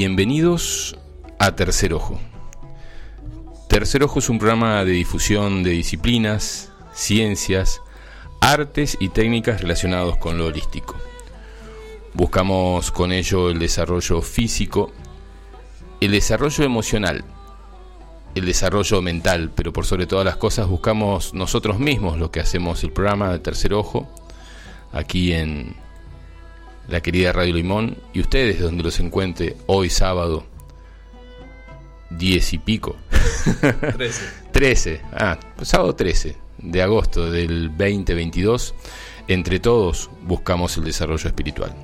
Bienvenidos a Tercer Ojo. Tercer Ojo es un programa de difusión de disciplinas, ciencias, artes y técnicas relacionados con lo holístico. Buscamos con ello el desarrollo físico, el desarrollo emocional, el desarrollo mental, pero por sobre todas las cosas buscamos nosotros mismos lo que hacemos el programa de Tercer Ojo, aquí en la querida Radio Limón, y ustedes donde los encuentre hoy sábado, 10 y pico. 13. 13, ah, sábado 13 de agosto del 2022, entre todos buscamos el desarrollo espiritual.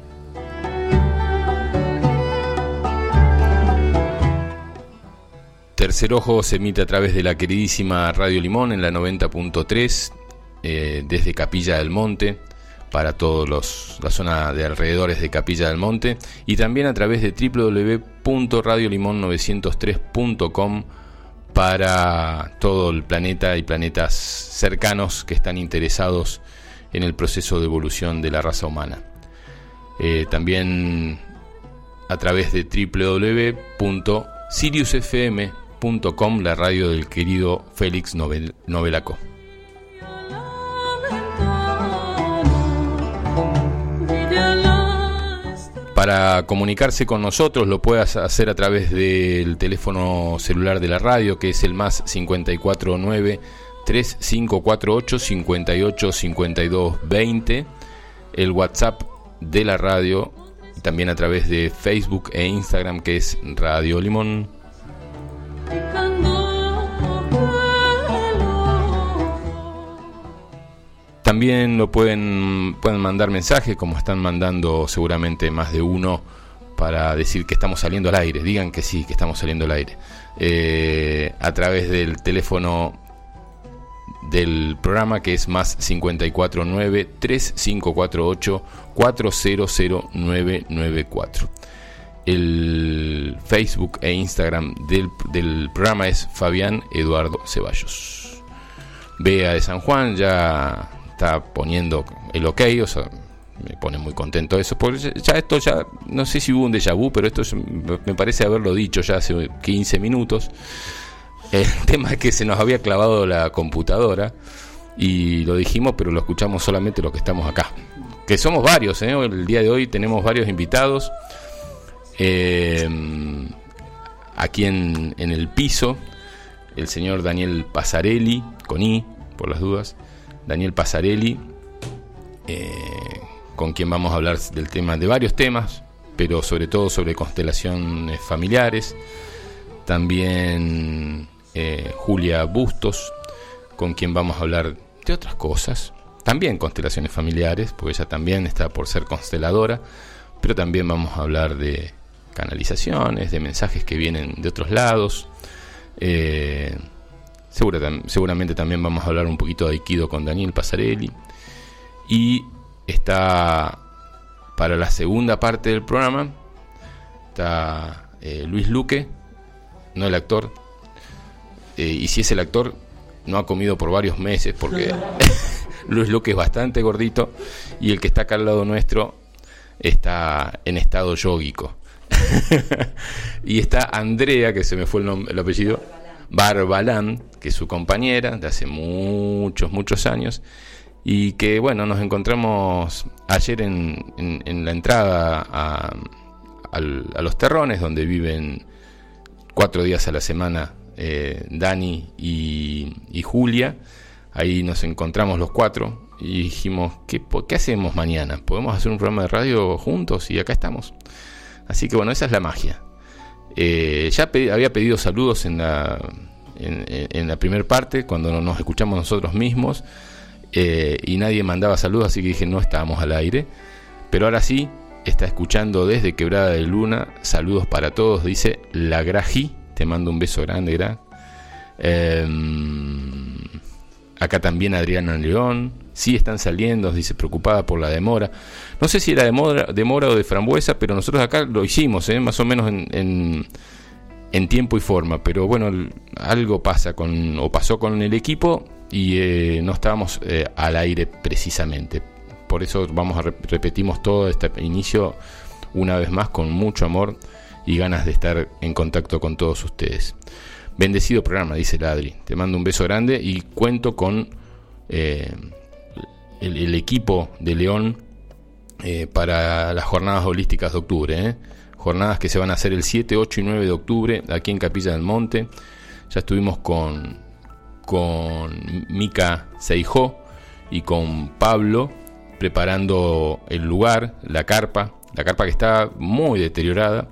Tercer Ojo se emite a través de la queridísima Radio Limón en la 90.3 eh, desde Capilla del Monte para toda la zona de alrededores de Capilla del Monte y también a través de www.radiolimon903.com para todo el planeta y planetas cercanos que están interesados en el proceso de evolución de la raza humana. Eh, también a través de www.siriusfm.com la radio del querido Félix Novelaco. Para comunicarse con nosotros lo puedes hacer a través del teléfono celular de la radio, que es el más 549 3548 58 52 20, el WhatsApp de la radio, también a través de Facebook e Instagram, que es Radio Limón. También lo pueden, pueden mandar mensajes, como están mandando seguramente más de uno, para decir que estamos saliendo al aire. Digan que sí, que estamos saliendo al aire. Eh, a través del teléfono del programa que es más 549 3548 400994. El Facebook e Instagram del, del programa es Fabián Eduardo Ceballos. Bea de San Juan ya está poniendo el ok, o sea, me pone muy contento eso, porque ya esto ya, no sé si hubo un déjà vu, pero esto me parece haberlo dicho ya hace 15 minutos. El tema es que se nos había clavado la computadora y lo dijimos, pero lo escuchamos solamente los que estamos acá. Que somos varios, ¿eh? el día de hoy tenemos varios invitados. Eh, aquí en, en, el piso, el señor Daniel Pasarelli, con I, por las dudas, Daniel Pasarelli, eh, con quien vamos a hablar del tema de varios temas, pero sobre todo sobre constelaciones familiares. También eh, Julia Bustos, con quien vamos a hablar de otras cosas. También constelaciones familiares, porque ella también está por ser consteladora, pero también vamos a hablar de canalizaciones, de mensajes que vienen de otros lados. Eh, seguramente también vamos a hablar un poquito de Aikido con Daniel Pasarelli. Y está para la segunda parte del programa, está eh, Luis Luque, no el actor. Eh, y si es el actor, no ha comido por varios meses porque Luis Luque es bastante gordito y el que está acá al lado nuestro está en estado yógico. y está Andrea, que se me fue el, nombre, el apellido, Barbalán, que es su compañera de hace muchos, muchos años, y que bueno, nos encontramos ayer en, la entrada a, los terrones, donde viven cuatro días a la semana eh, Dani y, Julia. Ahí nos encontramos los cuatro y dijimos, ¿qué, ¿qué hacemos mañana? ¿Podemos hacer un programa de radio juntos? Y acá estamos. Así que bueno, esa es la magia. Eh, ya había pedido saludos en la, en, la primera parte, cuando nos escuchamos nosotros mismos, eh, y nadie mandaba saludos, así que dije no estábamos al aire. Pero ahora sí, está escuchando desde Quebrada de Luna. Saludos para todos, dice La Graji. Te mando un beso grande, Gra. Em, acá también Adriana León. Sí están saliendo, dice, preocupada por la demora. No sé si era demora, demora o de frambuesa, pero nosotros acá lo hicimos, ¿eh? más o menos en, en, tiempo y forma. Pero bueno, algo pasa con, o pasó con el equipo y eh, no estábamos eh, al aire precisamente. Por eso vamos a repetimos todo este inicio una vez más con mucho amor y ganas de estar en contacto con todos ustedes. Bendecido programa, dice Ladri. Te mando un beso grande y cuento con el, equipo de León eh, para las jornadas holísticas de octubre. ¿eh? Jornadas que se van a hacer el 7, 8 y 9 de octubre aquí en Capilla del Monte. Ya estuvimos con, con Mica Seijó y con Pablo preparando el lugar, la carpa, la carpa que está muy deteriorada,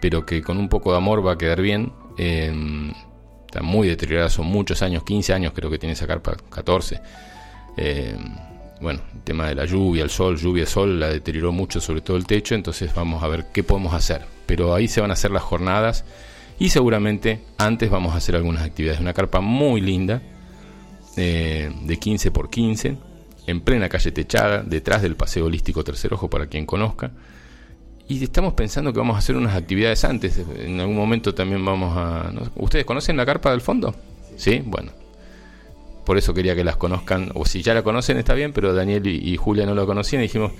pero que con un poco de amor va a quedar bien. Em, está muy deteriorada, son muchos años, 15 años creo que tiene esa carpa, 14. Em, bueno, el tema de la lluvia, el sol, lluvia, sol, la deterioró mucho, sobre todo el techo, entonces vamos a ver qué podemos hacer. Pero ahí se van a hacer las jornadas y seguramente antes vamos a hacer algunas actividades. Una carpa muy linda, eh, de 15 por 15 en plena calle techada, detrás del Paseo Holístico Tercer Ojo, para quien conozca. Y estamos pensando que vamos a hacer unas actividades antes. En algún momento también vamos a... ¿Ustedes conocen la carpa del fondo? Sí, bueno. Por eso quería que las conozcan. O si ya la conocen está bien, pero Daniel y, Julia no lo conocían. Y dijimos,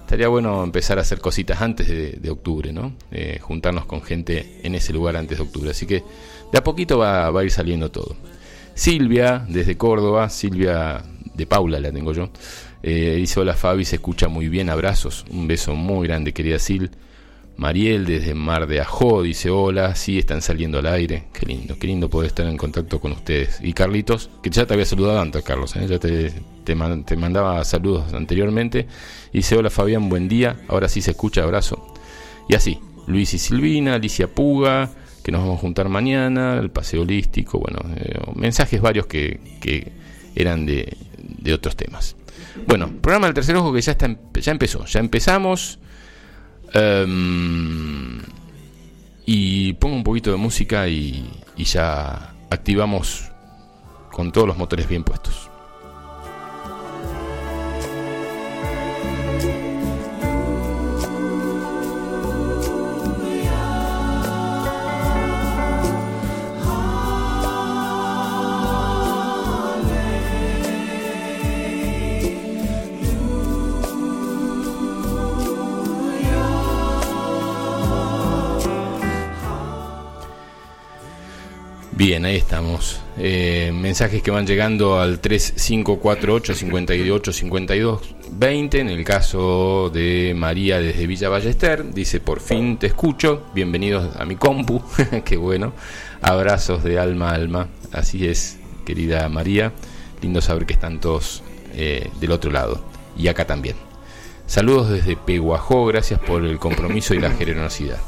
estaría bueno empezar a hacer cositas antes de, octubre, ¿no? Eh, juntarnos con gente en ese lugar antes de octubre. Así que de a poquito va, va a ir saliendo todo. Silvia, desde Córdoba, Silvia de Paula la tengo yo. Eh, dice hola Fabi, se escucha muy bien, abrazos, un beso muy grande querida Sil. Mariel desde Mar de Ajó dice hola, sí están saliendo al aire, qué lindo, qué lindo poder estar en contacto con ustedes. Y Carlitos, que ya te había saludado antes Carlos, ¿eh? ya te, te, mandaba saludos anteriormente. Dice hola Fabián, buen día, ahora sí se escucha, abrazo. Y así, Luis y Silvina, Alicia Puga, que nos vamos a juntar mañana, el paseo holístico, bueno, eh, mensajes varios que, que eran de, de otros temas. Bueno, programa del tercer ojo que ya, está, ya empezó, ya empezamos. Em, y pongo un poquito de música y, y ya activamos con todos los motores bien puestos. Bien, ahí estamos. Eh, mensajes que van llegando al 3548 58 52 20. En el caso de María desde Villa Ballester, dice: Por fin te escucho. Bienvenidos a mi compu. Qué bueno. Abrazos de alma a alma. Así es, querida María. Lindo saber que están todos eh, del otro lado. Y acá también. Saludos desde Peguajó. Gracias por el compromiso y la generosidad.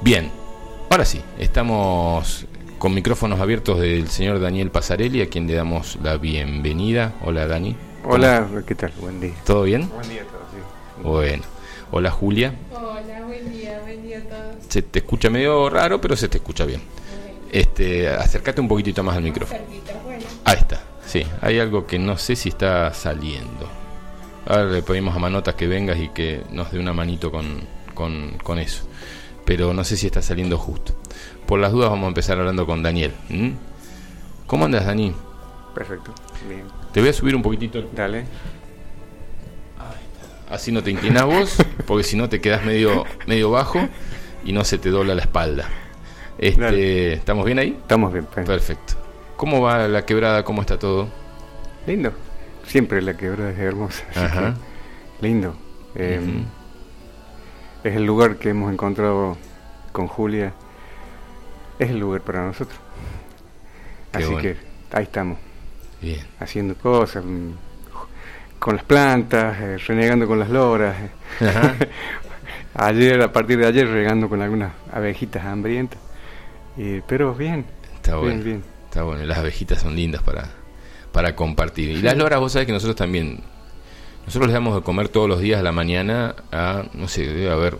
Bien, ahora sí, estamos con micrófonos abiertos del señor Daniel Pasarelli, a quien le damos la bienvenida. Hola, Dani. Hola, ¿qué tal? Buen día. ¿Todo bien? Buen día a todos, sí. Bueno. Hola, Julia. Hola, buen día, buen día a todos. Se te escucha medio raro, pero se te escucha bien. Este, acércate un poquitito más al micrófono. Ahí está. Sí, hay algo que no sé si está saliendo. Ahora le pedimos a Manotas que vengas y que nos dé una manito con, con, con eso. Pero no sé si está saliendo justo por las dudas vamos a empezar hablando con Daniel. ¿Cómo andas, Dani? Perfecto, bien. Te voy a subir un poquitito. Dale. Así no te inclinas vos, porque si no te quedas medio, medio bajo y no se te dobla la espalda. Este, ¿Estamos bien ahí? Estamos bien. Perfecto. ¿Cómo va la quebrada? ¿Cómo está todo? Lindo. Siempre la quebrada es hermosa. Ajá. lindo. Em, es el lugar que hemos encontrado con Julia es el lugar para nosotros. Así que ahí estamos. Bien. Haciendo cosas, mm, con las plantas, eh, renegando con las loras. ayer, a partir de ayer, regando con algunas abejitas hambrientas. pero bien. Está bueno. Bien. Está bueno. Las abejitas son lindas para, para compartir. Y las loras, vos sabés que nosotros también. Nosotros les damos de comer todos los días a la mañana a, no sé, debe haber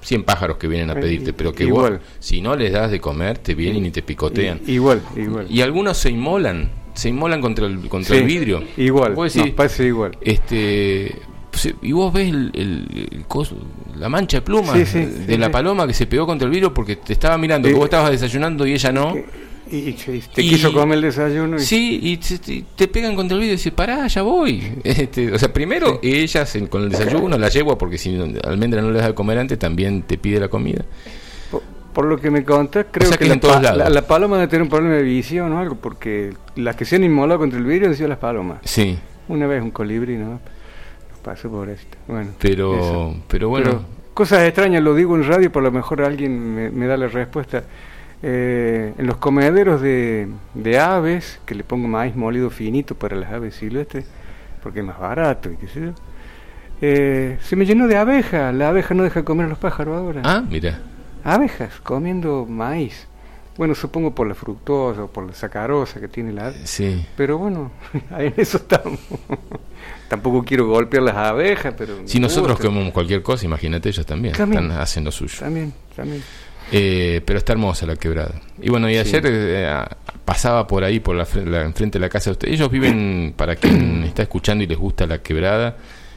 100 pájaros que vienen a eh, pedirte, pero que igual. si no les das de comer, te vienen y te picotean. Igual, igual. Y algunos se inmolan, se inmolan contra el, contra el vidrio. Igual, decir, parece igual. Este, y vos ves el, la mancha de pluma de la paloma que se pegó contra el vidrio porque te estaba mirando, que vos estabas desayunando y ella no. Y, te quiso comer el desayuno. Sí, y te, pegan contra el vidrio y dicen, pará, ya voy. Este, o sea, primero ellas con el desayuno, la yegua, porque si almendra no le das de comer antes, también te pide la comida. Por, lo que me contás, creo que, la, paloma debe tener un problema de visión o algo, porque las que se han inmolado contra el vidrio han sido las palomas. Sí. Una vez un colibrí, ¿no? Pasó por esto. Bueno, pero, pero bueno. cosas extrañas, lo digo en radio, por lo mejor alguien me da la respuesta. Eh, en los comederos de, aves, que le pongo maíz molido finito para las aves silvestres, porque es más barato y qué sé yo, eh, se me llenó de abejas. La abeja no deja comer a los pájaros ahora. Ah, mira. Abejas comiendo maíz. Bueno, supongo por la fructosa o por la sacarosa que tiene la ave. Sí. Pero bueno, en eso estamos. Tampoco quiero golpear las abejas, pero... Si nosotros comemos cualquier cosa, imagínate, ellos también, también están haciendo suyo. También, también. Eh, pero está hermosa la quebrada. Y bueno, y ayer eh, pasaba por ahí, por la, enfrente de la casa de ustedes. Ellos viven, para quien está escuchando y les gusta la quebrada,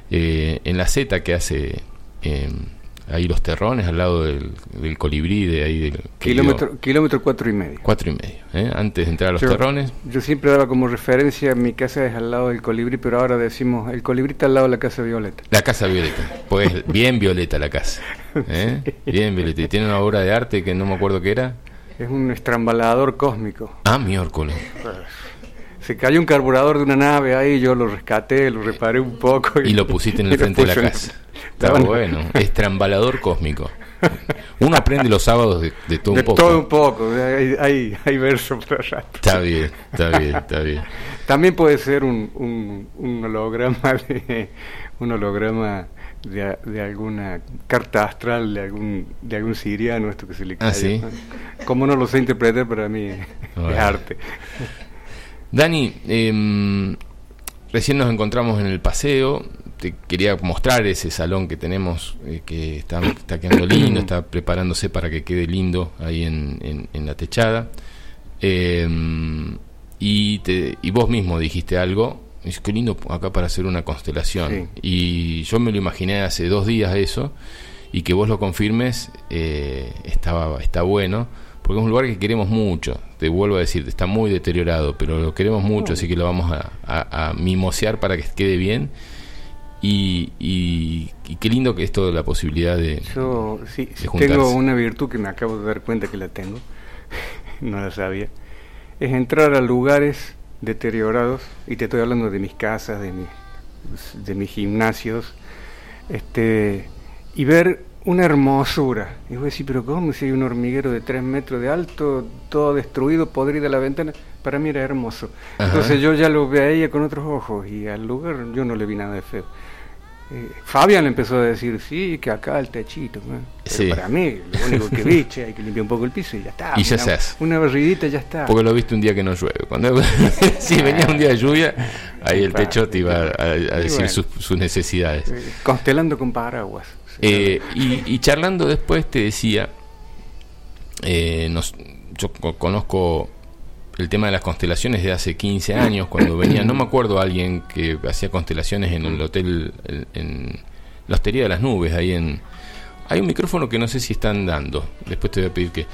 eh, en la Z que hace ahí los terrones al lado del, colibrí de ahí del kilómetro kilómetro cuatro y medio cuatro y medio ¿eh? antes de entrar a los terrones yo siempre daba como referencia mi casa es al lado del colibrí pero ahora decimos el colibrí está al lado de la casa violeta la casa violeta pues bien violeta la casa ¿eh? bien y tiene una obra de arte que no me acuerdo qué era es un estrambalador cósmico ah miércoles se cayó un carburador de una nave ahí, yo lo rescaté, lo reparé un poco. Y, lo pusiste en el frente de la casa. Está bueno, estrambalador cósmico. Uno aprende los sábados de, todo un poco. todo un poco, hay, hay, hay verso para rato. Está bien, está bien, está bien. También puede ser un, un, holograma de un holograma de, de, alguna carta astral de algún de algún siriano esto que se le ah, cae. Como no lo sé interpretar para mí es arte. Dani, eh, recién nos encontramos en el paseo, te quería mostrar ese salón que tenemos, eh, que está, está, quedando lindo, está preparándose para que quede lindo ahí en, en, la techada. Eh, y, te, y vos mismo dijiste algo, es que lindo acá para hacer una constelación. Y yo me lo imaginé hace dos días eso, y que vos lo confirmes, eh, estaba, está bueno porque es un lugar que queremos mucho, te vuelvo a decir, está muy deteriorado, pero lo queremos mucho, así que lo vamos a, mimosear para que quede bien. Y, y, qué lindo que es toda la posibilidad de. Yo sí, tengo una virtud que me acabo de dar cuenta que la tengo, no la sabía, es entrar a lugares deteriorados, y te estoy hablando de mis casas, de mis, de mis gimnasios, este, y ver una hermosura. Y voy a decir, pero ¿cómo si hay un hormiguero de tres metros de alto, todo destruido, podrido la ventana? Para mí era hermoso. Entonces yo ya lo veía con otros ojos y al lugar yo no le vi nada de feo. Eh, Fabián empezó a decir, sí, que acá el techito. Para mí, lo único que vi, che, hay que limpiar un poco el piso y ya está. Y ya una, Una barridita ya está. Porque lo viste un día que no llueve. Cuando si venía un día de lluvia, ahí el techo te iba a, decir sus, sus, necesidades. Eh, constelando con paraguas. Eh, y, charlando después te decía, eh, nos, yo conozco el tema de las constelaciones de hace 15 años, cuando venía, no me acuerdo alguien que hacía constelaciones en el hotel, en, la hostería de las nubes, ahí en... Hay un micrófono que no sé si están dando, después te voy a pedir que...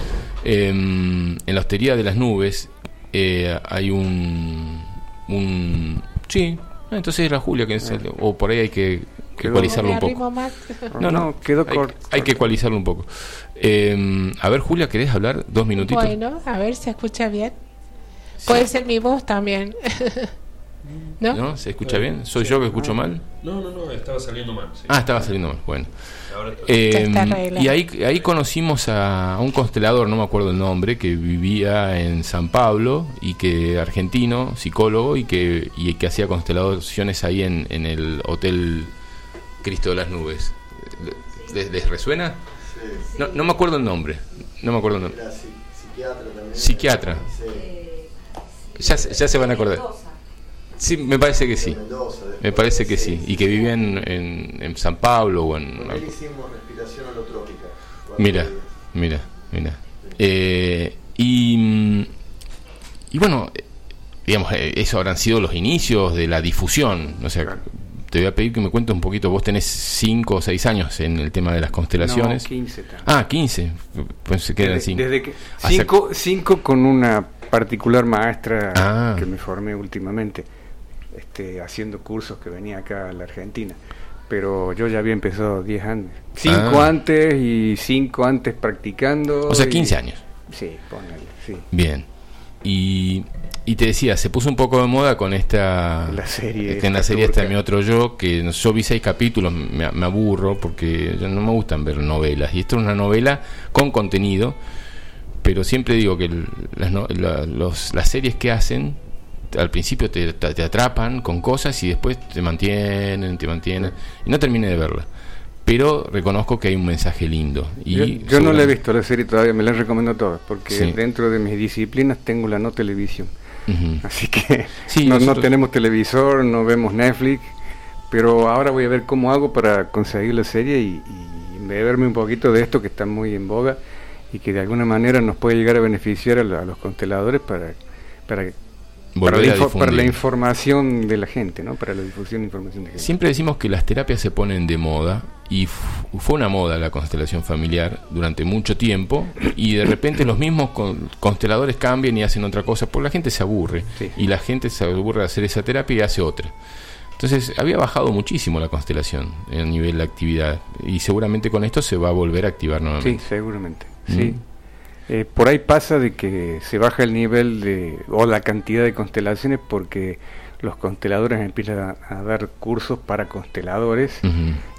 Em, en la hostería de las nubes eh, hay un... un sí, entonces era Julia, que o por ahí hay que ecualizarlo un poco. No, no, quedó corto. Hay que ecualizarlo un poco. Eh, a ver, Julia, ¿querés hablar dos minutitos? Bueno, a ver, ¿se escucha bien? Puede ser mi voz también. ¿No? ¿Se escucha bien? ¿Soy yo que escucho mal? No, no, no, estaba saliendo mal. Ah, estaba saliendo mal, bueno. Eh, y ahí, ahí conocimos a, un constelador, no me acuerdo el nombre, que vivía en San Pablo y que argentino, psicólogo y que, y que hacía constelaciones ahí en, en el hotel Cristo de las Nubes. ¿Les, resuena? No, no, me acuerdo el nombre. No me acuerdo el nombre. Psiquiatra también. Psiquiatra. Ya, ya se van a acordar. Sí, me parece que sí. Me parece que sí. Y que vivía en, en, San Pablo o en. hicimos respiración holotrópica. Mira, mira, mira. Eh, y, y bueno, digamos, eh, eso habrán sido los inicios de la difusión. O sea, te voy a pedir que me cuentes un poquito. Vos tenés 5 o 6 años en el tema de las constelaciones. No, 15 Ah, 15. Pues se quedan 5. Desde que 5 con una particular maestra Ah. que me formé últimamente, este, haciendo cursos que venía acá a la Argentina. Pero yo ya había empezado 10 años. 5 Ah. antes y 5 antes practicando. O sea, y- 15 años. Sí, ponele, sí. Bien. Y, y te decía, se puso un poco de moda con esta... La serie que en la serie está turca. mi otro yo, que yo vi seis capítulos, me, me aburro porque no me gustan ver novelas. Y esto es una novela con contenido, pero siempre digo que el- las, no- la- los- las series que hacen, al principio te, te- atrapan con cosas y después te mantienen, te mantienen, y no terminé de verla. Pero reconozco que hay un mensaje lindo. Y yo yo no la he visto la serie todavía, me la recomiendo todas, porque Sí. dentro de mis disciplinas tengo la no televisión. Así que Sí, no, tenemos televisor, no vemos Netflix, pero ahora voy a ver cómo hago para conseguir la serie y, y beberme un poquito de esto que está muy en boga y que de alguna manera nos puede llegar a beneficiar a, la- a los consteladores para, para, para, la, info- para la información de la gente, ¿no? para la difusión de información de gente. Siempre decimos que las terapias se ponen de moda y fu- fue una moda la constelación familiar durante mucho tiempo y de repente los mismos con- consteladores cambian y hacen otra cosa porque la gente se aburre Sí. y la gente se aburre de hacer esa terapia y hace otra. Entonces había bajado muchísimo la constelación a nivel de actividad y seguramente con esto se va a volver a activar Sí, nuevamente. Seguramente. Mm. Sí. Eh, por ahí pasa de que se baja el nivel de o la cantidad de constelaciones porque los consteladores empiezan a, a dar cursos para consteladores,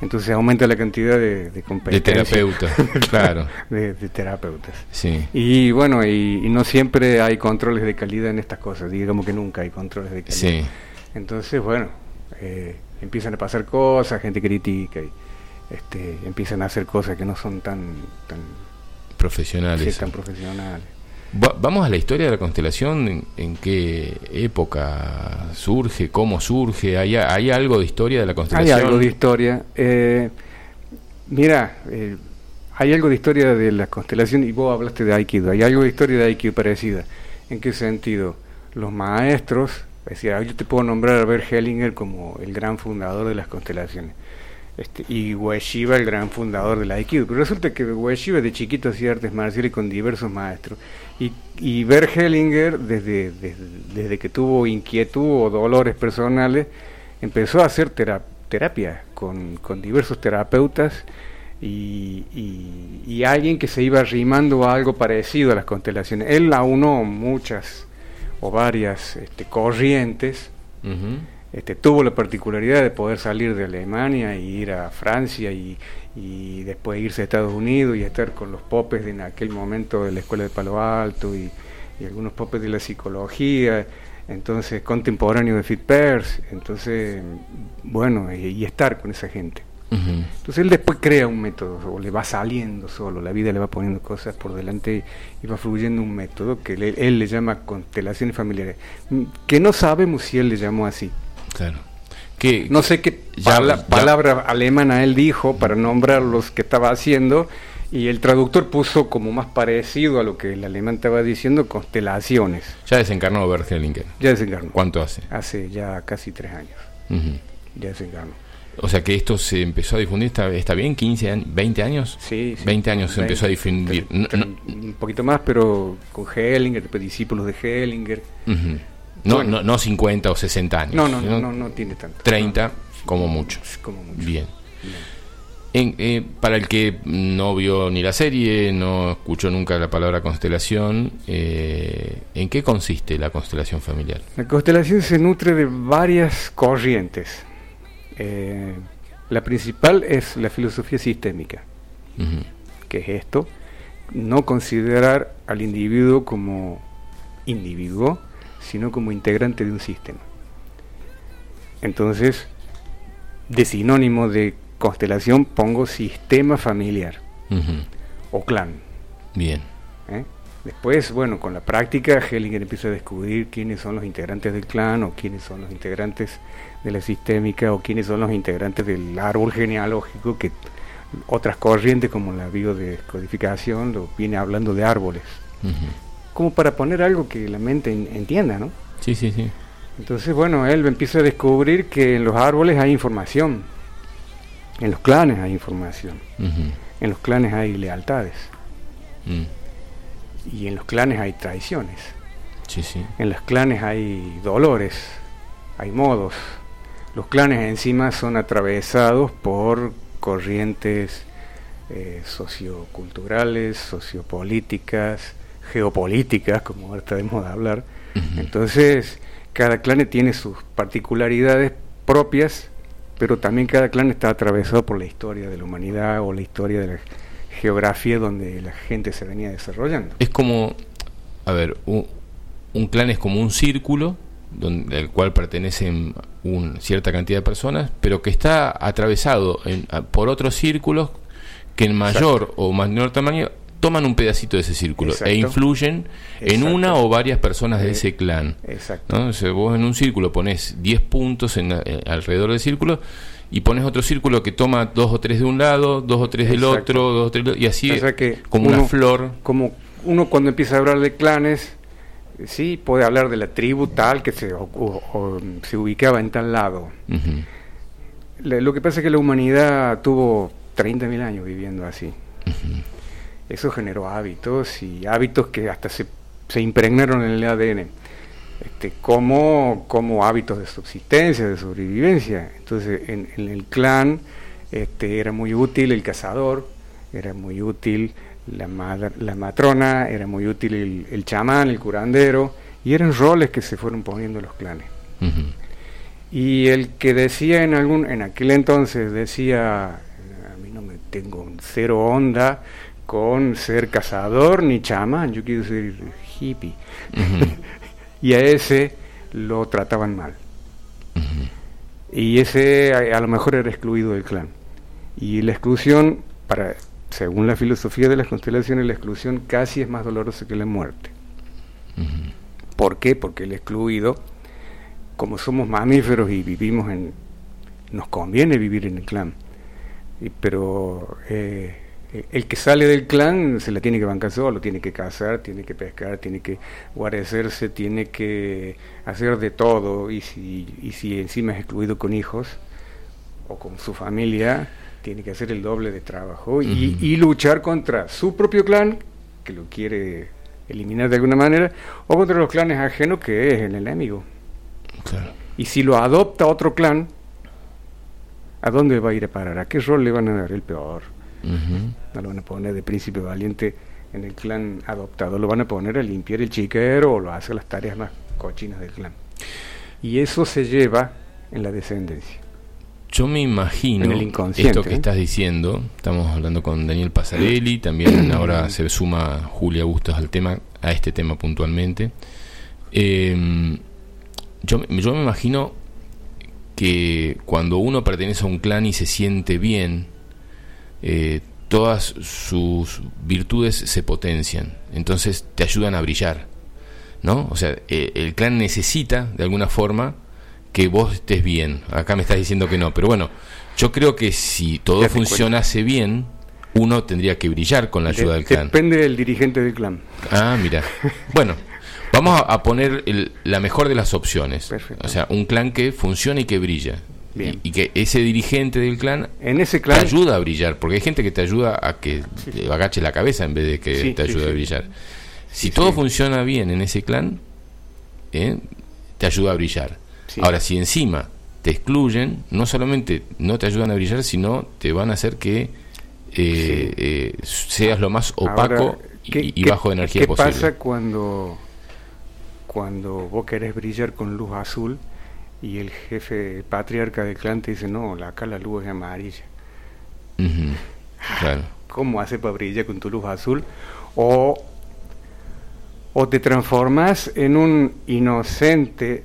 entonces aumenta la cantidad de, de De competencia terapeuta, claro. de, de terapeutas. Sí. Y bueno, y, y no siempre hay controles de calidad en estas cosas, digamos que nunca hay controles de calidad. Sí. Entonces, bueno, eh, empiezan a pasar cosas, gente critica y este, empiezan a hacer cosas que no son tan, tan Profesionales. Sí, tan profesionales. Va- Vamos a la historia de la constelación, en, en qué época surge, cómo surge, ¿Hay, hay algo de historia de la Hay constelación. algo de historia. eh, mira, eh, hay algo de historia de la constelación y vos hablaste de Aikido. Hay algo de historia de Aikido parecida. ¿En qué sentido? Los maestros, es decir, yo te puedo nombrar a Bert Hellinger como el gran fundador de las constelaciones. Este, y Ueshiba el gran fundador del Aikido. Pero resulta que Ueshiba de chiquito hacía artes marciales con diversos maestros. Y, y Bert Hellinger, desde, desde, desde que tuvo inquietud o dolores personales, empezó a hacer tera- terapia con, con diversos terapeutas y, y- y alguien que se iba arrimando a algo parecido a las constelaciones. Él aunó muchas o varias este, corrientes Ujú. Este, tuvo la particularidad de poder salir de Alemania y ir a Francia y, y después irse a Estados Unidos y estar con los popes de en aquel momento de la Escuela de Palo Alto y, y algunos popes de la psicología, entonces contemporáneo de Fit Peirce, entonces, bueno, y, y estar con esa gente. Entonces él después crea un método, o le va saliendo solo, la vida le va poniendo cosas por delante y va fluyendo un método que le- él le llama constelaciones familiares, mm, que no sabemos si él le llamó así. Claro. Que, No sé qué pala- ya- palabra alemana él dijo para nombrar los que estaba haciendo y el traductor puso como más parecido a lo que el alemán estaba diciendo, constelaciones. ya desencarnó Bert Hellinger. Ya desencarnó. ¿Cuánto hace? Hace ya casi tres años. Ujú. Ya desencarnó. O sea que esto se empezó a difundir, ¿está, está bien? ¿15 años? ¿20 años? Sí, sí. 20 años se 20, empezó a difundir. No, no- Un poquito más, pero con Hellinger, discípulos de Hellinger. ujú. No, Bueno. no, no 50 o 60 años. No, no, no, no, no tiene tanto. 30 como mucho. Como mucho. Bien. Bien. En- eh, para el que no vio ni la serie, no escuchó nunca la palabra constelación, eh, ¿en qué consiste la constelación familiar? La constelación se nutre de varias corrientes. Eh, la principal es la filosofía sistémica, que es esto, no considerar al individuo como individuo, sino como integrante de un sistema. Entonces, de sinónimo de constelación pongo sistema familiar o clan. Bien. ¿eh? Después, bueno, con la práctica, Hellinger empieza a descubrir quiénes son los integrantes del clan o quiénes son los integrantes de la sistémica o quiénes son los integrantes del árbol genealógico que otras corrientes como la biodescodificación lo viene hablando de árboles. Ujú. Como para poner algo que la mente en- entienda, ¿no? Sí, sí, sí. Entonces, bueno, él empieza a descubrir que en los árboles hay información, en los clanes hay información, en los clanes hay lealtades Mm. y en los clanes hay traiciones. Sí, sí. En los clanes hay dolores, hay modos. Los clanes encima son atravesados por corrientes eh, socioculturales, sociopolíticas, geopolíticas, como ahora tenemos de hablar. Entonces, cada clan tiene sus particularidades propias, pero también cada clan está atravesado por la historia de la humanidad o la historia de la geografía donde la gente se venía desarrollando. Es como, a ver, un, clan es como un círculo donde, al cual pertenecen una cierta cantidad de personas, pero que está atravesado por otros círculos que en mayor o menor tamaño toman un pedacito de ese círculo e influyen en una o varias personas de eh, ese clan. Exacto. Vos en un círculo pones 10 puntos en, eh, alrededor del círculo y pones otro círculo que toma dos o tres de un lado, dos o tres del otro, dos o tres y así como una flor. Como uno cuando empieza a hablar de clanes, sí, puede hablar de la tribu tal que se, se ubicaba en tal lado. lo que pasa es que la humanidad tuvo 30.000 años viviendo así eso generó hábitos y hábitos que hasta se, se impregnaron en el ADN, este, como, como hábitos de subsistencia, de sobrevivencia. Entonces, en, el clan este, era muy útil el cazador, era muy útil la, la matrona, era muy útil el, el, chamán, el curandero, y eran roles que se fueron poniendo los clanes. Y el que decía en algún, en aquel entonces decía, a mí no me tengo cero onda, con ser cazador ni chamán, yo quiero ser hippie. y a ese lo trataban mal. Y ese a, lo mejor era excluido del clan. Y la exclusión, para, según la filosofía de las constelaciones, la exclusión casi es más dolorosa que la muerte. ¿Por qué? Porque el excluido, como somos mamíferos y vivimos en... nos conviene vivir en el clan. Y, pero eh, eh, el que sale del clan se la tiene que bancar solo, tiene que cazar, tiene que pescar, tiene que guarecerse, tiene que hacer de todo y si, y si encima es excluido con hijos o con su familia, tiene que hacer el doble de trabajo y, luchar contra su propio clan, que lo quiere eliminar de alguna manera, o contra los clanes ajenos, que es el enemigo. Y si lo adopta otro clan, ¿a dónde va a ir a parar? ¿A qué rol le van a dar? El peor. No lo van a poner de príncipe valiente en el clan adoptado, lo van a poner a limpiar el chiquero o lo hace las tareas más cochinas del clan. Y eso se lleva en la descendencia. Yo me imagino esto que ¿eh? estás diciendo, estamos hablando con Daniel Pasarelli, también ahora se suma Julia Bustos al tema, a este tema puntualmente. Em, yo, yo me imagino que cuando uno pertenece a un clan y se siente bien, eh, todas sus virtudes se potencian, entonces te ayudan a brillar, ¿no? O sea, eh, el clan necesita de alguna forma que vos estés bien. Acá me estás diciendo que no, pero bueno, yo creo que si todo funcionase bien, uno tendría que brillar con la ayuda del clan. Depende del dirigente del clan. Ah, mira. bueno, vamos a, poner la mejor de las opciones. O sea, un clan que funcione y que brilla. Y, que ese dirigente del clan, en ese clan te ayuda a brillar, porque hay gente que te ayuda a que te agache la cabeza en vez de que te ayude a brillar. Si todo funciona bien en ese clan, ¿eh? te ayuda a brillar. Ahora, si encima te excluyen, no solamente no te ayudan a brillar, sino te van a hacer que eh, eh, seas lo más opaco y, bajo de energía posible. ¿Qué pasa cuando, cuando vos querés brillar con luz azul? Y el jefe patriarca del clan te dice, no, acá la luz es amarilla. claro. ¿Cómo hace para brillar con tu luz azul? O, o te transformas en un inocente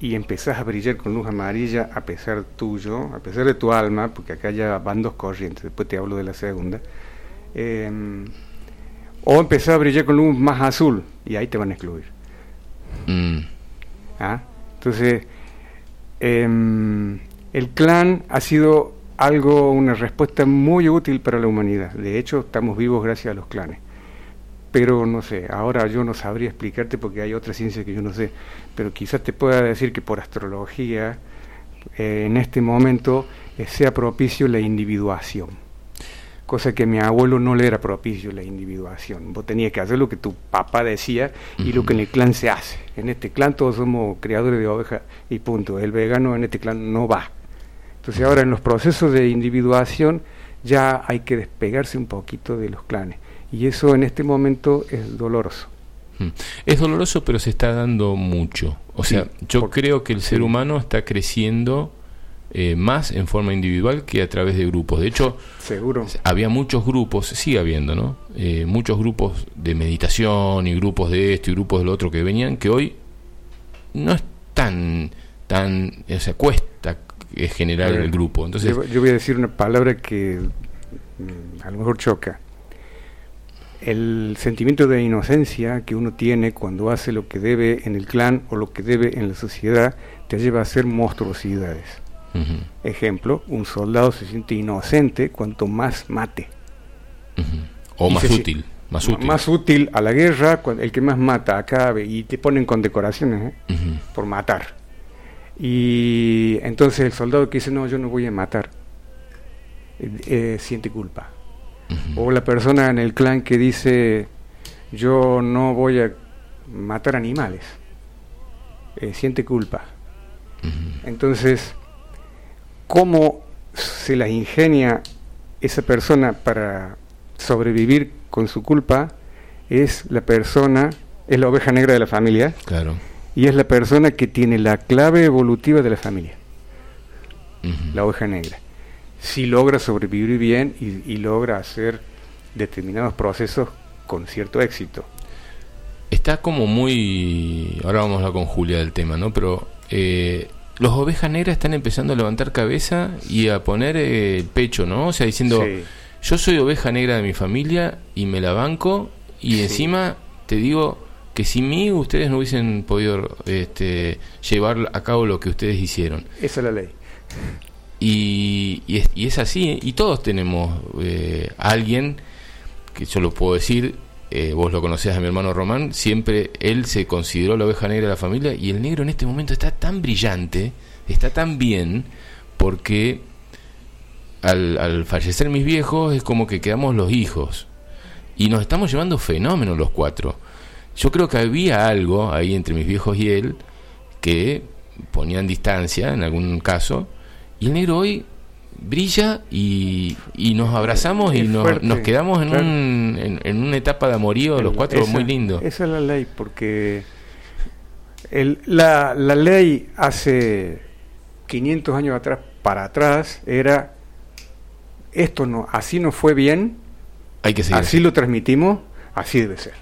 y empezás a brillar con luz amarilla a pesar tuyo, a pesar de tu alma, porque acá ya van dos corrientes, después te hablo de la segunda. Em, o empezás a brillar con luz más azul y ahí te van a excluir. Mm. ¿Ah? Entonces, Em, el clan ha sido algo, una respuesta muy útil para la humanidad. De hecho, estamos vivos gracias a los clanes. Pero no sé, ahora yo no sabría explicarte porque hay otra ciencia que yo no sé, pero quizás te pueda decir que por astrología eh, en este momento eh, sea propicio la individuación. Cosa que a mi abuelo no le era propicio la individuación. Vos tenías que hacer lo que tu papá decía y lo que en el clan se hace. En este clan todos somos criadores de ovejas y punto. El vegano en este clan no va. Entonces ahora en los procesos de individuación ya hay que despegarse un poquito de los clanes. Y eso en este momento es doloroso. Es doloroso, pero se está dando mucho. O sea, yo creo que el ser humano está creciendo eh, más en forma individual que a través de grupos. De hecho, seguro había muchos grupos, sigue habiendo, ¿no? Eh, muchos grupos de meditación y grupos de esto y grupos de lo otro que venían que hoy no es tan, tan, o sea, cuesta generar el grupo. Entonces, yo, voy a decir una palabra que mm, a lo mejor choca. El sentimiento de inocencia que uno tiene cuando hace lo que debe en el clan o lo que debe en la sociedad te lleva a hacer monstruosidades. Ejemplo, un soldado se siente inocente cuanto más mate. O más útil. Más útil. más útil a la guerra, el que más mata acabe y te ponen condecoraciones ¿eh? por matar. Y entonces el soldado que dice, no, yo no voy a matar, eh, eh, siente culpa. O la persona en el clan que dice, yo no voy a matar animales, siente culpa. Entonces, cómo se las ingenia esa persona para sobrevivir con su culpa es la persona, es la oveja negra de la familia. Claro. Y es la persona que tiene la clave evolutiva de la familia. La oveja negra. Si logra sobrevivir bien y, logra hacer determinados procesos con cierto éxito. Está como muy. Ahora vamos a hablar con Julia del tema, ¿no? Pero eh, los ovejas negras están empezando a levantar cabeza y a poner eh, el pecho, ¿no? O sea, diciendo, yo soy oveja negra de mi familia y me la banco y encima te digo que sin mí ustedes no hubiesen podido este, llevar a cabo lo que ustedes hicieron. Esa es la ley. Y, y, es, así, y todos tenemos eh, alguien, que yo lo puedo decir, eh, vos lo conocés a mi hermano Román, siempre él se consideró la oveja negra de la familia y el negro en este momento está tan brillante, está tan bien, porque al, al fallecer mis viejos es como que quedamos los hijos y nos estamos llevando fenómenos los cuatro. Yo creo que había algo ahí entre mis viejos y él que ponían distancia en algún caso y el negro hoy brilla y, y nos abrazamos y nos, nos, quedamos en, un, en, una etapa de amorío los cuatro muy lindo. Esa es la ley, porque el, la, la ley hace 500 años atrás para atrás era esto no así no fue bien, Hay que así lo transmitimos, así debe ser.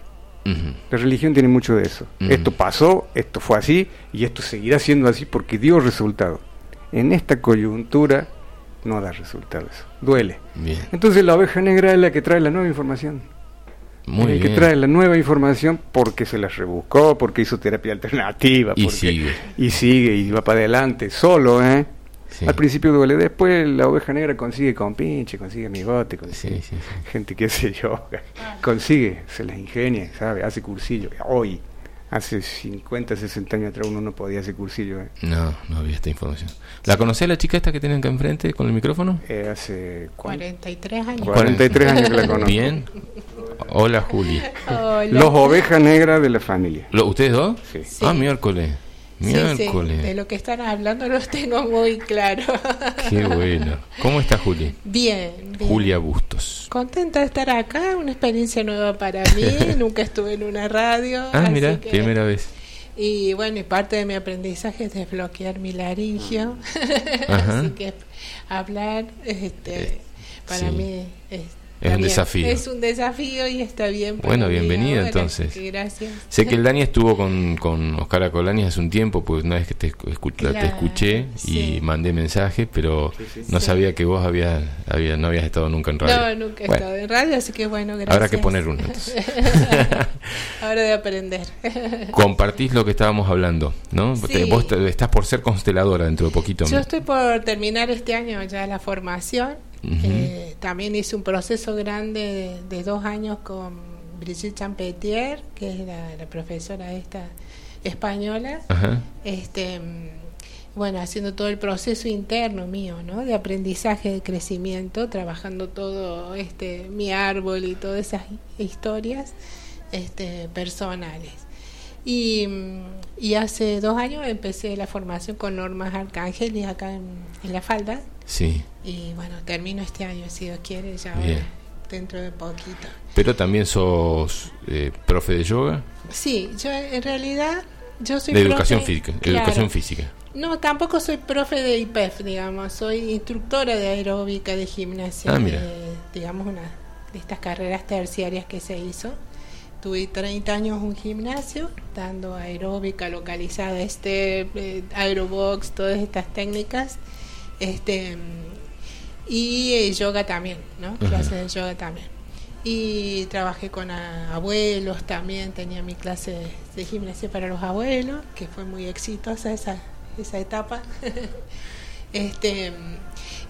La religión tiene mucho de eso. Esto pasó, esto fue así y esto seguirá siendo así porque dio resultado. En esta coyuntura no da resultados, duele. Entonces la oveja negra es la que trae la nueva información. Muy el que trae la nueva información porque se la rebuscó, porque hizo terapia alternativa. Y sigue. Y sigue, y va para adelante, solo, ¿eh? Al principio duele, después la oveja negra consigue con pinche, consigue amigote, consigue gente que hace yoga, consigue, se las ingenia, ¿sabe? Hace cursillo. Hoy, hace 50, 60 años atrás uno no podía hacer cursillo. ¿eh? No, no había esta información. ¿La conocés la chica esta que tienen acá enfrente con el micrófono? Eh, hace 43 años. 43 años que la conozco. Bien. Hola, Juli. Los ovejas negras de la familia. ¿Ustedes dos? Sí. Ah, miércoles. Miércoles. de lo que están hablando los tengo muy claro. Qué bueno. ¿Cómo está Juli? Bien, Julia Bustos. Contenta de estar acá, una experiencia nueva para mí. Nunca estuve en una radio. Ah, mira, primera vez. Y bueno, y parte de mi aprendizaje es desbloquear mi laringio. así que hablar, este, para mí es es un desafío. Es un desafío y está bien. Bueno, bienvenida entonces. Gracias. Sé que el Dani estuvo con, con Oscar Acolani hace un tiempo, pues una vez que te, te escuché y mandé mensaje, pero no sabía que vos habías, había, no habías estado nunca en radio. No, nunca he estado en radio, así que bueno, gracias. Habrá que poner uno Ahora de aprender. Compartís lo que estábamos hablando, ¿no? Vos estás por ser consteladora dentro de poquito. Yo estoy por terminar este año ya la formación eh, también hice un proceso grande de, dos años con Brigitte Champetier, que es la, profesora esta española. Este, bueno, haciendo todo el proceso interno mío, ¿no? De aprendizaje, de crecimiento, trabajando todo este mi árbol y todas esas historias este, personales. Y, y hace dos años empecé la formación con Normas Arcángeles acá en, La Falda. Sí. Y bueno, termino este año, si Dios quiere, ya dentro de poquito. ¿Pero también sos eh, profe de yoga? Sí, yo en realidad yo soy de educación física, educación física. No, tampoco soy profe de IPEF, digamos, soy instructora de aeróbica, de gimnasia, ah, digamos una de estas carreras terciarias que se hizo. Tuve 30 años un gimnasio, dando aeróbica localizada, este eh, aerobox, todas estas técnicas, este y eh, yoga también, ¿no? Clases de yoga también. Y trabajé con abuelos también, tenía mi clase de gimnasia para los abuelos, que fue muy exitosa esa esa etapa. este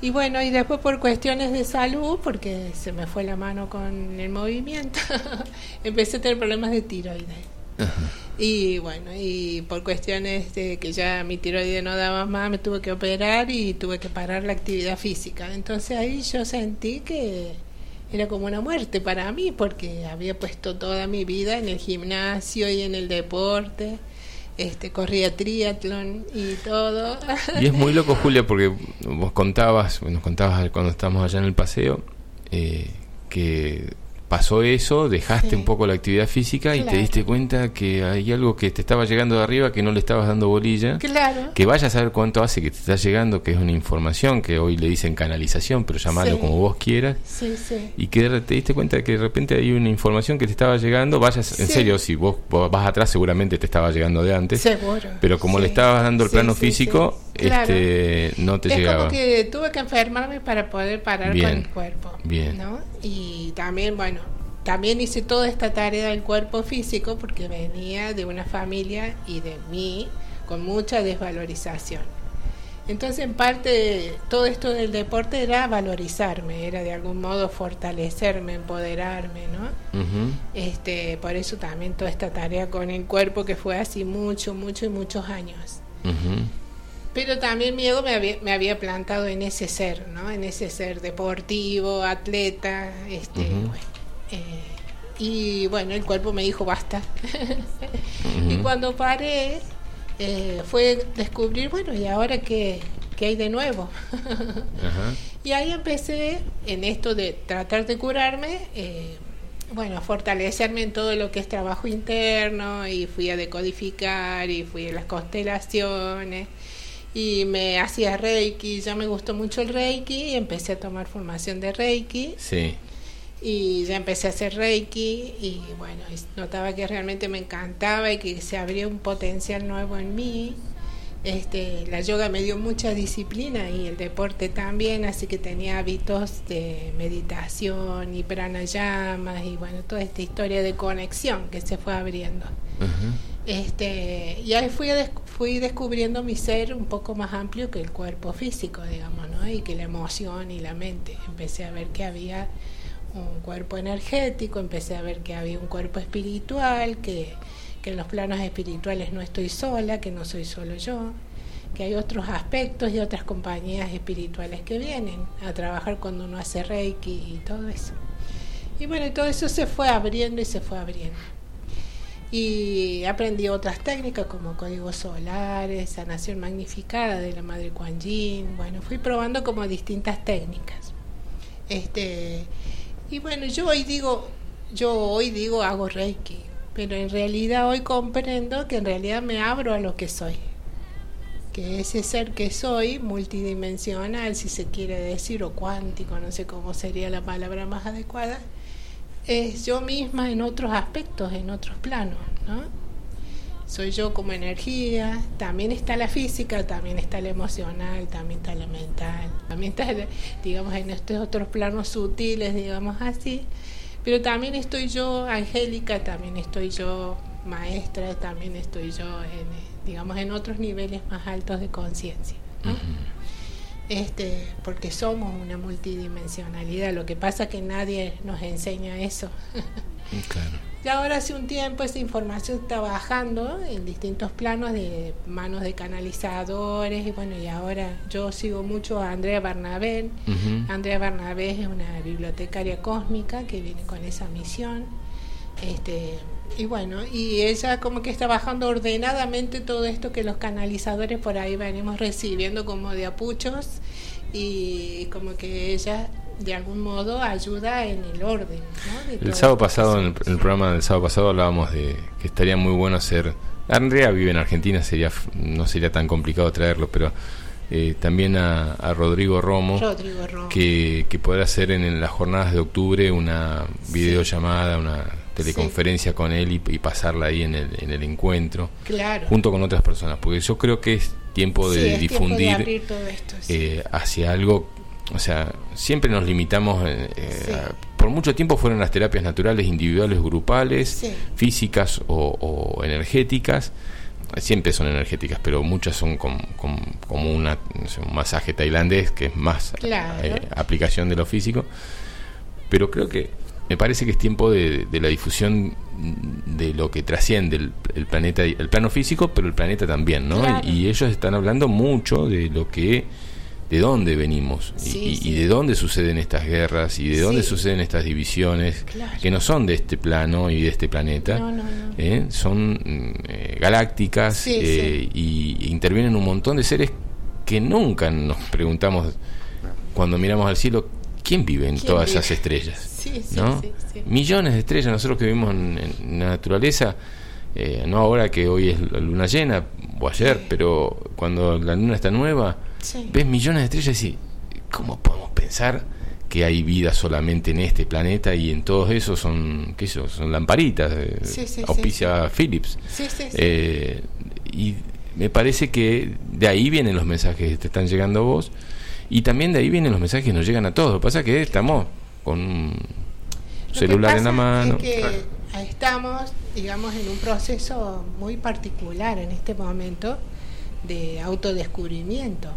y bueno, y después por cuestiones de salud, porque se me fue la mano con el movimiento, empecé a tener problemas de tiroides. Y bueno, y por cuestiones de que ya mi tiroides no daba más, me tuve que operar y tuve que parar la actividad física. Entonces ahí yo sentí que era como una muerte para mí, porque había puesto toda mi vida en el gimnasio y en el deporte este, corría triatlón y todo. Y es muy loco, Julia, porque vos contabas, nos contabas cuando estábamos allá en el paseo, eh, que pasó eso, dejaste un poco la actividad física y te diste cuenta que hay algo que te estaba llegando de arriba que no le estabas dando bolilla. Claro. Que vayas a saber cuánto hace que te está llegando, que es una información que hoy le dicen canalización, pero llamalo como vos quieras. Sí, sí. Y que te diste cuenta que de repente hay una información que te estaba llegando, vayas, en serio, si vos, vas atrás seguramente te estaba llegando de antes. Seguro. Pero como le estabas dando el plano físico, este no te es llegaba. Como que tuve que enfermarme para poder parar con el cuerpo. Bien. ¿no? Y también, bueno, también hice toda esta tarea del cuerpo físico porque venía de una familia y de mí con mucha desvalorización. Entonces, en parte, todo esto del deporte era valorizarme, era de algún modo fortalecerme, empoderarme, ¿no? este, por eso también toda esta tarea con el cuerpo que fue así mucho, mucho y muchos años. Pero también mi ego me había, me había plantado en ese ser, ¿no? En ese ser deportivo, atleta, este, eh, y bueno, el cuerpo me dijo basta. Y cuando paré, eh, fue descubrir, bueno, ¿y ahora qué, qué hay de nuevo? Y ahí empecé en esto de tratar de curarme. Eh, bueno, fortalecerme en todo lo que es trabajo interno y fui a decodificar y fui a las constelaciones y me hacía Reiki, ya me gustó mucho el Reiki y empecé a tomar formación de Reiki. Sí. Y ya empecé a hacer Reiki y bueno, notaba que realmente me encantaba y que se abría un potencial nuevo en mí. Este, la yoga me dio mucha disciplina y el deporte también, así que tenía hábitos de meditación y pranayamas y bueno, toda esta historia de conexión que se fue abriendo. Este, y ahí fui, fui descubriendo mi ser un poco más amplio que el cuerpo físico, digamos, ¿no? Y que la emoción y la mente. Empecé a ver que había un cuerpo energético, empecé a ver que había un cuerpo espiritual, que, que en los planos espirituales no estoy sola, que no soy solo yo, que hay otros aspectos y otras compañías espirituales que vienen a trabajar cuando uno hace Reiki y todo eso. Y bueno, todo eso se fue abriendo y se fue abriendo y aprendí otras técnicas como códigos solares, sanación magnificada de la madre Kuan Yin. Bueno, fui probando como distintas técnicas. Este, y bueno, yo hoy digo, yo hoy digo hago Reiki, pero en realidad hoy comprendo que en realidad me abro a lo que soy. Que ese ser que soy, multidimensional, si se quiere decir, o cuántico, no sé cómo sería la palabra más adecuada, es yo misma en otros aspectos, en otros planos, ¿no? Soy yo como energía, también está la física, también está la emocional, también está la mental, también está, digamos, en estos otros planos sutiles, digamos así, pero también estoy yo angélica, también estoy yo maestra, también estoy yo, en, digamos, en otros niveles más altos de conciencia. ¿no? este, porque somos una multidimensionalidad. Lo que pasa es que nadie nos enseña eso. claro. Y ahora hace un tiempo esa información está bajando en distintos planos de manos de canalizadores y bueno, y ahora yo sigo mucho a Andrea Barnabé. Andrea Barnabé es una bibliotecaria cósmica que viene con esa misión. Este, y bueno, y ella como que está bajando ordenadamente todo esto que los canalizadores por ahí venimos recibiendo como de apuchos y como que ella de algún modo ayuda en el orden. el sábado pasado, en el, programa del sábado pasado hablábamos de que estaría muy bueno hacer... Andrea vive en Argentina, sería no sería tan complicado traerlo, pero eh, también a, Rodrigo Romo, Que, que pueda hacer en, las jornadas de octubre una videollamada, una teleconferencia con él y, pasarla ahí en el, en el encuentro, junto con otras personas, porque yo creo que es tiempo de difundir eh, hacia algo o sea, siempre nos limitamos, eh, eh, por mucho tiempo fueron las terapias naturales individuales, grupales, físicas o, energéticas. Siempre son energéticas, pero muchas son como una, un masaje tailandés, que es más eh, aplicación de lo físico. Pero creo que me parece que es tiempo de, la difusión de lo que trasciende el, planeta, el plano físico, pero el planeta también, ¿no? y ellos están hablando mucho de lo que de dónde venimos y, de dónde suceden estas guerras y de dónde suceden estas divisiones que no son de este plano y de este planeta, ¿eh? son mm, eh, galácticas eh, y intervienen un montón de seres que nunca nos preguntamos cuando miramos al cielo quién vive en todas esas estrellas. ¿no? Millones de estrellas, nosotros que vivimos en, la naturaleza, no ahora que hoy es la luna llena o ayer, pero cuando la luna está nueva, ves millones de estrellas y ¿cómo podemos pensar que hay vida solamente en este planeta y en todos esos son, ¿qué son? Son lamparitas, eh, auspicia Philips. Eh, y me parece que de ahí vienen los mensajes que te están llegando a vos y también de ahí vienen los mensajes que nos llegan a todos. Lo que pasa es que estamos con un celular en la mano. que estamos, digamos, en un proceso muy particular en este momento de autodescubrimiento.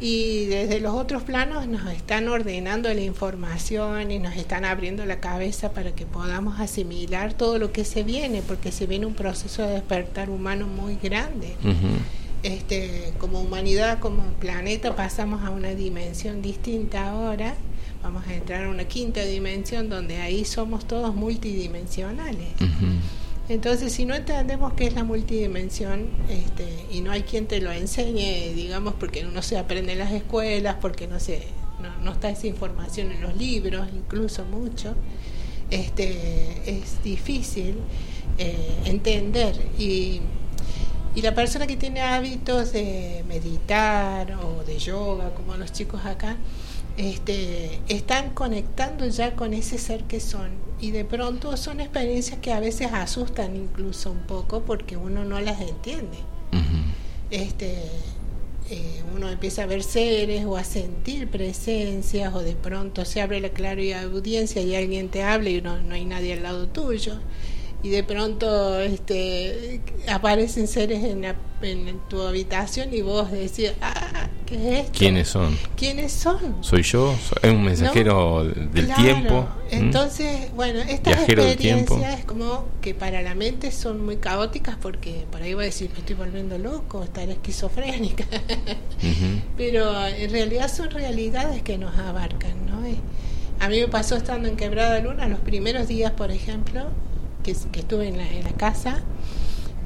Y desde los otros planos nos están ordenando la información y nos están abriendo la cabeza para que podamos asimilar todo lo que se viene, porque se viene un proceso de despertar humano muy grande. este, como humanidad, como planeta, pasamos a una dimensión distinta ahora. Vamos a entrar a una quinta dimensión donde ahí somos todos multidimensionales. Entonces, si no entendemos qué es la multidimensión este, y no hay quien te lo enseñe, digamos, porque no se aprende en las escuelas, porque no, se, no, está esa información en los libros, incluso mucho, este, es difícil eh, entender. Y, y la persona que tiene hábitos de meditar o de yoga, como los chicos acá, este, están conectando ya con ese ser que son. Y de pronto son experiencias que a veces asustan incluso un poco porque uno no las entiende. Este, eh, uno empieza a ver seres o a sentir presencias o de pronto se abre la clara audiencia y alguien te habla y no, no hay nadie al lado tuyo y de pronto este, aparecen seres en, en tu habitación y vos decís, ah, ¿qué es esto? ¿Quiénes son? ¿Quiénes son? ¿Soy yo? ¿Es un mensajero del tiempo? Entonces, bueno, estas experiencias es como que para la mente son muy caóticas porque por ahí voy a decir, me estoy volviendo loco, estaré esquizofrénica. Pero en realidad son realidades que nos abarcan, ¿no? A mí me pasó estando en Quebrada Luna, los primeros días, por ejemplo, que, estuve en la, casa.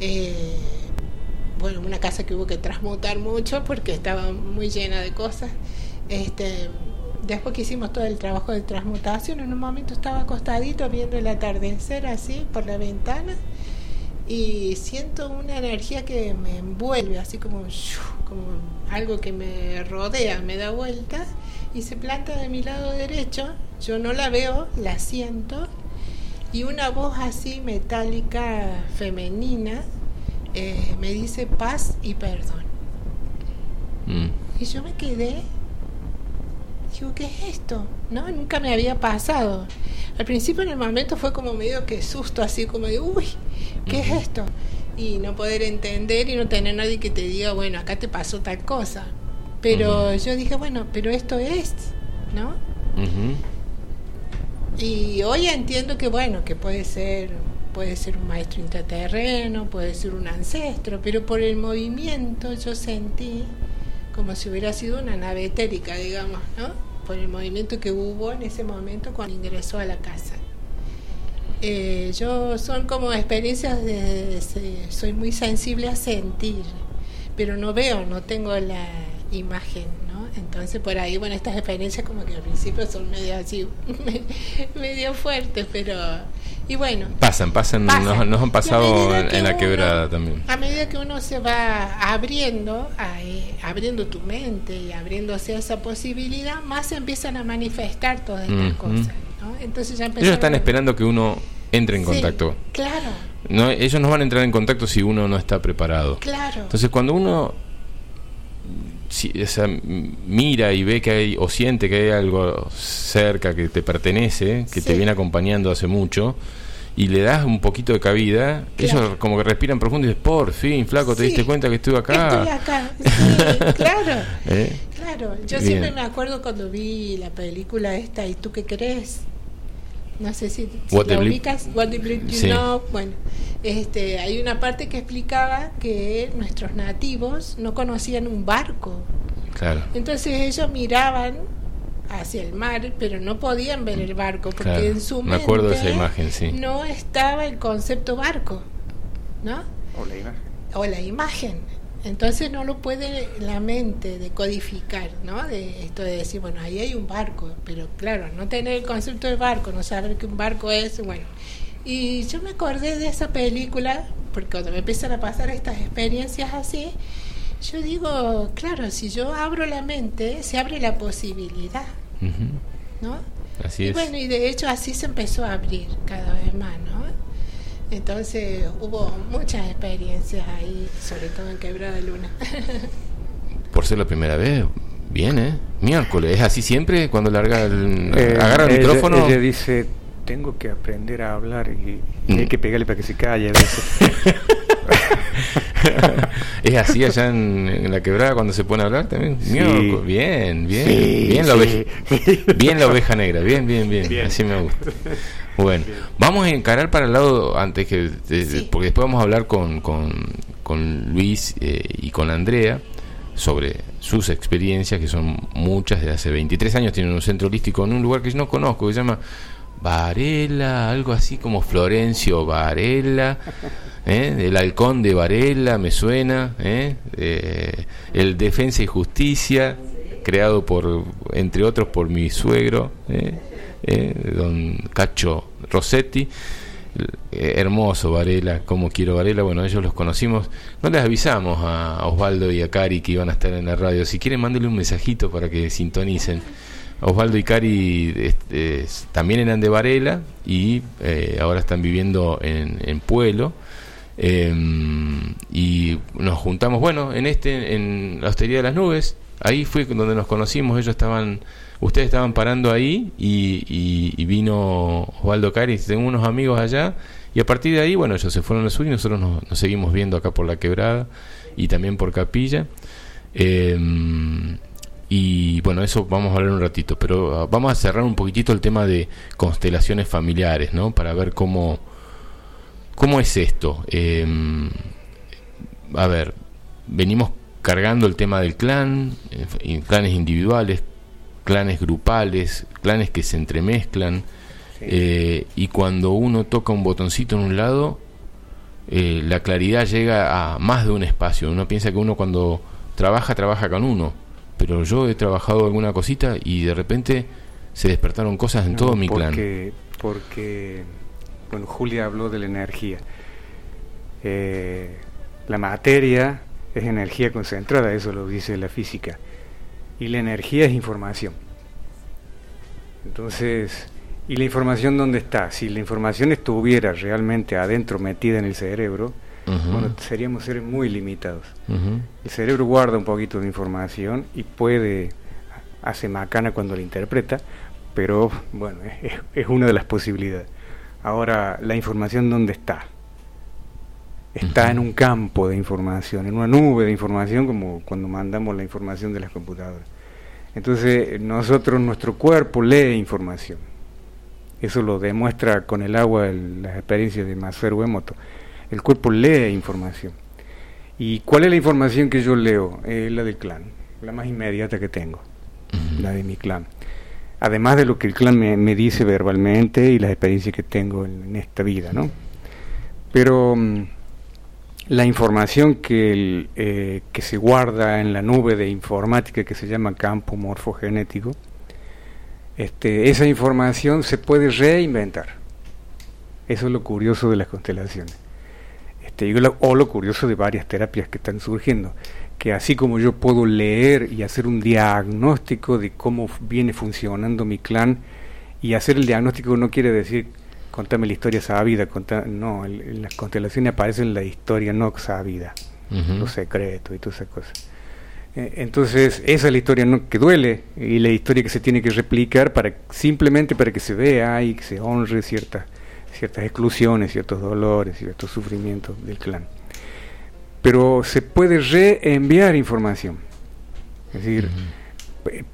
Eh, bueno, una casa que hubo que transmutar mucho porque estaba muy llena de cosas. Este, después que hicimos todo el trabajo de transmutación, en un momento estaba acostadito viendo el atardecer así por la ventana y siento una energía que me envuelve, así como, como algo que me rodea, me da vuelta y se planta de mi lado derecho. Yo no la veo, la siento y una voz así metálica femenina eh, me dice paz y perdón. Mm. Y yo me quedé, digo, ¿qué es esto? No, nunca me había pasado. Al principio en el momento fue como medio que susto, así como de, uy, ¿qué es esto? Y no poder entender y no tener nadie que te diga, bueno, acá te pasó tal cosa. Pero yo dije, bueno, pero esto es, ¿no? Y hoy entiendo que bueno, que puede ser puede ser un maestro intraterreno, puede ser un ancestro, pero por el movimiento yo sentí como si hubiera sido una nave etérica, digamos, ¿no? Por el movimiento que hubo en ese momento cuando ingresó a la casa. Eh, yo son como experiencias de, soy muy sensible a sentir, pero no veo, no tengo la imagen. Entonces por ahí, bueno, estas experiencias como que al principio son medio así, medio fuertes, pero y bueno. Pasan, pasan, Nos, han pasado en, la quebrada también. A medida que uno se va abriendo, abriendo tu mente y abriéndose a esa posibilidad, más se empiezan a manifestar todas estas cosas. ¿no? Entonces ya Ellos están esperando que uno entre en contacto. Claro. No, ellos no van a entrar en contacto si uno no está preparado. Claro. Entonces cuando uno si, mira y ve que hay o siente que hay algo cerca que te pertenece, que te viene acompañando hace mucho, y le das un poquito de cabida, ellos como que respiran profundo y dicen, por fin, flaco, te diste cuenta que estuve acá. Estoy acá, claro. ¿Eh? Claro, yo siempre me acuerdo cuando vi la película esta, ¿y tú qué crees? No sé si, la ubicas, What the You Know. Bueno, este, hay una parte que explicaba que nuestros nativos no conocían un barco. Claro. Entonces ellos miraban hacia el mar, pero no podían ver el barco porque en su mente acuerdo esa imagen, sí. no estaba el concepto barco, ¿no? O la imagen. O la imagen. Entonces no lo puede la mente decodificar, ¿no? De esto de decir, bueno, ahí hay un barco, pero claro, no tener el concepto de barco, no saber que un barco es, bueno. Y yo me acordé de esa película, porque cuando me empiezan a pasar estas experiencias así, yo digo, claro, si yo abro la mente, se abre la posibilidad, ¿no? Así y es. bueno, y de hecho así se empezó a abrir cada vez más, ¿no? Entonces hubo muchas experiencias ahí, sobre todo en Quebrada Luna. Por ser la primera vez, bien, ¿eh? Miércoles, ¿es así siempre cuando larga el, eh, agarra el micrófono? Ella dice, tengo que aprender a hablar y, hay mm. que pegarle para que se calle. ¿Es así allá en, la quebrada cuando se pone a hablar también? Bien, bien, bien, la oveja, bien la oveja negra, bien, bien, bien, así me gusta. Bueno, vamos a encarar para el lado antes que, porque después vamos a hablar con, con, con Luis eh, y con Andrea sobre sus experiencias, que son muchas, de hace 23 años tienen un centro holístico en un lugar que yo no conozco, que se llama Varela, algo así como Florencio Varela, ¿eh? el halcón de Varela, me suena, ¿eh? el Defensa y Justicia, creado por, entre otros, por mi suegro. ¿eh? Eh, don Cacho Rossetti. Eh, hermoso Varela, como quiero Varela, bueno, ellos los conocimos. No les avisamos a Osvaldo y a Cari que iban a estar en la radio. Si quieren, mándenle un mensajito para que sintonicen. Osvaldo y Cari este, también eran de Varela y eh, ahora están viviendo en, en Pueblo. Em, y nos juntamos, bueno, en este, en la Hostería de las Nubes, ahí fue donde nos conocimos, ellos estaban ustedes estaban parando ahí y, vino Osvaldo Cari, tengo unos amigos allá, y a partir de ahí, bueno, ellos se fueron al sur y nosotros nos, seguimos viendo acá por la quebrada y también por Capilla. Em, y bueno, eso vamos a hablar un ratito, pero ah, vamos a cerrar un poquitito el tema de constelaciones familiares, ¿no? Para ver cómo, cómo es esto. Em, a ver, venimos cargando el tema del clan, eh, clanes individuales, clanes grupales, clanes que se entremezclan, eh, y cuando uno toca un botoncito en un lado, eh, la claridad llega a más de un espacio. Uno piensa que uno cuando trabaja, trabaja con uno, pero yo he trabajado alguna cosita y de repente se despertaron cosas en todo mi clan. Porque, bueno, Julia habló de la energía. Eh, la materia es energía concentrada, eso lo dice la física y la energía es información. Entonces, ¿y la información dónde está? Si la información estuviera realmente adentro, metida en el cerebro, bueno, seríamos seres muy limitados. El cerebro guarda un poquito de información y puede, hace macana cuando la interpreta, pero bueno, es, es una de las posibilidades. Ahora, ¿la información dónde está? Está en un campo de información, en una nube de información, como cuando mandamos la información de las computadoras. Entonces, nosotros, nuestro cuerpo lee información. Eso lo demuestra con el agua las experiencias de Masaru Emoto. El cuerpo lee información. ¿Y cuál es la información que yo leo? Es la del clan, la más inmediata que tengo, la de mi clan. Además de lo que el clan me, dice verbalmente y las experiencias que tengo en, esta vida, ¿no? Pero mm, la información que, eh, que se guarda en la nube de informática que se llama campo morfogenético, este, esa información se puede reinventar. Eso es lo curioso de las constelaciones. Este, o lo curioso de varias terapias que están surgiendo, que así como yo puedo leer y hacer un diagnóstico de cómo viene funcionando mi clan, y hacer el diagnóstico no quiere decir contame la historia sabida, no, en las constelaciones aparece la historia no sabida, los secretos y todas esas cosas. Eh, entonces, esa es la historia no, que duele y la historia que se tiene que replicar para simplemente para que se vea y que se honre ciertas ciertas exclusiones, ciertos dolores, ciertos sufrimientos del clan. Pero se puede reenviar información. Es decir,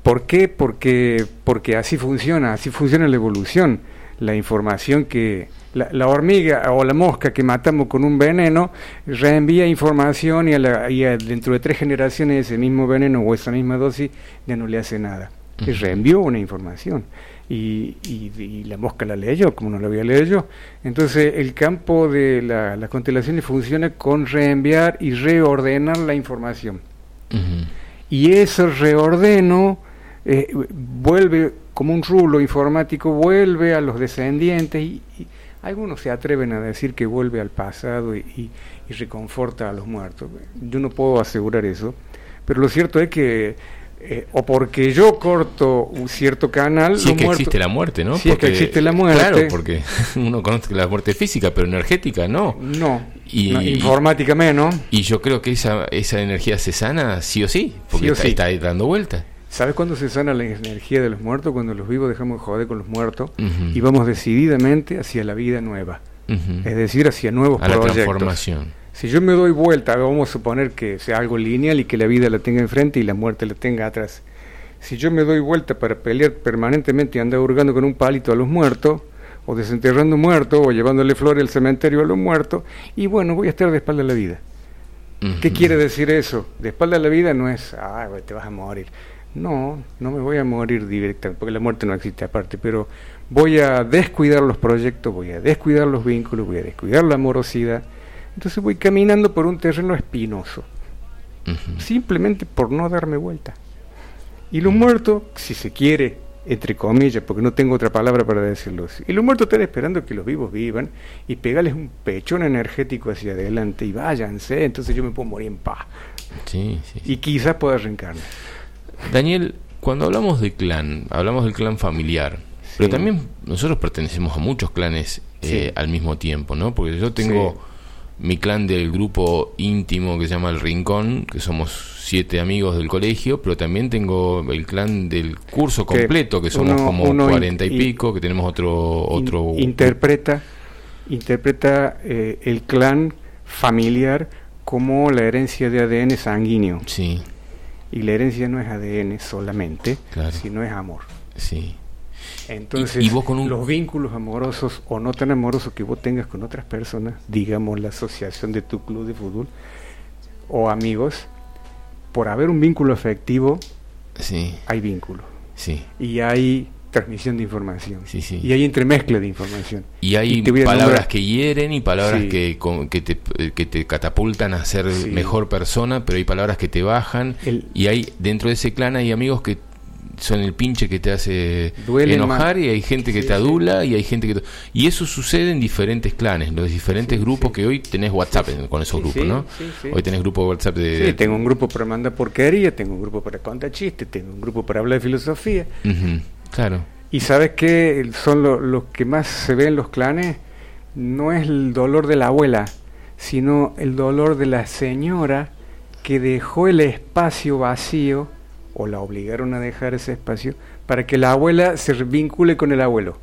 ¿por qué? Porque, porque así funciona, así funciona la evolución. La información que, la, hormiga o la mosca que matamos con un veneno reenvía información y, a dentro de tres generaciones ese mismo veneno o esa misma dosis ya no le hace nada. Y reenvió una información. Y, y, la mosca la leyó, como no la había leído yo. Entonces el campo de las constelaciones funciona con reenviar y reordenar la información. Y ese reordeno eh, vuelve como un rulo informático, vuelve a los descendientes y algunos se atreven a decir que vuelve al pasado y, reconforta a los muertos. Yo no puedo asegurar eso, pero lo cierto es que eh, o porque yo corto un cierto canal. Si es que existe la muerte, ¿no? Si es que existe la muerte. Claro, porque uno conoce la muerte física, pero energética no. No. Y, informática menos. Y yo creo que esa, esa energía se sana sí o sí, porque está, dando vuelta. ¿Sabes cuándo se sana la energía de los muertos? Cuando los vivos dejamos de joder con los muertos y vamos decididamente hacia la vida nueva. Es decir, hacia nuevos a proyectos. la transformación. Si yo me doy vuelta, vamos a suponer que sea algo lineal y que la vida la tenga enfrente y la muerte la tenga atrás. Si yo me doy vuelta para pelear permanentemente y andar hurgando con un palito a los muertos, o desenterrando muertos, o llevándole flores al cementerio a los muertos, y bueno, voy a estar de espalda a la vida. ¿Qué quiere decir eso? De espalda a la vida no es, ah, te vas a morir. No, no me voy a morir directamente, porque la muerte no existe aparte, pero voy a descuidar los proyectos, voy a descuidar los vínculos, voy a descuidar la amorosidad. Entonces voy caminando por un terreno espinoso, simplemente por no darme vuelta. Y los muertos, si se quiere, entre comillas, porque no tengo otra palabra para decirlo, y los muertos están esperando que los vivos vivan y pegarles un pechón energético hacia adelante y váyanse, entonces yo me puedo morir en paz. Sí, Y quizás pueda reencarnar. Daniel, cuando hablamos de clan, hablamos del clan familiar, pero también nosotros pertenecemos a muchos clanes eh, al mismo tiempo, ¿no? Porque yo tengo mi clan del grupo íntimo que se llama El Rincón, que somos siete amigos del colegio, pero también tengo el clan del curso completo, que somos como cuarenta y pico, que tenemos otro... otro interpreta interpreta eh, el clan familiar como la herencia de ADN sanguíneo. Sí. Y la herencia no es ADN solamente, sino es amor. Sí. Entonces, los vínculos amorosos o no tan amorosos que vos tengas con otras personas, digamos la asociación de tu club de fútbol o amigos, por haber un vínculo afectivo, sí. hay vínculo. Sí. Y hay transmisión de información. Sí, sí. Y hay entremezcla de información. Y hay palabras que hieren y palabras que, que, te, que te catapultan a ser mejor persona, pero hay palabras que te bajan. y hay dentro de ese clan hay amigos que son el pinche que te hace enojar y hay gente que te adula y hay gente que y eso sucede en diferentes clanes los diferentes grupos que hoy tenés WhatsApp con esos grupos no hoy tenés grupo de WhatsApp de sí tengo un grupo para mandar porquería tengo un grupo para contar chistes tengo un grupo para hablar de filosofía Claro. Y sabes que son los que más se ven en los clanes, no es el dolor de la abuela, sino el dolor de la señora que dejó el espacio vacío o la obligaron a dejar ese espacio para que la abuela se vincule con el abuelo.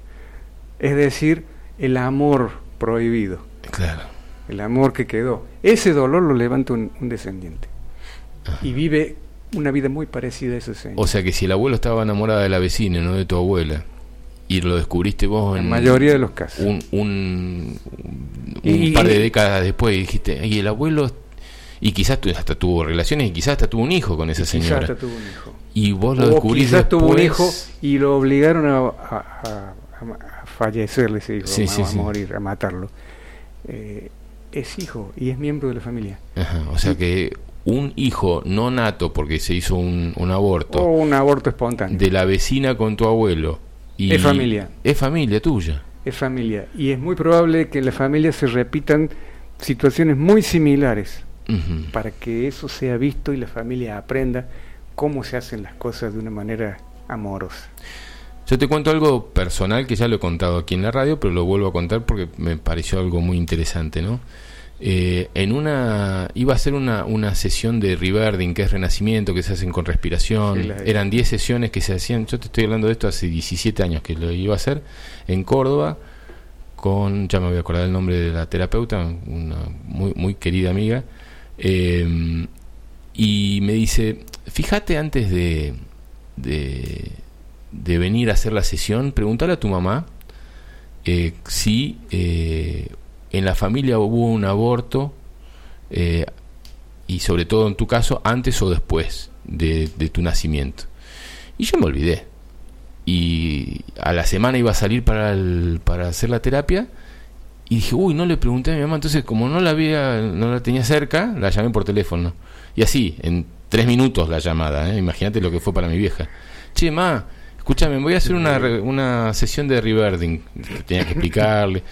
Es decir, el amor prohibido. Claro. El amor que quedó. Ese dolor lo levanta un, descendiente. Y vive una vida muy parecida a ese señor. O sea que si el abuelo estaba enamorado de la vecina, no de tu abuela, y lo descubriste vos en la mayoría de los casos. Un, un, un par de décadas después y dijiste, y el abuelo, y quizás hasta tuvo relaciones y quizás hasta tuvo un hijo con esa señora. Quizás hasta tuvo un hijo. Y vos lo o. Quizás tuvo un hijo y lo obligaron a, a, a, a fallecer, ese hijo, sí, a, sí, a sí. morir, a matarlo. Eh, es hijo y es miembro de la familia. Ajá, o sea que un hijo no nato porque se hizo un, un aborto. O un aborto espontáneo. De la vecina con tu abuelo. Y es familia. Es familia tuya. Es familia. Y es muy probable que en la familia se repitan situaciones muy similares uh -huh. para que eso sea visto y la familia aprenda cómo se hacen las cosas de una manera amorosa. Yo te cuento algo personal que ya lo he contado aquí en la radio, pero lo vuelvo a contar porque me pareció algo muy interesante, ¿no? Eh, en una iba a ser una, una sesión de rebirthing que es renacimiento que se hacen con respiración. Sí, eran 10 sesiones que se hacían. Yo te estoy hablando de esto hace 17 años que lo iba a hacer en Córdoba con ya me voy a acordar el nombre de la terapeuta una muy muy querida amiga eh, y me dice fíjate antes de, de de venir a hacer la sesión pregúntale a tu mamá eh, si eh, en la familia hubo un aborto eh, y sobre todo en tu caso antes o después de, de, tu nacimiento. Y yo me olvidé. Y a la semana iba a salir para, el, para hacer la terapia y dije uy no le pregunté a mi mamá entonces como no la había no la tenía cerca la llamé por teléfono. Y así en tres minutos la llamada ¿eh? imagínate lo que fue para mi vieja. Che ma escúchame voy a hacer una, una sesión de rebirthing tenía que explicarle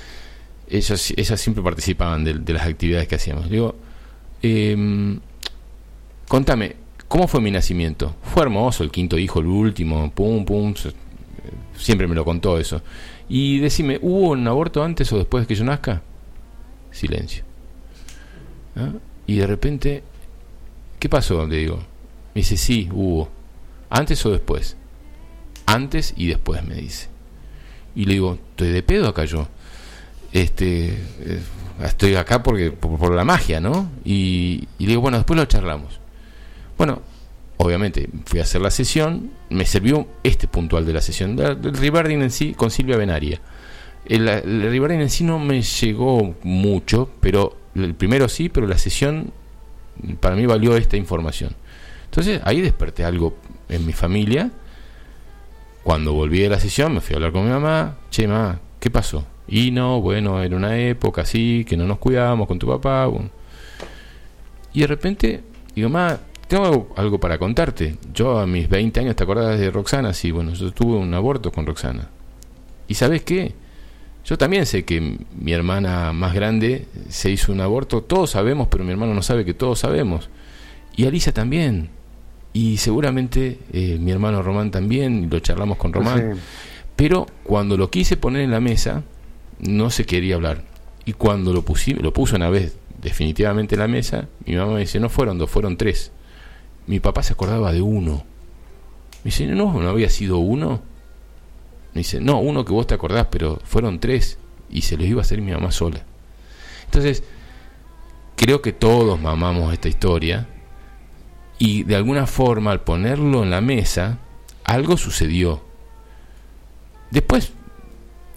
ellos, ellas siempre participaban de, las actividades que hacíamos. Digo, eh, contame, ¿cómo fue mi nacimiento? Fue hermoso, el quinto hijo, el último, pum, pum, siempre me lo contó eso. Y decime, ¿hubo un aborto antes o después de que yo nazca? Silencio. ¿Ah? Y de repente, ¿qué pasó? Le digo. Me dice, sí, hubo. ¿Antes o después? Antes y después, me dice. Y le digo, ¿estoy de pedo acá yo? Este eh, estoy acá porque por, por la magia, ¿no? Y, digo, bueno, después lo charlamos. Bueno, obviamente fui a hacer la sesión, me sirvió este puntual de la sesión, el rebirthing en sí con Silvia Benaria. El, el en sí no me llegó mucho, pero el primero sí, pero la sesión para mí valió esta información. Entonces ahí desperté algo en mi familia. Cuando volví de la sesión me fui a hablar con mi mamá, che, mamá, ¿qué pasó? Y no, bueno, era una época así, que no nos cuidábamos con tu papá. Bueno. Y de repente, digo, ma, tengo algo, para contarte. Yo a mis 20 años, ¿te acordás de Roxana? Sí, bueno, yo tuve un aborto con Roxana. ¿Y sabes qué? Yo también sé que mi hermana más grande se hizo un aborto. Todos sabemos, pero mi hermano no sabe que todos sabemos. Y Alisa también. Y seguramente eh, mi hermano Román también, lo charlamos con Román. Sí. Pero cuando lo quise poner en la mesa, no se quería hablar. Y cuando lo, pusi, lo puso una vez definitivamente en la mesa, mi mamá me dice, no fueron dos, fueron tres. Mi papá se acordaba de uno. Me dice, no, no había sido uno. Me dice, no, uno que vos te acordás, pero fueron tres. Y se los iba a hacer mi mamá sola. Entonces, creo que todos mamamos esta historia. Y de alguna forma, al ponerlo en la mesa, algo sucedió. Después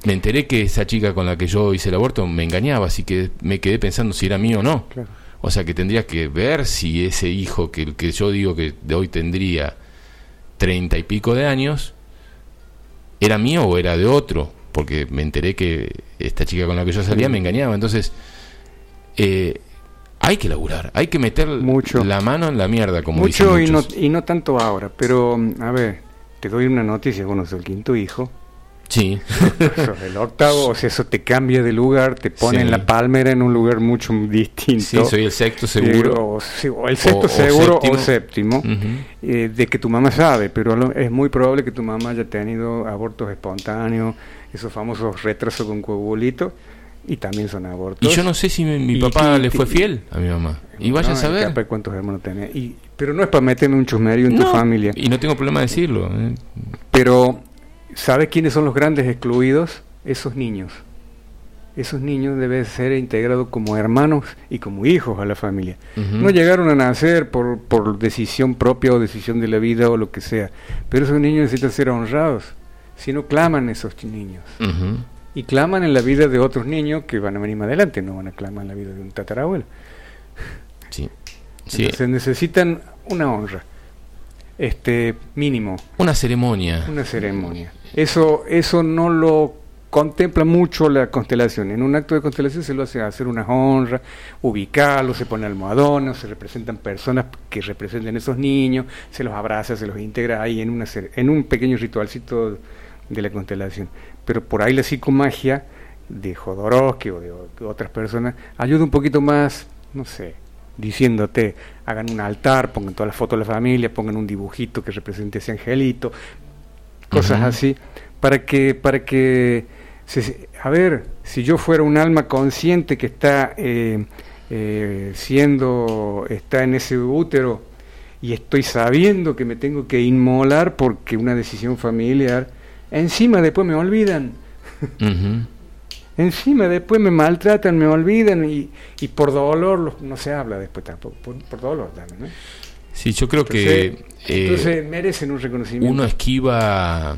me enteré que esa chica con la que yo hice el aborto me engañaba, así que me quedé pensando si era mío o no. Claro. O sea que tendría que ver si ese hijo que, que yo digo que de hoy tendría treinta y pico de años era mío o era de otro, porque me enteré que esta chica con la que yo salía me engañaba. Entonces, eh, hay que laburar, hay que meter Mucho. la mano en la mierda, como Mucho dicen y no, y no tanto ahora, pero a ver, te doy una noticia, bueno, es el quinto hijo. Sí. Sos el octavo, o sea, eso te cambia de lugar, te pone Sí. en la palmera en un lugar mucho distinto. Sí, soy el sexto seguro. Eh, o, o el sexto O- o seguro séptimo. o séptimo, Ujú. eh, de que tu mamá sabe, pero lo- es muy probable que tu mamá haya tenido abortos espontáneos, esos famosos retrasos con coagulito, y también son abortos. Y yo no sé si mi, mi papá le fue fiel a mi mamá. Y vaya No, a saber. cuántos hermanos tenés. Y, pero no es para meterme un chusmerío en tu No, familia. Y no tengo problema de decirlo. ¿eh? Pero, ¿sabes quiénes son los grandes excluidos? Esos niños. Esos niños deben ser integrados como hermanos y como hijos a la familia. No llegaron a nacer por, por decisión propia o decisión de la vida o lo que sea. Pero esos niños necesitan ser honrados. sino claman esos niños. Y claman en la vida de otros niños que van a venir más adelante, no van a clamar en la vida de un tatarabuelo. Sí. Se necesitan una honra, este mínimo. Una ceremonia. Una ceremonia. Eso, eso no lo contempla mucho la constelación. En un acto de constelación se lo hace hacer una honra, ubicarlo, se pone almohadones, se representan personas que representen esos niños, se los abraza, se los integra ahí en, una, en un pequeño ritualcito de la constelación. Pero por ahí la psicomagia de Jodorowsky o de, otras personas ayuda un poquito más, no sé, diciéndote, hagan un altar, pongan todas las fotos de la familia, pongan un dibujito que represente ese angelito, cosas así, para que, para que a ver, si yo fuera un alma consciente que está eh, eh, siendo, está en ese útero y estoy sabiendo que me tengo que inmolar porque una decisión familiar, encima después me olvidan. encima después me maltratan, me olvidan y, y por dolor no se habla después tampoco, por, dolor también. ¿no? Sí, yo creo que... entonces eh, merecen un reconocimiento. Uno esquiva...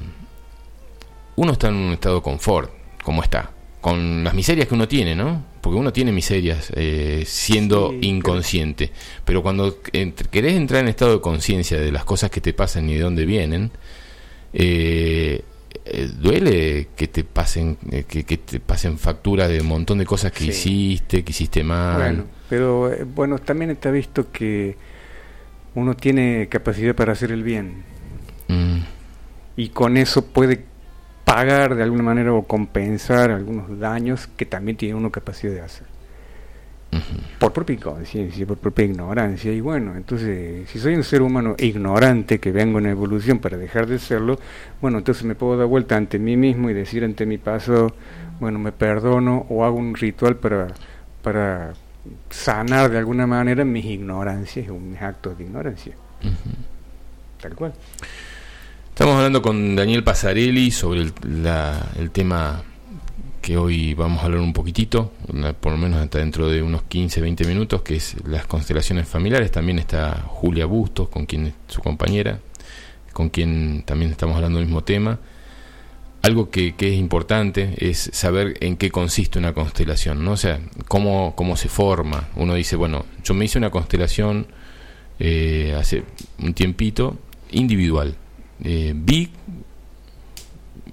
Uno está en un estado de confort como está, con las miserias que uno tiene, ¿no? Porque uno tiene miserias eh, siendo inconsciente, pero cuando querés entrar en estado de conciencia de las cosas que te pasan y de dónde vienen, eh, eh, duele que te pasen que, te pasen factura de un montón de cosas que hiciste, que hiciste mal. Bueno, pero bueno, también está visto que uno tiene capacidad para hacer el bien. Mm. Y con eso puede pagar de alguna manera o compensar algunos daños que también tiene uno capacidad de hacer. Por propia inconsciencia, por propia ignorancia. Y bueno, entonces, si soy un ser humano ignorante que vengo en evolución para dejar de serlo, bueno, entonces me puedo dar vuelta ante mí mismo y decir ante mi paso, bueno, me perdono o hago un ritual para, para sanar de alguna manera mis ignorancias o mis actos de ignorancia. Tal cual. Estamos hablando con Daniel Pasarelli sobre el, el, tema que hoy vamos a hablar un poquitito, por lo menos hasta dentro de unos 15, 20 minutos, que es las constelaciones familiares. También está Julia Bustos, con quien es su compañera, con quien también estamos hablando del mismo tema. Algo que, que, es importante es saber en qué consiste una constelación, ¿no? O sea, cómo, cómo se forma. Uno dice, bueno, yo me hice una constelación eh, hace un tiempito individual eh, vi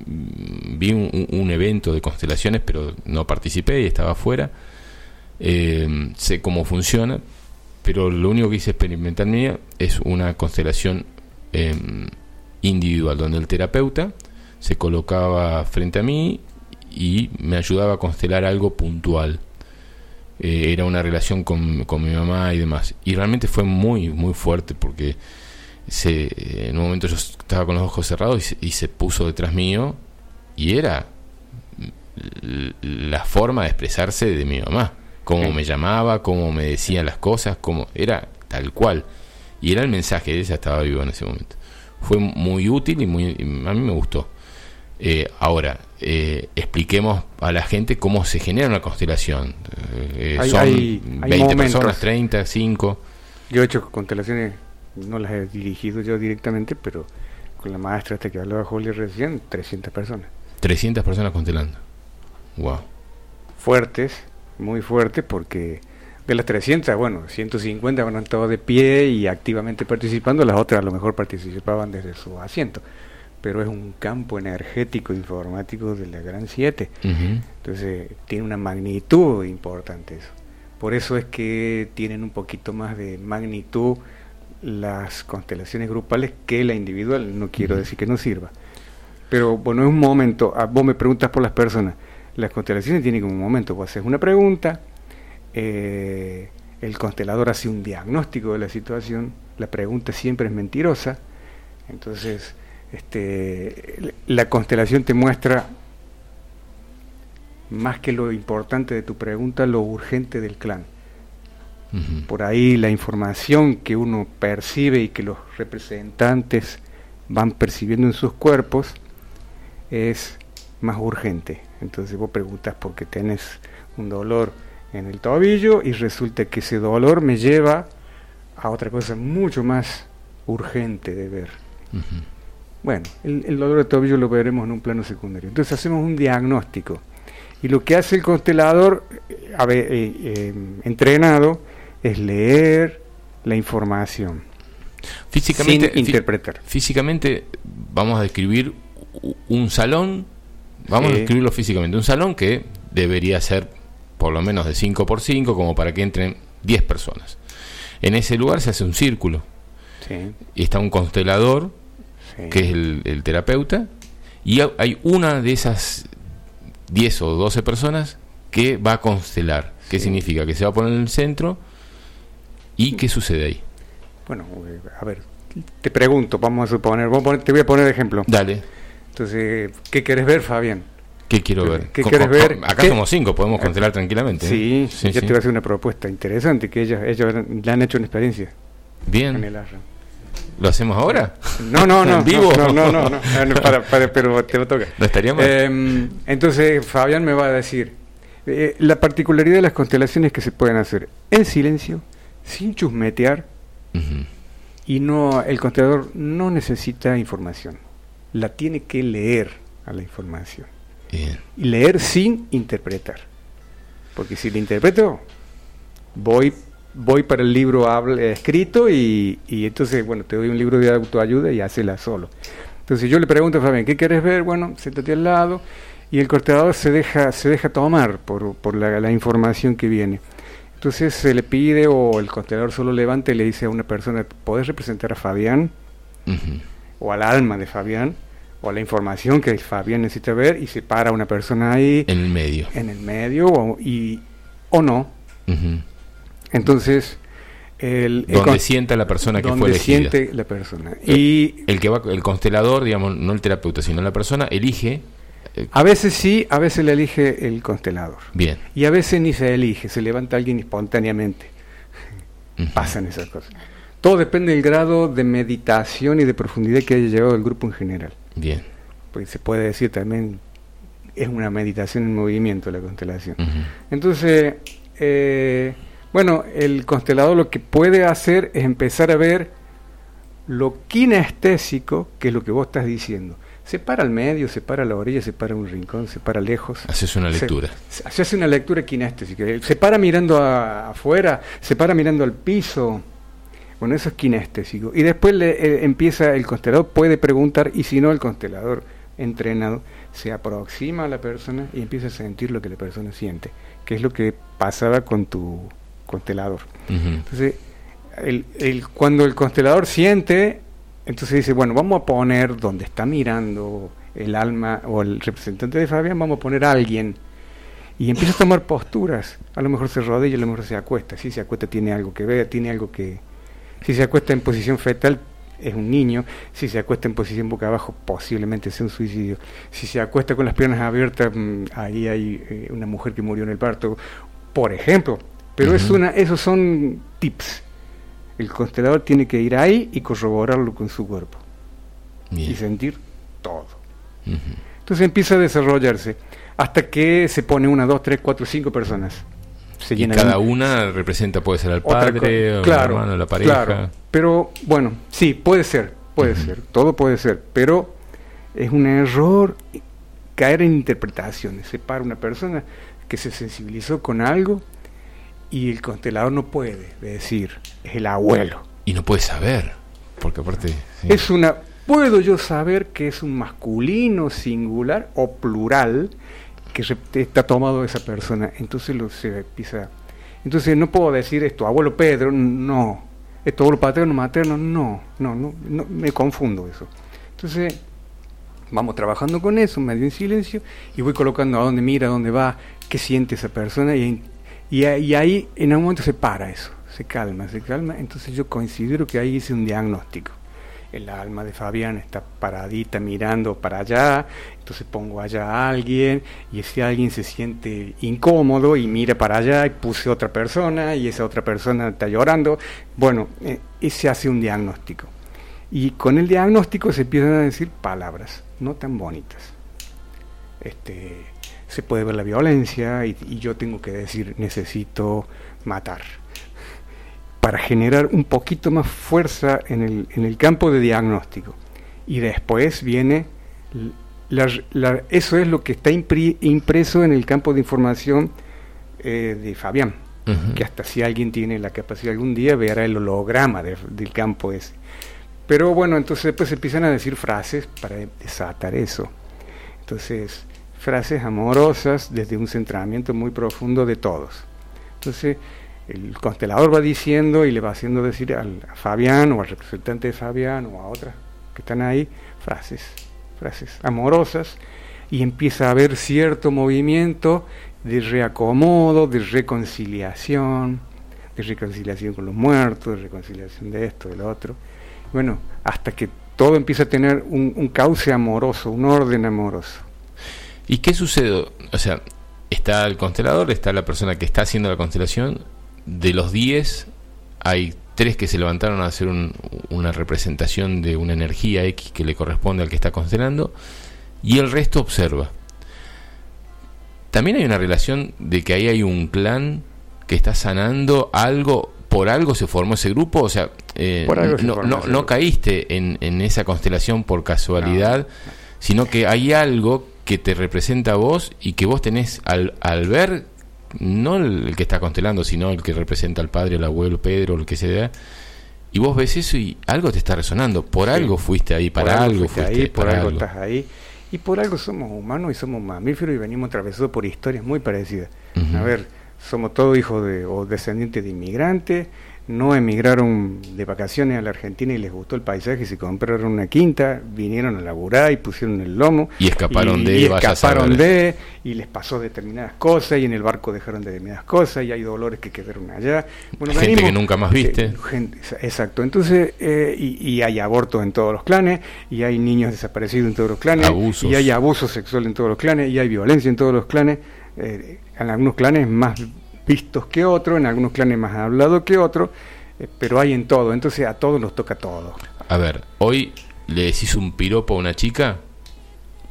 vi un, evento de constelaciones, pero no participé y estaba afuera. Eh, sé cómo funciona, pero lo único que hice experimentar mía es una constelación em, individual, donde el terapeuta se colocaba frente a mí y me ayudaba a constelar algo puntual. Eh, era una relación con, con mi mamá y demás. Y realmente fue muy, muy fuerte porque se, en un momento yo estaba con los ojos cerrados y se, puso detrás mío y era la forma de expresarse de mi mamá, cómo me llamaba, cómo me decía las cosas, cómo era tal cual. Y era el mensaje, ella estaba vivo en ese momento. Fue muy útil y muy a mí me gustó. Eh, ahora, eh, expliquemos a la gente cómo se genera una constelación. Eh, son 20 personas, 30, 5. Yo he hecho constelaciones no las he dirigido yo directamente, pero con la maestra hasta que hablaba Julia recién, 300 personas. 300 personas constelando. Wow. Fuertes, muy fuertes, porque de las 300, bueno, 150 han estado de pie y activamente participando, las otras a lo mejor participaban desde su asiento. Pero es un campo energético informático de la Gran 7. Entonces tiene una magnitud importante eso. Por eso es que tienen un poquito más de magnitud las constelaciones grupales que la individual. No quiero decir que no sirva. Pero bueno, es un momento. Ah, vos me preguntas por las personas. Las constelaciones tienen como un momento. Vos haces una pregunta, eh, el constelador hace un diagnóstico de la situación, la pregunta siempre es mentirosa. Entonces, este, la constelación te muestra más que lo importante de tu pregunta, lo urgente del clan. Por ahí la información que uno percibe y que los representantes van percibiendo en sus cuerpos es más urgente. Entonces vos preguntas por qué tenés un dolor en el tobillo y resulta que ese dolor me lleva a otra cosa mucho más urgente de ver. Bueno, el, dolor de tobillo lo veremos en un plano secundario. Entonces hacemos un diagnóstico. Y lo que hace el constelador eh, eh, entrenado es leer la información. Físicamente, sin interpretar. Físicamente vamos a describir un salón, vamos a describirlo físicamente, un salón que debería ser por lo menos de 5 por 5 como para que entren 10 personas. En ese lugar se hace un círculo. Y está un constelador, que es el, terapeuta, y hay una de esas 10 o 12 personas que va a constelar. ¿Qué significa? Que se va a poner en el centro y ¿qué sucede ahí? Bueno, eh, a ver, te pregunto, vamos a suponer, te voy a poner ejemplo. Dale. Entonces, ¿qué quieres ver, Fabián? ¿Qué quiero ver? ¿Qué quieres ver? Acá somos cinco, podemos constelar tranquilamente. ¿eh? Sí, sí, yo te voy a hacer una propuesta interesante, que ellos, ellos le han hecho una experiencia. Bien. En el ¿Lo hacemos ahora? No, no, no. ¿En vivo? No, no, no, no. Para, para, pero te lo toca. ¿No estaría mal? Eh, entonces, Fabián me va a decir, eh, la particularidad de las constelaciones que se pueden hacer en silencio, sin chusmetear, y no el constelador no necesita información, la tiene que leer a la información. Y leer sin interpretar. Porque si le interpreto, voy voy para el libro escrito y, y, entonces, bueno, te doy un libro de autoayuda y hacela solo. Entonces yo le pregunto a Fabián, ¿qué quieres ver? Bueno, siéntate al lado y el cortador se deja, se deja tomar por, por la, la, información que viene. Entonces se le pide o el constelador solo levanta y le dice a una persona, ¿podés representar a Fabián? O al alma de Fabián o a la información que Fabián necesita ver y se para una persona ahí. En el medio. En el medio o, y, o no. Entonces, el, donde sienta la persona que fue elegida. siente la persona. Y el, que va, el constelador, digamos, no el terapeuta, sino la persona, elige. Eh, a veces sí, a veces le elige el constelador. Bien. Y a veces ni se elige, se levanta alguien espontáneamente. Pasan esas cosas. Todo depende del grado de meditación y de profundidad que haya llevado el grupo en general. Bien. Pues se puede decir también, es una meditación en movimiento la constelación. Entonces, eh, bueno, el constelador lo que puede hacer es empezar a ver lo kinestésico, que es lo que vos estás diciendo. Se para al medio, se para a la orilla, se para a un rincón, se para lejos. Haces una lectura. Se, hace una lectura kinestésica. Se para mirando afuera, se para mirando al piso. Bueno, eso es kinestésico. Y después le, eh, empieza el constelador, puede preguntar, y si no, el constelador entrenado se aproxima a la persona y empieza a sentir lo que la persona siente, que es lo que pasaba con tu constelador. Entonces, el, el, cuando el constelador siente, entonces dice, bueno, vamos a poner donde está mirando el alma o el representante de Fabián, vamos a poner a alguien. Y empieza a tomar posturas. A lo mejor se rodilla, a lo mejor se acuesta. Si se acuesta tiene algo que ver, tiene algo que... Si se acuesta en posición fetal es un niño. Si se acuesta en posición boca abajo posiblemente sea un suicidio. Si se acuesta con las piernas abiertas, mm, ahí hay eh, una mujer que murió en el parto. Por ejemplo, pero es una, esos son tips. El constelador tiene que ir ahí y corroborarlo con su cuerpo. Y sentir todo. Entonces empieza a desarrollarse hasta que se pone una, dos, tres, cuatro, cinco personas. Se y cada una representa, puede ser al padre, o claro, hermano, la pareja. Claro. Pero bueno, sí, puede ser, puede ser, todo puede ser, pero es un error caer en interpretaciones. Se para una persona que se sensibilizó con algo y el constelador no puede decir, es el abuelo. Y no puede saber, porque aparte... Es una... ¿Puedo yo saber que es un masculino singular o plural que está tomado de esa persona? Entonces lo se empieza... Entonces no puedo decir esto, abuelo Pedro, no. Esto abuelo paterno, materno, no, no, no, no me confundo eso. Entonces vamos trabajando con eso, medio en silencio, y voy colocando a dónde mira, a dónde va, qué siente esa persona, y y, ahí en un momento se para eso, se calma, se calma. Entonces yo considero que ahí hice un diagnóstico. El alma de Fabián está paradita mirando para allá, entonces pongo allá a alguien y ese alguien se siente incómodo y mira para allá y puse otra persona y esa otra persona está llorando. Bueno, eh, ese hace un diagnóstico. Y con el diagnóstico se empiezan a decir palabras, no tan bonitas. Este, se puede ver la violencia y, yo tengo que decir necesito matar para generar un poquito más fuerza en el, en el campo de diagnóstico. y después viene eso es lo que está impreso en el campo de información eh, de Fabián, que hasta si alguien tiene la capacidad algún día verá el holograma del campo ese. Pero bueno, entonces después empiezan a decir frases para desatar eso. Entonces, frases amorosas desde un centramiento muy profundo de todos. Entonces, el constelador va diciendo y le va haciendo decir al, a Fabián o al representante de Fabián o a otras que están ahí frases frases amorosas, y empieza a haber cierto movimiento de reacomodo, de reconciliación, de reconciliación con los muertos, de reconciliación de esto, de lo otro. Bueno, hasta que todo empieza a tener un, cauce amoroso, un orden amoroso. ¿Y qué sucede? O sea, está el constelador, está la persona que está haciendo la constelación, de los 10 hay tres que se levantaron a hacer una representación de una energía X que le corresponde al que está constelando, y el resto observa. También hay una relación de que ahí hay un clan que está sanando algo, por algo se formó ese grupo, o sea, eh, no, no, caíste en, en, esa constelación por casualidad, sino que hay algo que te representa a vos y que vos tenés al, al ver no el, que está constelando, sino el que representa al padre, el abuelo, Pedro, el que sea. Y vos ves eso y algo te está resonando. Por algo fuiste ahí, para algo, fuiste, ahí, por algo, estás ahí. Y por algo somos humanos y somos mamíferos y venimos atravesados por historias muy parecidas. A ver, somos todos hijos de, o descendientes de inmigrantes, no emigraron de vacaciones a la Argentina y les gustó el paisaje y se compraron una quinta, vinieron a laburar y pusieron el lomo. Y escaparon de, y escaparon de, y les pasó determinadas cosas y en el barco dejaron determinadas cosas y hay dolores que quedaron allá. Bueno, gente que nunca más viste. exacto, entonces, eh, y, hay abortos en todos los clanes, y hay niños desaparecidos en todos los clanes, y hay abuso sexual en todos los clanes, y hay violencia en todos los clanes. Eh, en algunos clanes más vistos que otros, en algunos clanes más hablado que otros, eh, pero hay en todo, entonces a todos nos toca todo. A ver, hoy le decís un piropo a una chica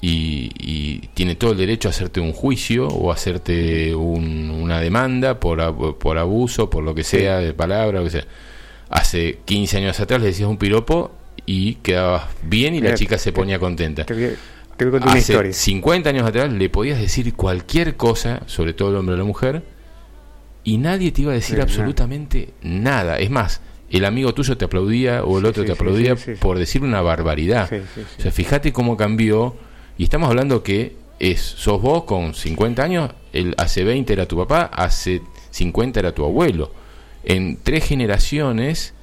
y, tiene todo el derecho a hacerte un juicio o hacerte una demanda por, por abuso, por lo que sea, de palabra, o que sea. Hace 15 años atrás le decías un piropo y quedabas bien y la chica se ponía contenta. Hace 50 años atrás le podías decir cualquier cosa, sobre todo el hombre o la mujer, y nadie te iba a decir absolutamente nada. Es más, el amigo tuyo te aplaudía o el otro te aplaudía por decir una barbaridad. O sea, fíjate cómo cambió. Y estamos hablando que es, sos vos con 50 años, el, hace 20 era tu papá, hace 50 era tu abuelo. En tres generaciones,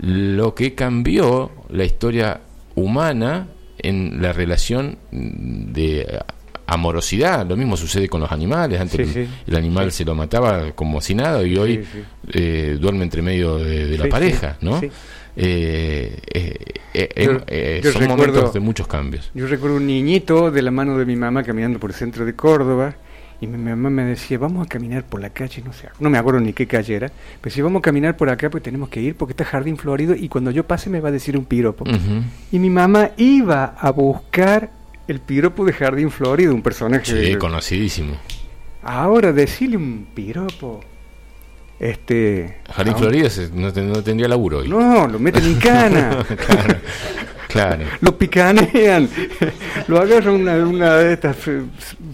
lo que cambió la historia humana en la relación de amorosidad. Lo mismo sucede con los animales. Antes el, animal se lo mataba como si nada y hoy eh, duerme entre medio de, la pareja, ¿no? Eh, eh, son momentos de muchos cambios. Yo recuerdo un niñito de la mano de mi mamá caminando por el centro de Córdoba y mi mamá me decía, vamos a caminar por la calle, no sé, no me acuerdo ni qué calle era, pero si vamos a caminar por acá, pues tenemos que ir porque está jardín florido y cuando yo pase me va a decir un piropo. Y mi mamá iba a buscar el piropo de Jardín Florido, un personaje. Sí, conocidísimo. Ahora, decirle un piropo. Este. Jardín Florido no, tendría laburo hoy. No, lo meten en cana. claro, Lo picanean. lo agarran una, una de estas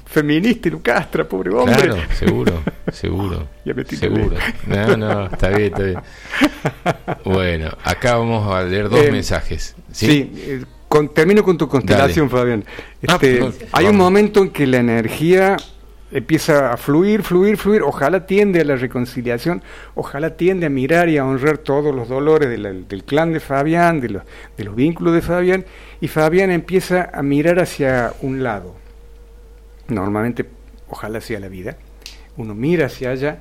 feministas y lo castra, pobre hombre. Claro, seguro, seguro. seguro. No, no, está bien, está bien. Bueno, acá vamos a leer dos eh, mensajes. Sí, sí eh, termino con tu constelación, Fabián. Ah, este, hay un momento en que la energía empieza a fluir, fluir, fluir. Ojalá tiende a la reconciliación, ojalá tiende a mirar y a honrar todos los dolores del clan de Fabián, de los, de los vínculos de Fabián. Y Fabián empieza a mirar hacia un lado. Normalmente, ojalá hacia la vida. Uno mira hacia allá.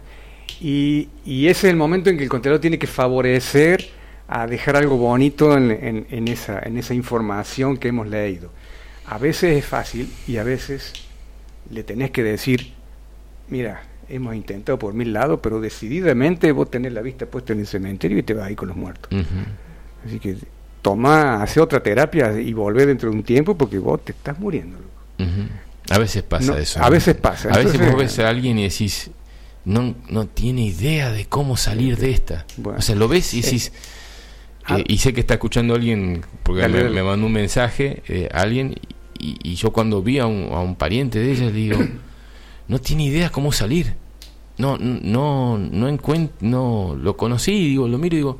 Y, ese es el momento en que el constelador tiene que favorecer a dejar algo bonito en esa información que hemos leído. A veces es fácil y a veces le tenés que decir, mira, hemos intentado por mil lados, pero decididamente vos tenés la vista puesta en el cementerio y te vas ahí con los muertos. Así que toma, hace otra terapia y volvé dentro de un tiempo porque vos te estás muriendo. A veces pasa eso. A veces pasa. A veces vos ves a alguien y decís, no, no tiene idea de cómo salir de esta. o sea, lo ves y decís eh, y sé que está escuchando alguien, porque me, mandó un mensaje, eh, alguien, y, yo cuando vi a un, a un pariente de ella, le digo, no tiene idea cómo salir. No, no, no encuentro, no, lo conocí, digo, lo miro y digo,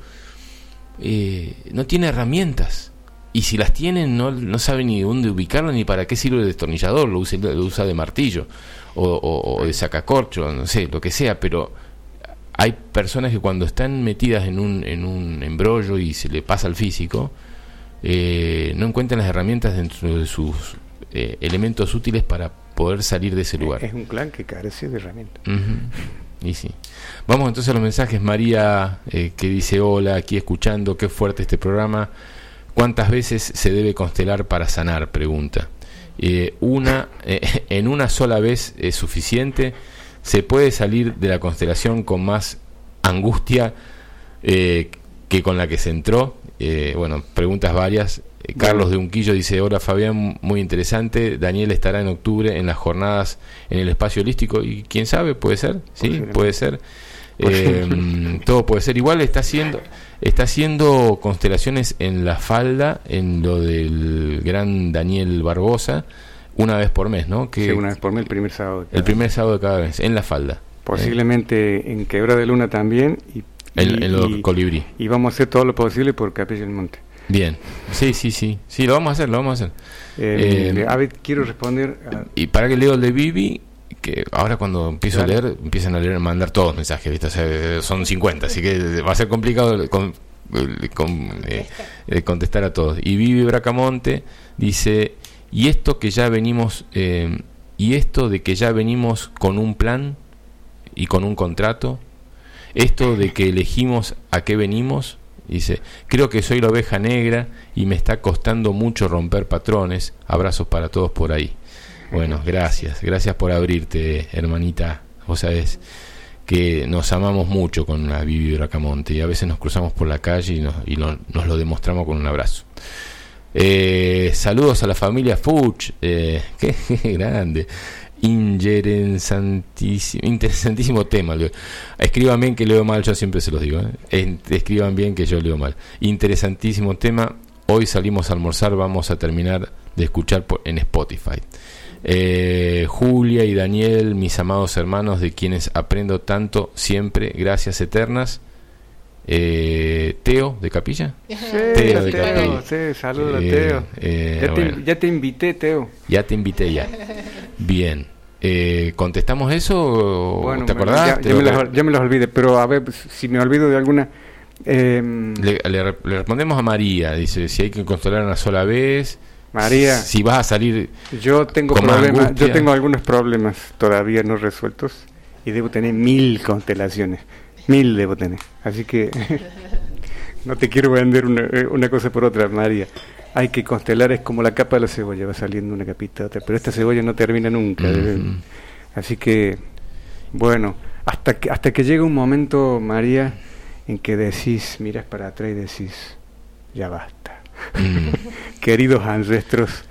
eh, no tiene herramientas. Y si las tienen, no, no sabe ni dónde ubicarlo ni para qué sirve el destornillador, lo usa, lo usa de martillo o, o de sacacorcho, no sé, lo que sea, pero hay personas que cuando están metidas en un, en un embrollo y se le pasa al físico, eh, no encuentran las herramientas dentro de sus eh, elementos útiles para poder salir de ese lugar. Es un clan que carece de herramientas. Y sí. Vamos entonces a los mensajes. María, eh, que dice: Hola, aquí escuchando, qué fuerte este programa. ¿Cuántas veces se debe constelar para sanar? Pregunta. una, en una sola vez es suficiente se puede salir de la constelación con más angustia eh, que con la que se entró. Eh, bueno, preguntas varias. Eh, Carlos de Unquillo dice, hola Fabián, muy interesante. Daniel estará en octubre en las jornadas en el espacio holístico y quién sabe, puede ser, sí, puede ser. todo puede ser. Igual está haciendo, está haciendo constelaciones en la falda, en lo del gran Daniel Barbosa una vez por mes, ¿no? Que, sí, una vez por mes, el primer sábado. El primer sábado de cada mes, en la falda. Posiblemente en Quebra de Luna también. Y, en, los colibrí. Y vamos a hacer todo lo posible por Capilla del Monte. Bien, sí, sí, sí. Sí, lo vamos a hacer, lo vamos a hacer. Eh, eh, a ver, quiero responder. Y para que leo el de Vivi, que ahora cuando empiezo a leer, empiezan a leer, mandar todos los mensajes, ¿viste? son 50, así que va a ser complicado con, eh, contestar a todos. Y Vivi Bracamonte dice y esto que ya venimos eh, y esto de que ya venimos con un plan y con un contrato esto de que elegimos a qué venimos dice creo que soy la oveja negra y me está costando mucho romper patrones abrazos para todos por ahí bueno gracias gracias por abrirte hermanita vos sabés que nos amamos mucho con la Vivi Bracamonte y a veces nos cruzamos por la calle y nos, y nos lo demostramos con un abrazo eh, saludos a la familia Fuch. Eh, qué, grande. Interesantísimo tema. Escriban bien que leo mal, yo siempre se los digo. ¿eh? Escriban bien que yo leo mal. Interesantísimo tema. Hoy salimos a almorzar, vamos a terminar de escuchar en Spotify. Eh, Julia y Daniel, mis amados hermanos, de quienes aprendo tanto siempre, gracias eternas. Eh, Teo de Capilla. Teo de Capilla. Sí, saludos eh, Teo. Eh, ya, te, invité, Teo. Ya te invité ya. Bien. Eh, ¿Contestamos eso? ¿Te acordás? Ya, me los, olvidé, pero a ver, si me olvido de alguna... Em, le, respondemos a María, dice, si hay que constelar una sola vez... María, si vas a salir yo tengo problemas, yo tengo algunos problemas todavía no resueltos y debo tener mil constelaciones. Mil debo tener. Así que no te quiero vender eh, una, cosa por otra, María. Hay que constelar, es como la capa de la cebolla, va saliendo una capita otra, pero esta cebolla no termina nunca. Así que, bueno, hasta que, hasta que llega un momento, María, en que decís, miras para atrás y decís, ya basta. Mm. Queridos ancestros,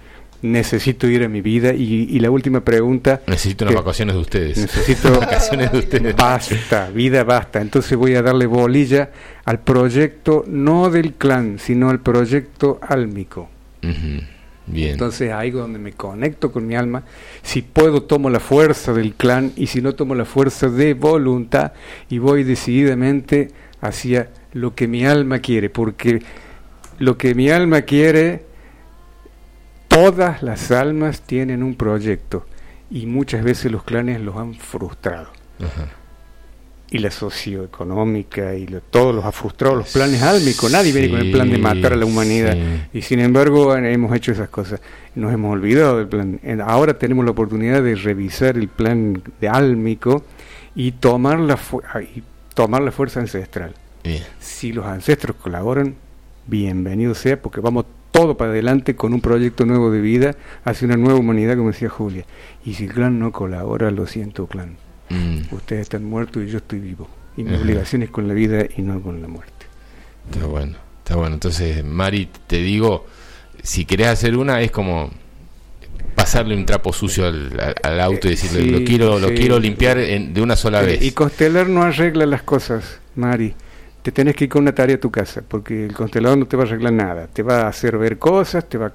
necesito ir a mi vida. Y, la última pregunta necesito unas vacaciones de ustedes. necesito vacaciones de ustedes. basta vida basta. Entonces voy a darle bolilla al proyecto no del clan sino al proyecto álmico. Bien. entonces ahí donde me conecto con mi alma. Si puedo tomo la fuerza del clan y si no tomo la fuerza de voluntad y voy decididamente hacia lo que mi alma quiere porque lo que mi alma quiere Todas las almas tienen un proyecto y muchas veces los clanes los han frustrado. Y la socioeconómica y todo los ha frustrado, los planes álmicos. Nadie viene con el plan de matar a la humanidad. Y sin embargo hemos hecho esas cosas. Nos hemos olvidado del plan. Ahora tenemos la oportunidad de revisar el plan de álmico y tomar la, y tomar la fuerza ancestral. Si los ancestros colaboran, bienvenido sea, porque vamos todo para adelante con un proyecto nuevo de vida hacia una nueva humanidad, como decía Julia. Y si el clan no colabora, lo siento, clan. Mm. Ustedes están muertos y yo estoy vivo. Y mi obligación es con la vida y no con la muerte. Está bueno, está bueno. Entonces, Mari, te digo, si querés hacer una, es como pasarle un trapo sucio al, auto y decirle, lo quiero lo quiero limpiar de una sola vez. Y Costelar no arregla las cosas, Mari te tenés que ir con una tarea a tu casa, porque el constelador no te va a arreglar nada, te va a hacer ver cosas, te va a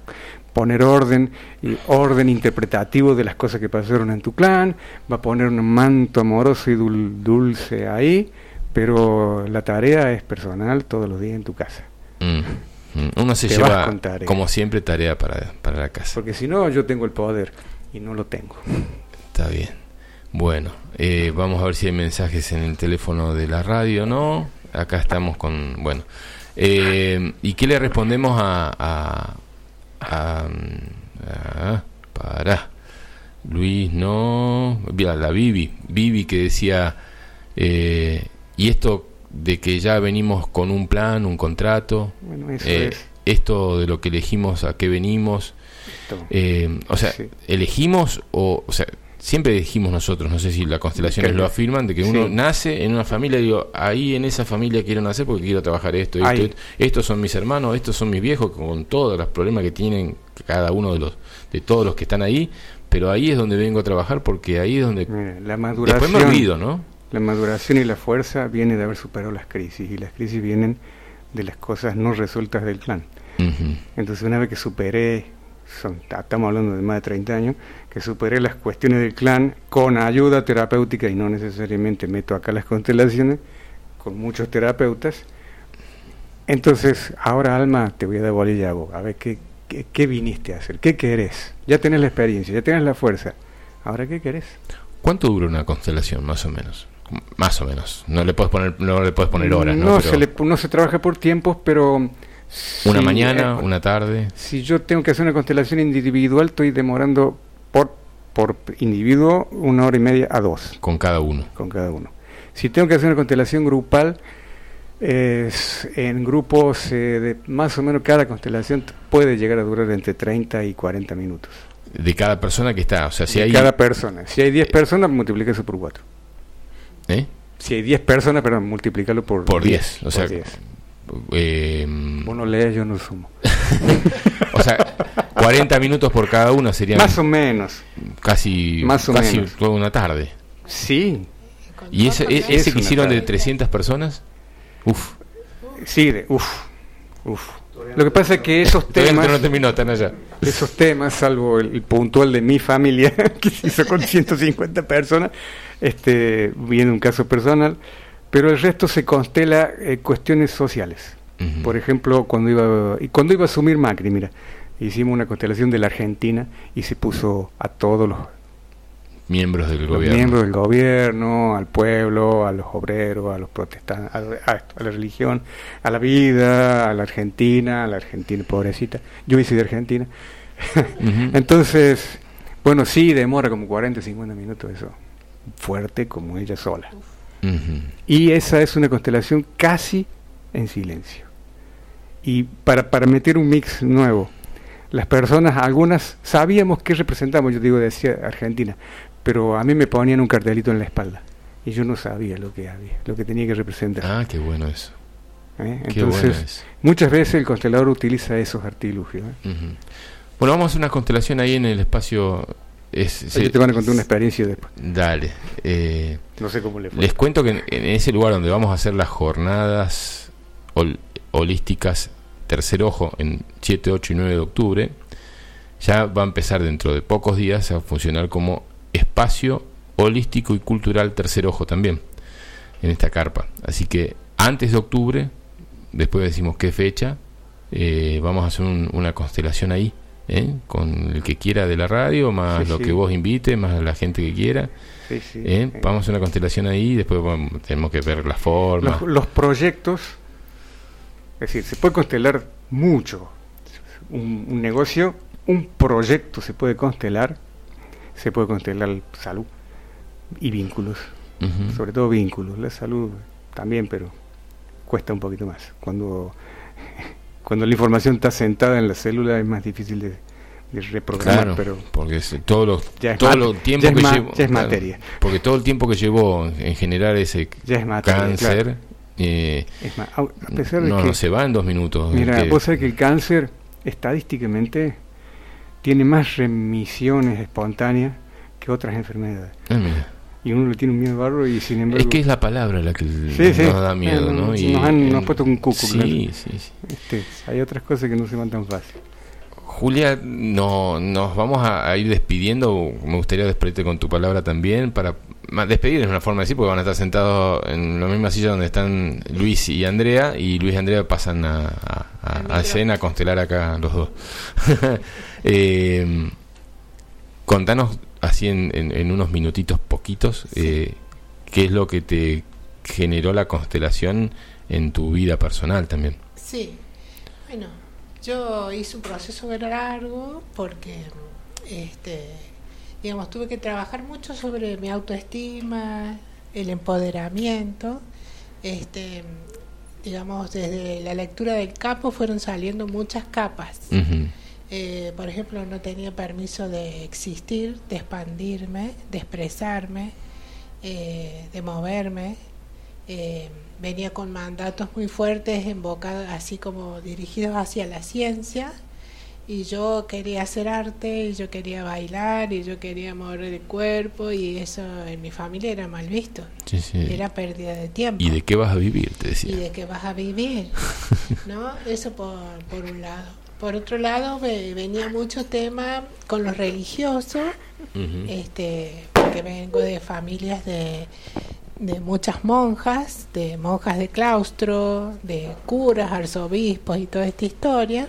poner orden, orden interpretativo de las cosas que pasaron en tu clan, va a poner un manto amoroso y dulce ahí, pero la tarea es personal todos los días en tu casa. Mm, mm. Uno se lleva, como siempre, tarea para, para la casa. Porque si no, yo tengo el poder y no lo tengo. Está bien. Bueno, eh, vamos a ver si hay mensajes en el teléfono de la radio, ¿no? Acá estamos con, bueno. Eh, ¿Y qué le respondemos a, para Luis, no, la Vivi, Vivi que decía, eh, y esto de que ya venimos con un plan, un contrato, esto de lo que elegimos, a qué venimos, o sea, elegimos o, o sea, siempre dijimos nosotros, no sé si las constelaciones lo afirman, de que uno nace en una familia, digo, ahí en esa familia quiero nacer porque quiero trabajar esto, esto, estos son mis hermanos, estos son mis viejos, con todos los problemas que tienen cada uno de los, de todos los que están ahí, pero ahí es donde vengo a trabajar porque ahí es donde la maduración, después me olvido, ¿no? La maduración y la fuerza viene de haber superado las crisis y las crisis vienen de las cosas no resueltas del clan. Entonces una vez que superé son, estamos hablando de más de 30 años, que superé las cuestiones del clan con ayuda terapéutica y no necesariamente meto acá las constelaciones, con muchos terapeutas. Entonces, ahora Alma, te voy a dar bolilla a vos, a ver qué, qué, viniste a hacer, qué querés. Ya tenés la experiencia, ya tenés la fuerza. Ahora, ¿qué querés? ¿Cuánto dura una constelación, más o menos? Más o menos. No le puedes poner, no le puedes poner horas, ¿no? No, se le, no se trabaja por tiempos, pero una mañana, eh, una tarde. Si yo tengo que hacer una constelación individual, estoy demorando por, por individuo una hora y media a dos. Con cada uno. Con cada uno. Si tengo que hacer una constelación grupal, es, en grupos eh, de más o menos cada constelación puede llegar a durar entre 30 y 40 minutos. De cada persona que está, o sea, si de hay... cada persona. Si hay 10 personas, multiplica eso por 4. ¿Eh? Si hay 10 personas, perdón, multiplicarlo por, por 10. O sea, eh, Vos no lees, yo no sumo. o sea, 40 minutos por cada uno serían. Más o menos. Casi, más o casi toda una tarde. Sí. ¿Y ese, e-, ese que hicieron de 300 personas? Uf. Sí, de, uf. Uf. Lo que pasa es que esos temas. No terminó, están allá. Esos temas, salvo el, puntual de mi familia, que se hizo con 150 personas, este, viene un caso personal pero el resto se constela eh, cuestiones sociales. Por ejemplo, cuando iba, y cuando iba a asumir Macri, mira, hicimos una constelación de la Argentina y se puso a todos los miembros del gobierno. Miembros del gobierno, al pueblo, a los obreros, a los protestantes, a, la religión, a la vida, a la Argentina, a la Argentina pobrecita. Yo hice de Argentina. Entonces, bueno, sí, demora como 40, 50 minutos eso. Fuerte como ella sola. Y esa es una constelación casi en silencio. Y para, para meter un mix nuevo, las personas, algunas sabíamos qué representamos, yo digo, decía Argentina, pero a mí me ponían un cartelito en la espalda y yo no sabía lo que había, lo que tenía que representar. Ah, qué bueno eso. ¿Eh? Entonces, muchas veces el constelador utiliza esos artilugios. ¿eh? Bueno, vamos a hacer una constelación ahí en el espacio es, te van a contar una experiencia después. Dale. Eh, no sé cómo le fue. Les cuento que en, ese lugar donde vamos a hacer las jornadas holísticas Tercer Ojo en 7, 8 y 9 de octubre, ya va a empezar dentro de pocos días a funcionar como espacio holístico y cultural Tercer Ojo también en esta carpa. Así que antes de octubre, después decimos qué fecha, eh, vamos a hacer una constelación ahí ¿eh? con el que quiera de la radio, más lo que vos invite, más la gente que quiera. ¿eh? Vamos a hacer una constelación ahí, después tenemos que ver la forma. Los, proyectos, es decir, se puede constelar mucho. Un, negocio, un proyecto se puede constelar, se puede constelar salud y vínculos, sobre todo vínculos. La salud también, pero cuesta un poquito más. Cuando cuando la información está sentada en la célula es más difícil de, reprogramar, pero porque todo lo, todo el tiempo que llevó, es materia. Porque todo el tiempo que llevó en generar ese cáncer eh, a pesar de no, no se va en dos minutos. Mira, vos sabés que el cáncer estadísticamente tiene más remisiones espontáneas que otras enfermedades. Ah, y uno le tiene un miedo barro y sin embargo... Es que es la palabra la que nos da miedo, ¿no? Y, nos han puesto un cuco, sí, sí, sí. Este, hay otras cosas que no se van tan fácil. Julia, no, nos vamos a, ir despidiendo. Me gustaría despedirte con tu palabra también para despedir es una forma de decir porque van a estar sentados en la misma silla donde están Luis y Andrea y Luis y Andrea pasan a, a, a escena a constelar acá los dos. eh, contanos así en, en, unos minutitos poquitos eh, qué es lo que te generó la constelación en tu vida personal también. Sí, bueno, yo hice un proceso largo porque este digamos, tuve que trabajar mucho sobre mi autoestima, el empoderamiento, este, digamos, desde la lectura del capo fueron saliendo muchas capas. Eh, por ejemplo, no tenía permiso de existir, de expandirme, de expresarme, eh, de moverme. Eh, venía con mandatos muy fuertes, boca así como dirigidos hacia la ciencia y yo quería hacer arte y yo quería bailar y yo quería mover el cuerpo y eso en mi familia era mal visto. Era pérdida de tiempo. Y de qué vas a vivir te decía. Y de qué vas a vivir no eso por, por un lado por otro lado venía mucho tema con los religiosos este porque vengo de familias de de muchas monjas, de monjas de claustro, de curas, arzobispos y toda esta historia.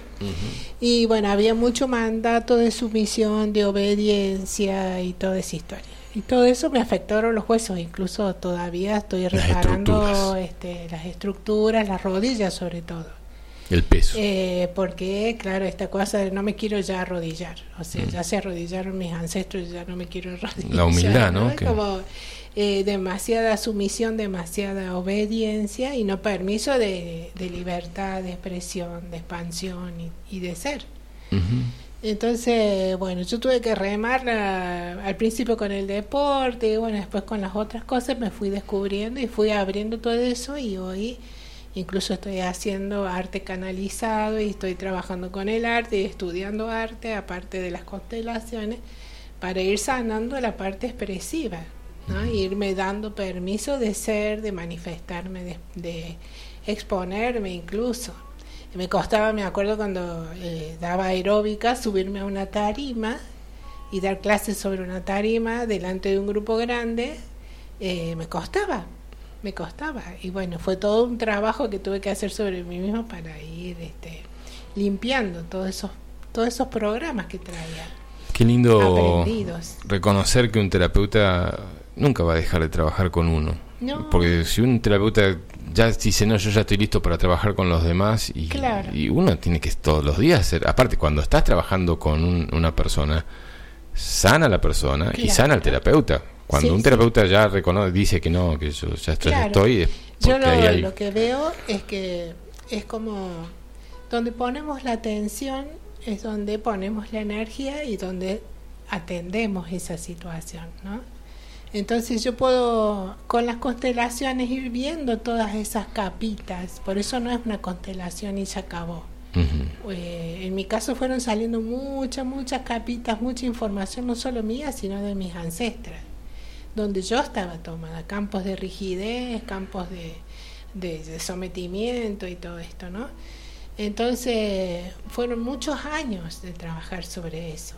Y bueno, había mucho mandato de sumisión, de obediencia y toda esa historia. Y todo eso me afectaron los huesos, incluso todavía estoy reparando este, las estructuras, las rodillas sobre todo. El peso. Eh, porque, claro, esta cosa de no me quiero ya arrodillar. O sea, ya se arrodillaron mis ancestros, ya no me quiero arrodillar. La humildad, ¿no? Como, eh, demasiada sumisión, demasiada obediencia y no permiso de, libertad, de expresión, de expansión y, de ser. Entonces, bueno, yo tuve que remar al principio con el deporte y bueno, después con las otras cosas me fui descubriendo y fui abriendo todo eso y hoy incluso estoy haciendo arte canalizado y estoy trabajando con el arte y estudiando arte aparte de las constelaciones para ir sanando la parte expresiva irme dando permiso de ser, de manifestarme, de, exponerme incluso. Me costaba, me acuerdo cuando eh, daba aeróbica, subirme a una tarima y dar clases sobre una tarima delante de un grupo grande, eh, me costaba, me costaba. Y bueno, fue todo un trabajo que tuve que hacer sobre mí mismo para ir este, limpiando todos esos, todos esos programas que traía. Qué lindo reconocer que un terapeuta nunca va a dejar de trabajar con uno. Porque si un terapeuta ya dice, no, yo ya estoy listo para trabajar con los demás, y, y uno tiene que todos los días hacer, aparte cuando estás trabajando con una persona, sana la persona y sana al terapeuta. Cuando un terapeuta ya reconoce, dice que no, que yo ya estoy, yo lo, lo que veo es que es como donde ponemos la atención es donde ponemos la energía y donde atendemos esa situación, ¿no? Entonces yo puedo con las constelaciones ir viendo todas esas capitas, por eso no es una constelación y se acabó. Eh, en mi caso fueron saliendo muchas, muchas capitas, mucha información, no solo mía, sino de mis ancestras, donde yo estaba tomada, campos de rigidez, campos de, de sometimiento y todo esto, ¿no? Entonces fueron muchos años de trabajar sobre eso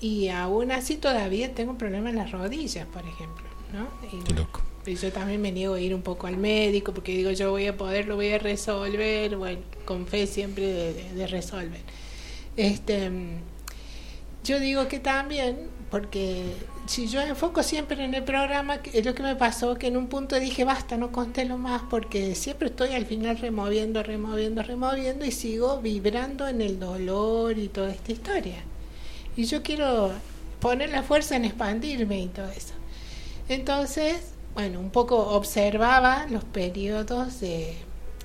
y aún así todavía tengo problemas en las rodillas, por ejemplo, ¿no? Y, yo también me niego a ir un poco al médico porque digo yo voy a poder, lo voy a resolver, bueno, con fe siempre de, resolver. Este, yo digo que también, porque si yo enfoco siempre en el programa, es lo que me pasó, que en un punto dije, basta, no constelo más, porque siempre estoy al final removiendo, removiendo, removiendo y sigo vibrando en el dolor y toda esta historia y yo quiero poner la fuerza en expandirme y todo eso. Entonces, bueno, un poco observaba los periodos de...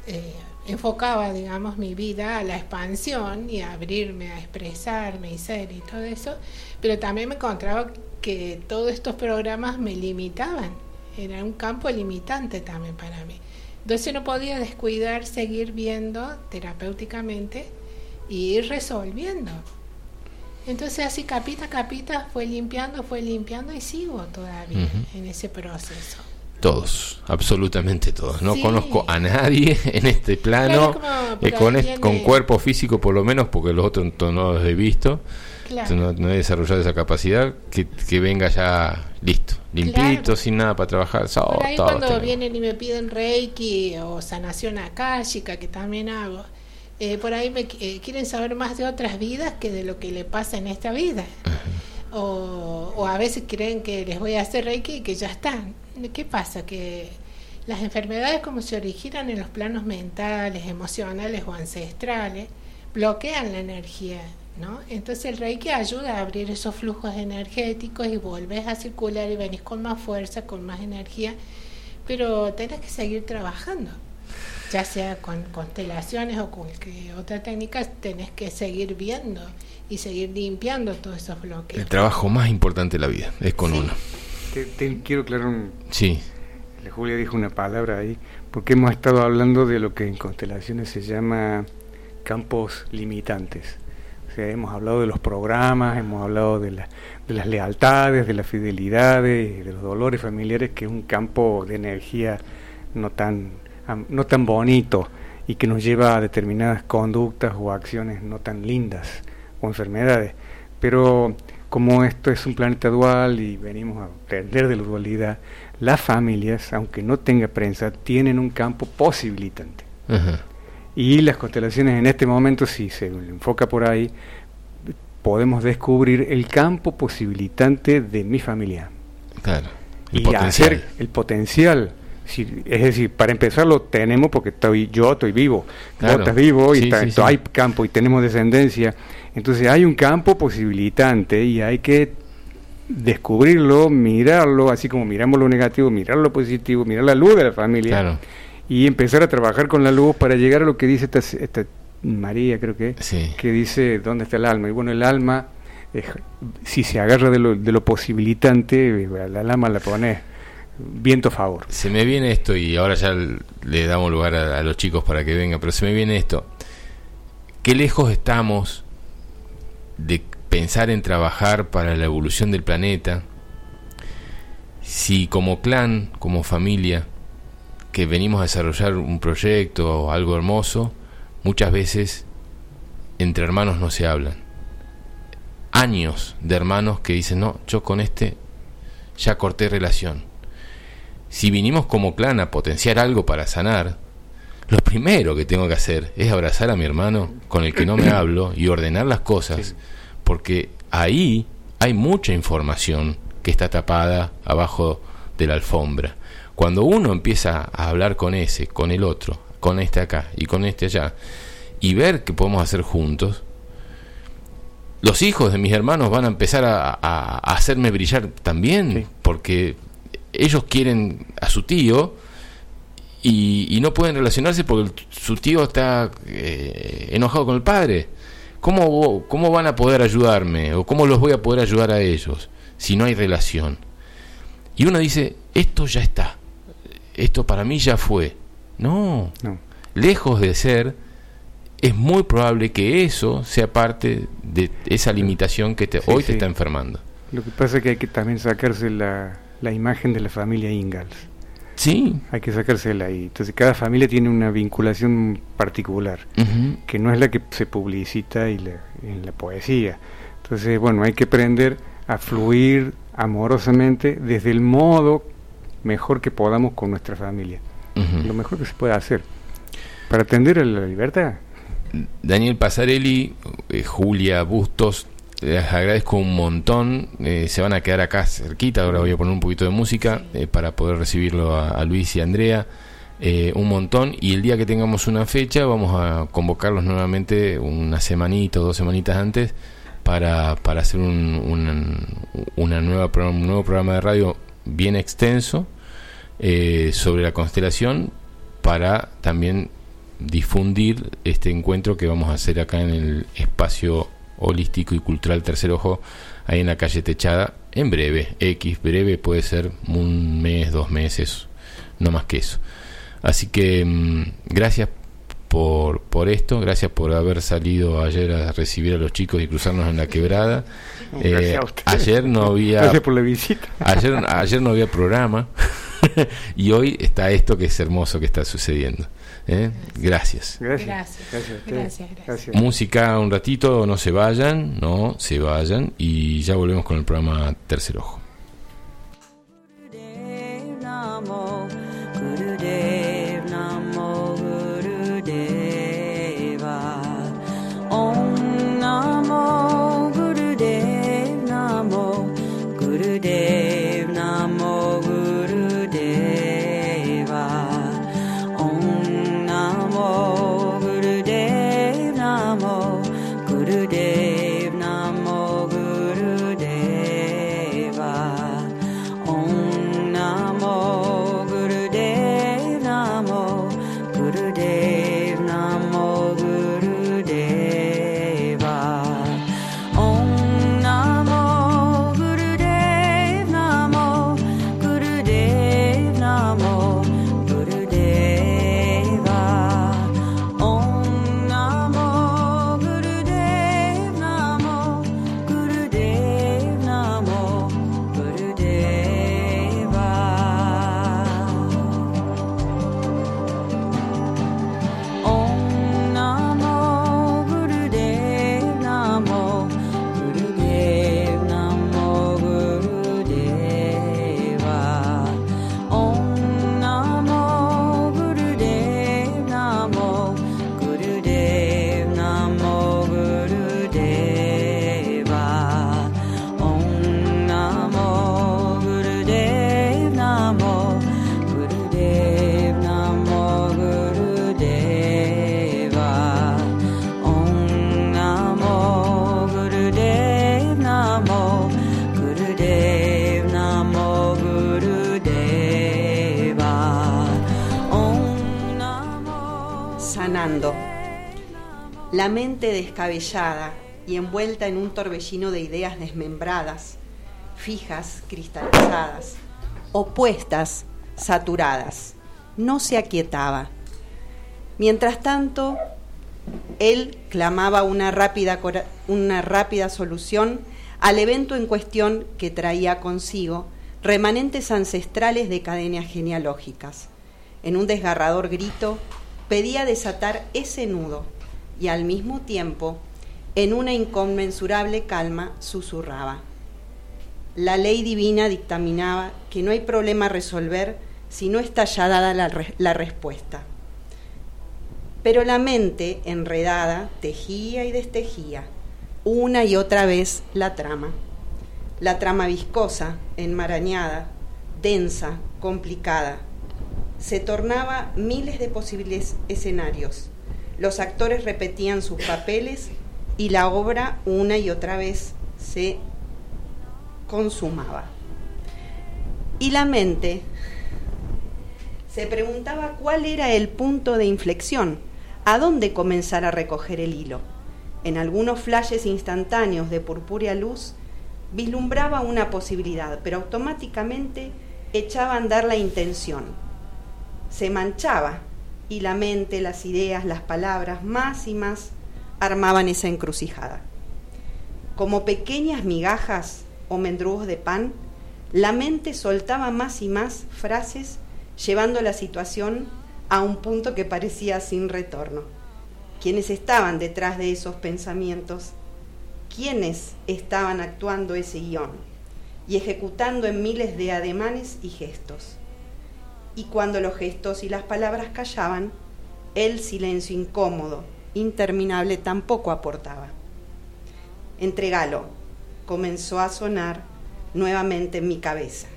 Eh, enfocaba, digamos, mi vida a la expansión y a abrirme, a expresarme y ser y todo eso, pero también me encontraba que todos estos programas me limitaban, era un campo limitante también para mí. Entonces no podía descuidar seguir viendo terapéuticamente y ir resolviendo Entonces así capita a capita fue limpiando, fue limpiando y sigo todavía en ese proceso. Todos, absolutamente todos. No conozco a nadie en este plano eh, con, con cuerpo físico por lo menos, porque los otros no los he visto. No, he desarrollado esa capacidad que, que venga ya listo, limpito, sin nada para trabajar. por ahí cuando vienen y me piden reiki o sanación akáshica, que también hago, eh, por ahí me eh, quieren saber más de otras vidas que de lo que le pasa en esta vida. o, o, a veces creen que les voy a hacer reiki y que ya están. ¿Qué pasa? Que las enfermedades como se originan en los planos mentales, emocionales o ancestrales, bloquean la energía ¿no? Entonces el Reiki ayuda a abrir esos flujos energéticos y volvés a circular y venís con más fuerza, con más energía, pero tenés que seguir trabajando, ya sea con constelaciones o con otra técnica, tenés que seguir viendo y seguir limpiando todos esos bloques. El trabajo más importante de la vida es con uno. Te, quiero aclarar un... Sí. Julia dijo una palabra ahí, porque hemos estado hablando de lo que en constelaciones se llama campos limitantes hemos hablado de los programas, hemos hablado de, de las lealtades, de las fidelidades, de los dolores familiares, que es un campo de energía no tan, no tan bonito y que nos lleva a determinadas conductas o acciones no tan lindas o enfermedades. Pero como esto es un planeta dual y venimos a aprender de la dualidad, las familias, aunque no tenga prensa, tienen un campo posibilitante. Y las constelaciones en este momento, si se enfoca por ahí, podemos descubrir el campo posibilitante de mi familia. Claro. El y potencial. hacer el potencial. es decir, para empezar lo tenemos porque estoy, yo estoy vivo, claro. estás vivo y hay campo y tenemos descendencia. Entonces hay un campo posibilitante y hay que descubrirlo, mirarlo, así como miramos lo negativo, mirar lo positivo, mirar la luz de la familia. Claro y empezar a trabajar con la luz para llegar a lo que dice esta, María, creo que, que dice dónde está el alma. Y bueno, el alma, si se agarra de lo, de lo posibilitante, la alma la pone viento a favor. Se me viene esto, y ahora ya le damos lugar a, los chicos para que vengan, pero se me viene esto. ¿Qué lejos estamos de pensar en trabajar para la evolución del planeta? Si como clan, como familia, que venimos a desarrollar un proyecto o algo hermoso, muchas veces entre hermanos no se hablan. Años de hermanos que dicen, no, yo con este ya corté relación. Si vinimos como clan a potenciar algo para sanar, lo primero que tengo que hacer es abrazar a mi hermano con el que no me hablo y ordenar las cosas, porque ahí hay mucha información que está tapada abajo de la alfombra. Cuando uno empieza a hablar con ese, con el otro, con este acá y con este allá, y ver qué podemos hacer juntos, los hijos de mis hermanos van a empezar a, hacerme brillar también, porque ellos quieren a su tío y, no pueden relacionarse porque su tío está eh, enojado con el padre. ¿Cómo, ¿Cómo van a poder ayudarme o cómo los voy a poder ayudar a ellos si no hay relación? Y uno dice, esto ya está esto para mí ya fue. No, lejos de ser, es muy probable que eso sea parte de esa limitación que te, hoy te está enfermando. Lo que pasa es que hay que también sacarse la, la imagen de la familia Ingalls. Sí. Hay que sacársela ahí. Entonces cada familia tiene una vinculación particular, que no es la que se publicita y en la poesía. Entonces, bueno, hay que aprender a fluir amorosamente desde el modo mejor que podamos con nuestra familia. Lo mejor que se pueda hacer. Para atender a la libertad. Daniel Pasarelli, eh, Julia Bustos, les agradezco un montón. Eh, se van a quedar acá cerquita. Ahora voy a poner un poquito de música eh, para poder recibirlo a, Luis y Andrea. un montón. Y el día que tengamos una fecha, vamos a convocarlos nuevamente una semanita o dos semanitas antes para, para hacer un, una nueva, un nuevo programa de radio bien extenso eh, sobre la constelación para también difundir este encuentro que vamos a hacer acá en el espacio holístico y cultural Tercer Ojo, ahí en la calle Techada, en breve, X, breve puede ser un mes, dos meses, no más que eso. Así que mm, gracias por, por esto, gracias por haber salido ayer a recibir a los chicos y cruzarnos en la quebrada. Eh, ayer no había... Gracias por la visita. Ayer, ayer no había programa y hoy está esto que es hermoso que está sucediendo. ¿eh? Gracias. Gracias. Gracias. gracias. Música un ratito, no se vayan, no se vayan y ya volvemos con el programa Tercer Ojo. day. La mente descabellada y envuelta en un torbellino de ideas desmembradas, fijas, cristalizadas, opuestas, saturadas, no se aquietaba. Mientras tanto, él clamaba una rápida, una rápida solución al evento en cuestión que traía consigo remanentes ancestrales de cadenas genealógicas. En un desgarrador grito, pedía desatar ese nudo y al mismo tiempo, en una inconmensurable calma, susurraba. La ley divina dictaminaba que no hay problema a resolver si no está ya dada la, la respuesta. Pero la mente, enredada, tejía y destejía, una y otra vez la trama. La trama viscosa, enmarañada, densa, complicada. Se tornaba miles de posibles escenarios los actores repetían sus papeles y la obra una y otra vez se consumaba. Y la mente se preguntaba cuál era el punto de inflexión, a dónde comenzar a recoger el hilo. En algunos flashes instantáneos de purpúrea luz vislumbraba una posibilidad, pero automáticamente echaba a andar la intención. Se manchaba y la mente, las ideas, las palabras, más y más armaban esa encrucijada. Como pequeñas migajas o mendrugos de pan, la mente soltaba más y más frases llevando la situación a un punto que parecía sin retorno. ¿Quiénes estaban detrás de esos pensamientos? ¿Quiénes estaban actuando ese guion y ejecutando en miles de ademanes y gestos? Y cuando los gestos y las palabras callaban, el silencio incómodo, interminable, tampoco aportaba. Entregalo comenzó a sonar nuevamente en mi cabeza.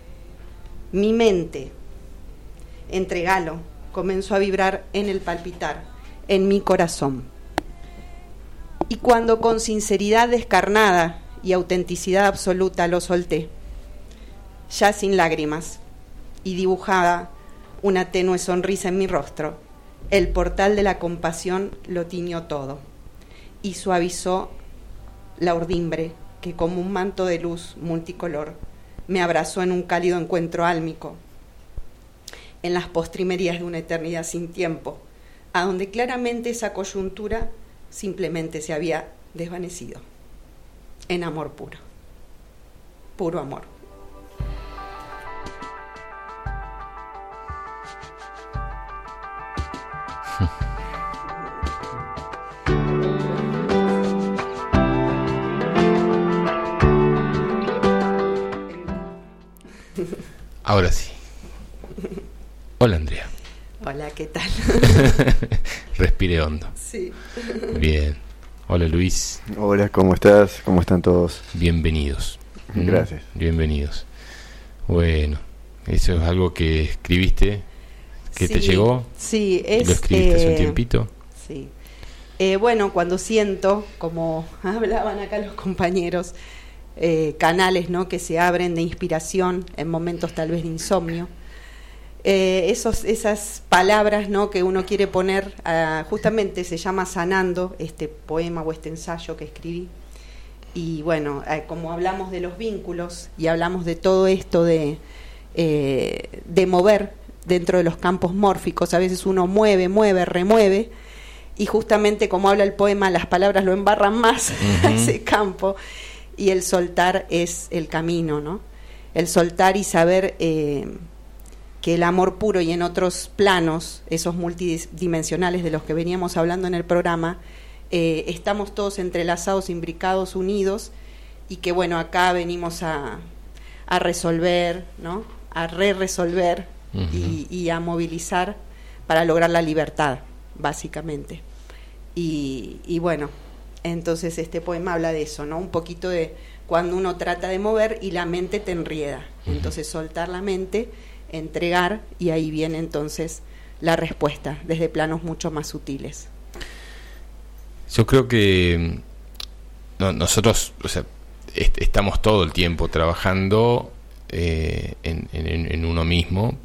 Mi mente, entregalo, comenzó a vibrar en el palpitar, en mi corazón. Y cuando con sinceridad descarnada y autenticidad absoluta lo solté, ya sin lágrimas y dibujada una tenue sonrisa en mi rostro. El portal de la compasión lo tiñó todo y suavizó la urdimbre que como un manto de luz multicolor me abrazó en un cálido encuentro álmico. En las postrimerías de una eternidad sin tiempo, a donde claramente esa coyuntura simplemente se había desvanecido en amor puro, puro amor. Ahora sí. Hola Andrea. Hola, ¿qué tal? Respire hondo. Sí. Bien. Hola Luis. Hola, ¿cómo estás? ¿Cómo están todos? Bienvenidos. Gracias. Bienvenidos. Bueno, eso es algo que escribiste, que te llegó. Sí, es. ¿Lo escribiste hace un tiempito? Sí. Eh, bueno, cuando siento, como hablaban acá los compañeros, eh, canales ¿no? que se abren de inspiración en momentos tal vez de insomnio, eh, esos, esas palabras ¿no? que uno quiere poner, ah, justamente se llama Sanando, este poema o este ensayo que escribí. Y bueno, eh, como hablamos de los vínculos y hablamos de todo esto de, eh, de mover dentro de los campos mórficos, a veces uno mueve, mueve, remueve, y justamente como habla el poema, las palabras lo embarran más a ese campo, y el soltar es el camino, ¿no? El soltar y saber eh, que el amor puro y en otros planos, esos multidimensionales de los que veníamos hablando en el programa, eh, estamos todos entrelazados, imbricados, unidos, y que bueno, acá venimos a, a resolver, ¿no? A re-resolver y, y a movilizar para lograr la libertad, básicamente. Y, y bueno, entonces este poema habla de eso, ¿no? Un poquito de cuando uno trata de mover y la mente te enrieda. Entonces soltar la mente, entregar y ahí viene entonces la respuesta desde planos mucho más sutiles. Yo creo que mm, no- nosotros, o sea, est- estamos todo el tiempo trabajando eh, en, en- en uno mismo,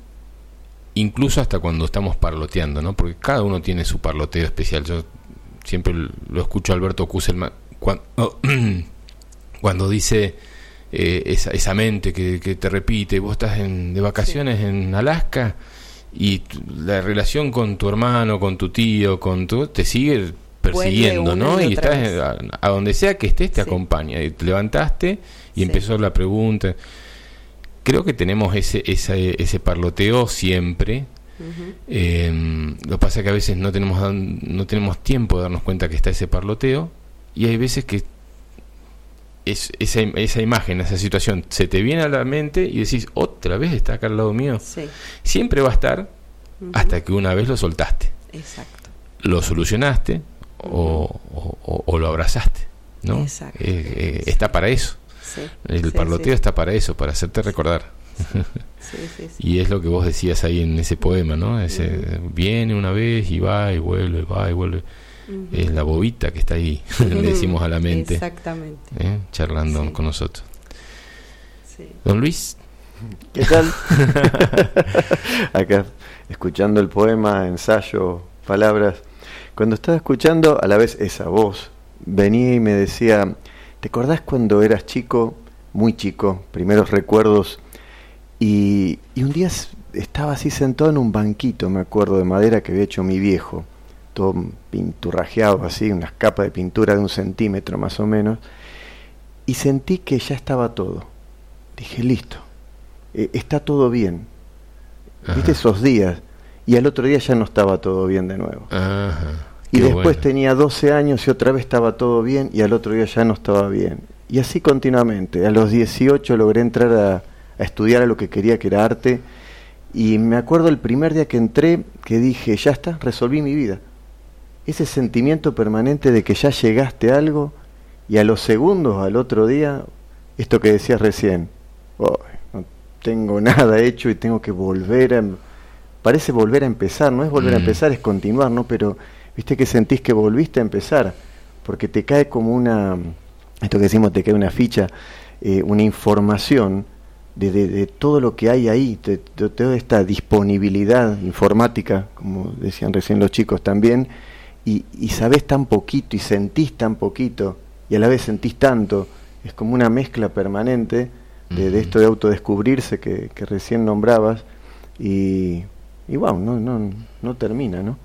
incluso hasta cuando estamos parloteando, ¿no? Porque cada uno tiene su parloteo especial. Yo siempre lo escucho a Alberto Kusselman cuando, cuando dice eh, esa, esa mente que, que te repite, vos estás en, de vacaciones en Alaska y tu- la relación con tu hermano, con tu tío, con tu te sigue persiguiendo, ¿no? y estás a, a donde sea que estés te Sí. acompaña. Y te levantaste y Sí. empezó la pregunta. Creo que tenemos ese esa- ese parloteo siempre. Eh, lo que pasa es que a veces no tenemos no tenemos tiempo de darnos cuenta que está ese parloteo y hay veces que es, esa, esa imagen, esa situación se te viene a la mente y decís, otra vez está acá al lado mío. Sí. Siempre va a estar hasta que una vez lo soltaste, Exacto. lo solucionaste o, o- lo abrazaste. ¿no? Exacto. Eh, eh, está para eso. Sí. El Sí, parloteo sí. está para eso, para hacerte recordar. Sí, sí, sí. Y es lo que vos decías ahí en ese poema, ¿no? Ese, Viene una vez y va y vuelve, va y vuelve. Es la bobita que está ahí, le decimos a la mente, Exactamente. ¿eh? charlando Sí. con nosotros. Sí. Don Luis, ¿Qué tal? Acá, escuchando el poema, ensayo, palabras. Cuando estaba escuchando, a la vez esa voz, venía y me decía, ¿te acordás cuando eras chico, muy chico, primeros recuerdos? Y, y un día estaba así sentado en un banquito, me acuerdo, de madera que había hecho mi viejo, todo pinturrajeado así, unas capas de pintura de un centímetro más o menos, y sentí que ya estaba todo. Dije, listo, eh, está todo bien. ¿Viste esos días? Y al otro día ya no estaba todo bien de nuevo. Ajá, Y qué después bueno. tenía 12 años y otra vez estaba todo bien y al otro día ya no estaba bien. Y así continuamente. A los 18 logré entrar a, a estudiar a lo que quería, que era arte. Y me acuerdo el primer día que entré que dije, ya está, resolví mi vida. Ese sentimiento permanente de que ya llegaste a algo y a los segundos, al otro día, esto que decías recién, "Oh, no tengo nada hecho y tengo que volver a... Parece volver a empezar, no es volver a Mm. empezar, es continuar, ¿no? Pero viste que sentís que volviste a empezar, porque te cae como una, esto que decimos, te cae una ficha, eh, una información de, de- de todo lo que hay ahí, de, de toda esta disponibilidad informática, como decían recién los chicos también, y, y sabés tan poquito y sentís tan poquito, y a la vez sentís tanto, es como una mezcla permanente de, esto de autodescubrirse que, que recién nombrabas, y, y wow, no, no, no termina, ¿no?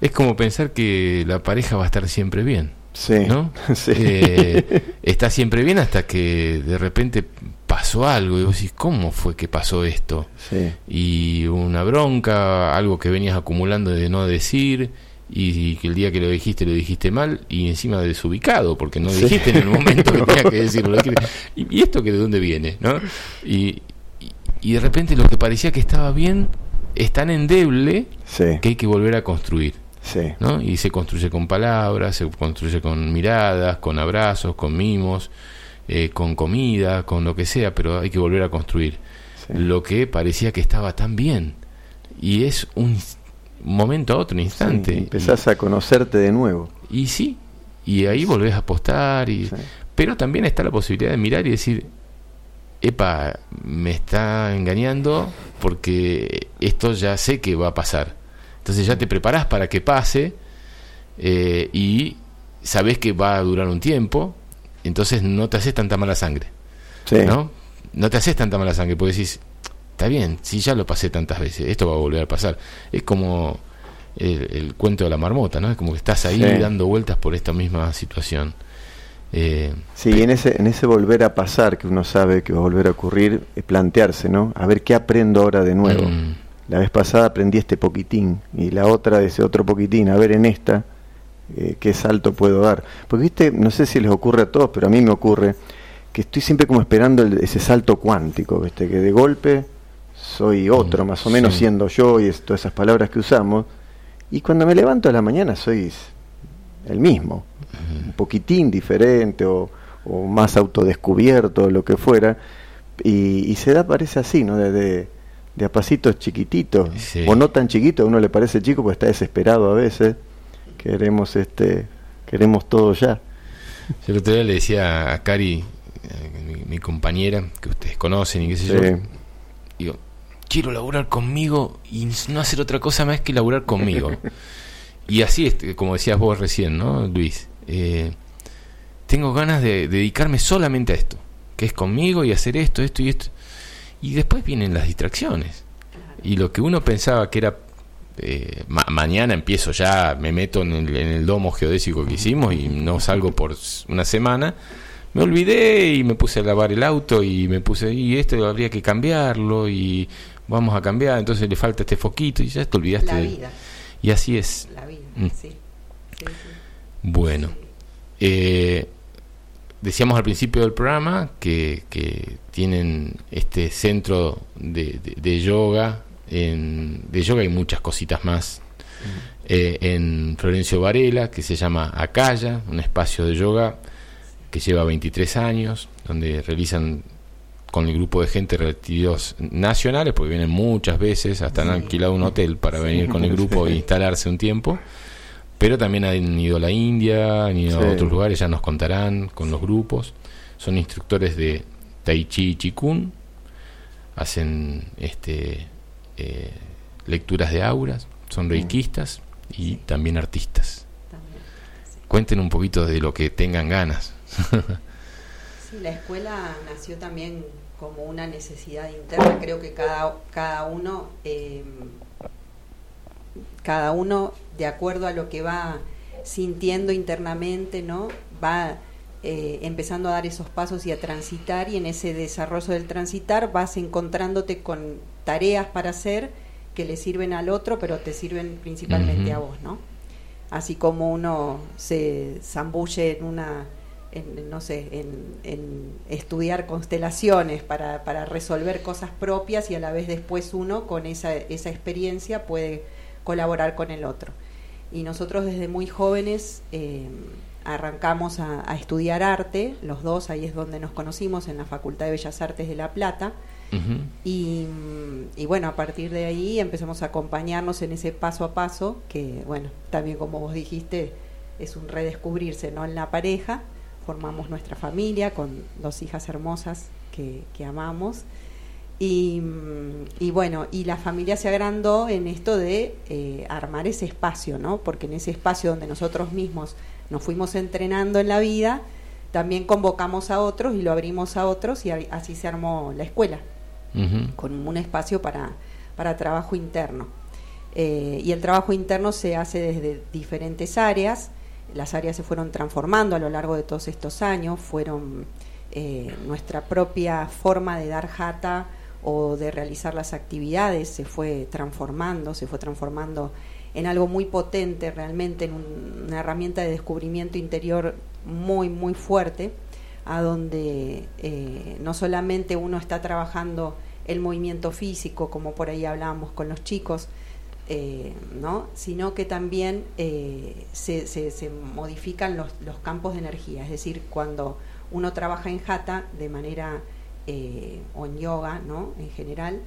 Es como pensar que la pareja va a estar siempre bien. Sí. ¿no? Sí. Eh, está siempre bien hasta que de repente pasó algo y vos decís, ¿cómo fue que pasó esto? Sí. Y una bronca, algo que venías acumulando de no decir y que el día que lo dijiste lo dijiste mal y encima desubicado porque no lo dijiste en el momento que tenías que decirlo. ¿Y, esto que de dónde viene? ¿no? Y, y, y de repente lo que parecía que estaba bien es tan endeble Sí. que hay que volver a construir. Sí. ¿no? Y se construye con palabras, se construye con miradas, con abrazos, con mimos, eh, con comida, con lo que sea, pero hay que volver a construir. Sí. Lo que parecía que estaba tan bien. Y es un momento a otro, un instante. Sí, empezás a conocerte de nuevo. y, sí, y ahí volvés a apostar. Y. Pero también está la posibilidad de mirar y decir, epa, me está engañando porque esto ya sé que va a pasar. Entonces ya te preparás para que pase eh, y sabes que va a durar un tiempo, entonces no te haces tanta mala sangre, Sí. ¿no? No te haces tanta mala sangre, porque decís, está bien, si ya lo pasé tantas veces, esto va a volver a pasar. Es como el, el cuento de la marmota, ¿no? Es como que estás ahí Sí. dando vueltas por esta misma situación. Eh, Sí, y en ese, en ese volver a pasar, que uno sabe que va a volver a ocurrir, plantearse, ¿no? A ver qué aprendo ahora de nuevo. mm, La vez pasada aprendí este poquitín y la otra ese otro poquitín. A ver en esta eh, qué salto puedo dar. Porque, viste, no sé si les ocurre a todos, pero a mí me ocurre que estoy siempre como esperando el- ese salto cuántico, ¿viste? Que de golpe soy otro, Mm, más o menos sí. siendo yo y es- todas esas palabras que usamos. Y cuando me levanto a la mañana soy el mismo, un poquitín diferente o, o más autodescubierto o lo que fuera. Y, y se da, parece así, ¿no? De, de, de a pasitos chiquititos, Sí. o no tan chiquito, a uno le parece chico porque está desesperado a veces. Queremos este queremos todo ya. Yo el otro día le decía a Cari, eh, mi, mi compañera, que ustedes conocen y qué sé Sí. yo, digo, quiero laburar conmigo y no hacer otra cosa más que laburar conmigo. y así, es, como decías vos recién, ¿no, Luis? Eh, tengo ganas de dedicarme solamente a esto, que es conmigo y hacer esto, esto y esto. Y después vienen las distracciones. Y lo que uno pensaba que era eh, ma- mañana empiezo ya, me meto en el, en el domo geodésico que hicimos y no salgo por una semana. Me olvidé y me puse a lavar el auto y me puse, y esto habría que cambiarlo y vamos a cambiar, entonces le falta este foquito y ya te olvidaste. La de- vida, Y así es. la vida, Mm. sí. Sí, sí. Bueno, eh, decíamos al principio del programa que, que tienen este centro de, de- de yoga. En, de yoga hay muchas cositas más. Eh, en Florencio Varela, que se llama Acaya, un espacio de yoga que lleva 23 años, donde realizan con el grupo de gente retiros nacionales, porque vienen muchas veces, hasta han alquilado un hotel para venir con el grupo e instalarse un tiempo. Pero también han ido a la India, han ido Sí. a otros lugares, ya nos contarán con los grupos. Son instructores de Tai Chi y Chikun, hacen este eh, lecturas de auras, son reikistas y también artistas. También, sí. Cuenten un poquito de lo que tengan ganas. Sí, la escuela nació también como una necesidad interna. Creo que cada, cada uno, eh, cada uno de acuerdo a lo que va sintiendo internamente, ¿no? Va eh, empezando a dar esos pasos y a transitar y en ese desarrollo del transitar vas encontrándote con tareas para hacer que le sirven al otro, pero te sirven principalmente a vos, ¿no? Así como uno se zambulle en una en, no sé, en, en estudiar constelaciones para, para resolver cosas propias y a la vez después uno con esa, esa experiencia puede colaborar con el otro. Y nosotros desde muy jóvenes eh, arrancamos a, a estudiar arte, los dos, ahí es donde nos conocimos, en la Facultad de Bellas Artes de La Plata. Y, mm, y bueno, a partir de ahí empezamos a acompañarnos en ese paso a paso, que bueno, también como vos dijiste, es un redescubrirse ¿no? en la pareja. Formamos nuestra familia con dos hijas hermosas que, que amamos. Y, y bueno, y la familia se agrandó en esto de eh, armar ese espacio, ¿no? Porque en ese espacio donde nosotros mismos nos fuimos entrenando en la vida, también convocamos a otros y lo abrimos a otros y así se armó la escuela con un espacio para, para trabajo interno. Eh, y el trabajo interno se hace desde diferentes áreas. Las áreas se fueron transformando a lo largo de todos estos años, fueron eh, nuestra propia forma de dar jata o de realizar las actividades se fue transformando, se fue transformando en algo muy potente realmente, en una herramienta de descubrimiento interior muy, muy fuerte, a donde eh, no solamente uno está trabajando el movimiento físico, como por ahí hablábamos con los chicos, eh, ¿no? sino que también eh, se, se, modifican los, los, campos de energía, es decir, cuando uno trabaja en jata de manera, o en yoga ¿no? en general,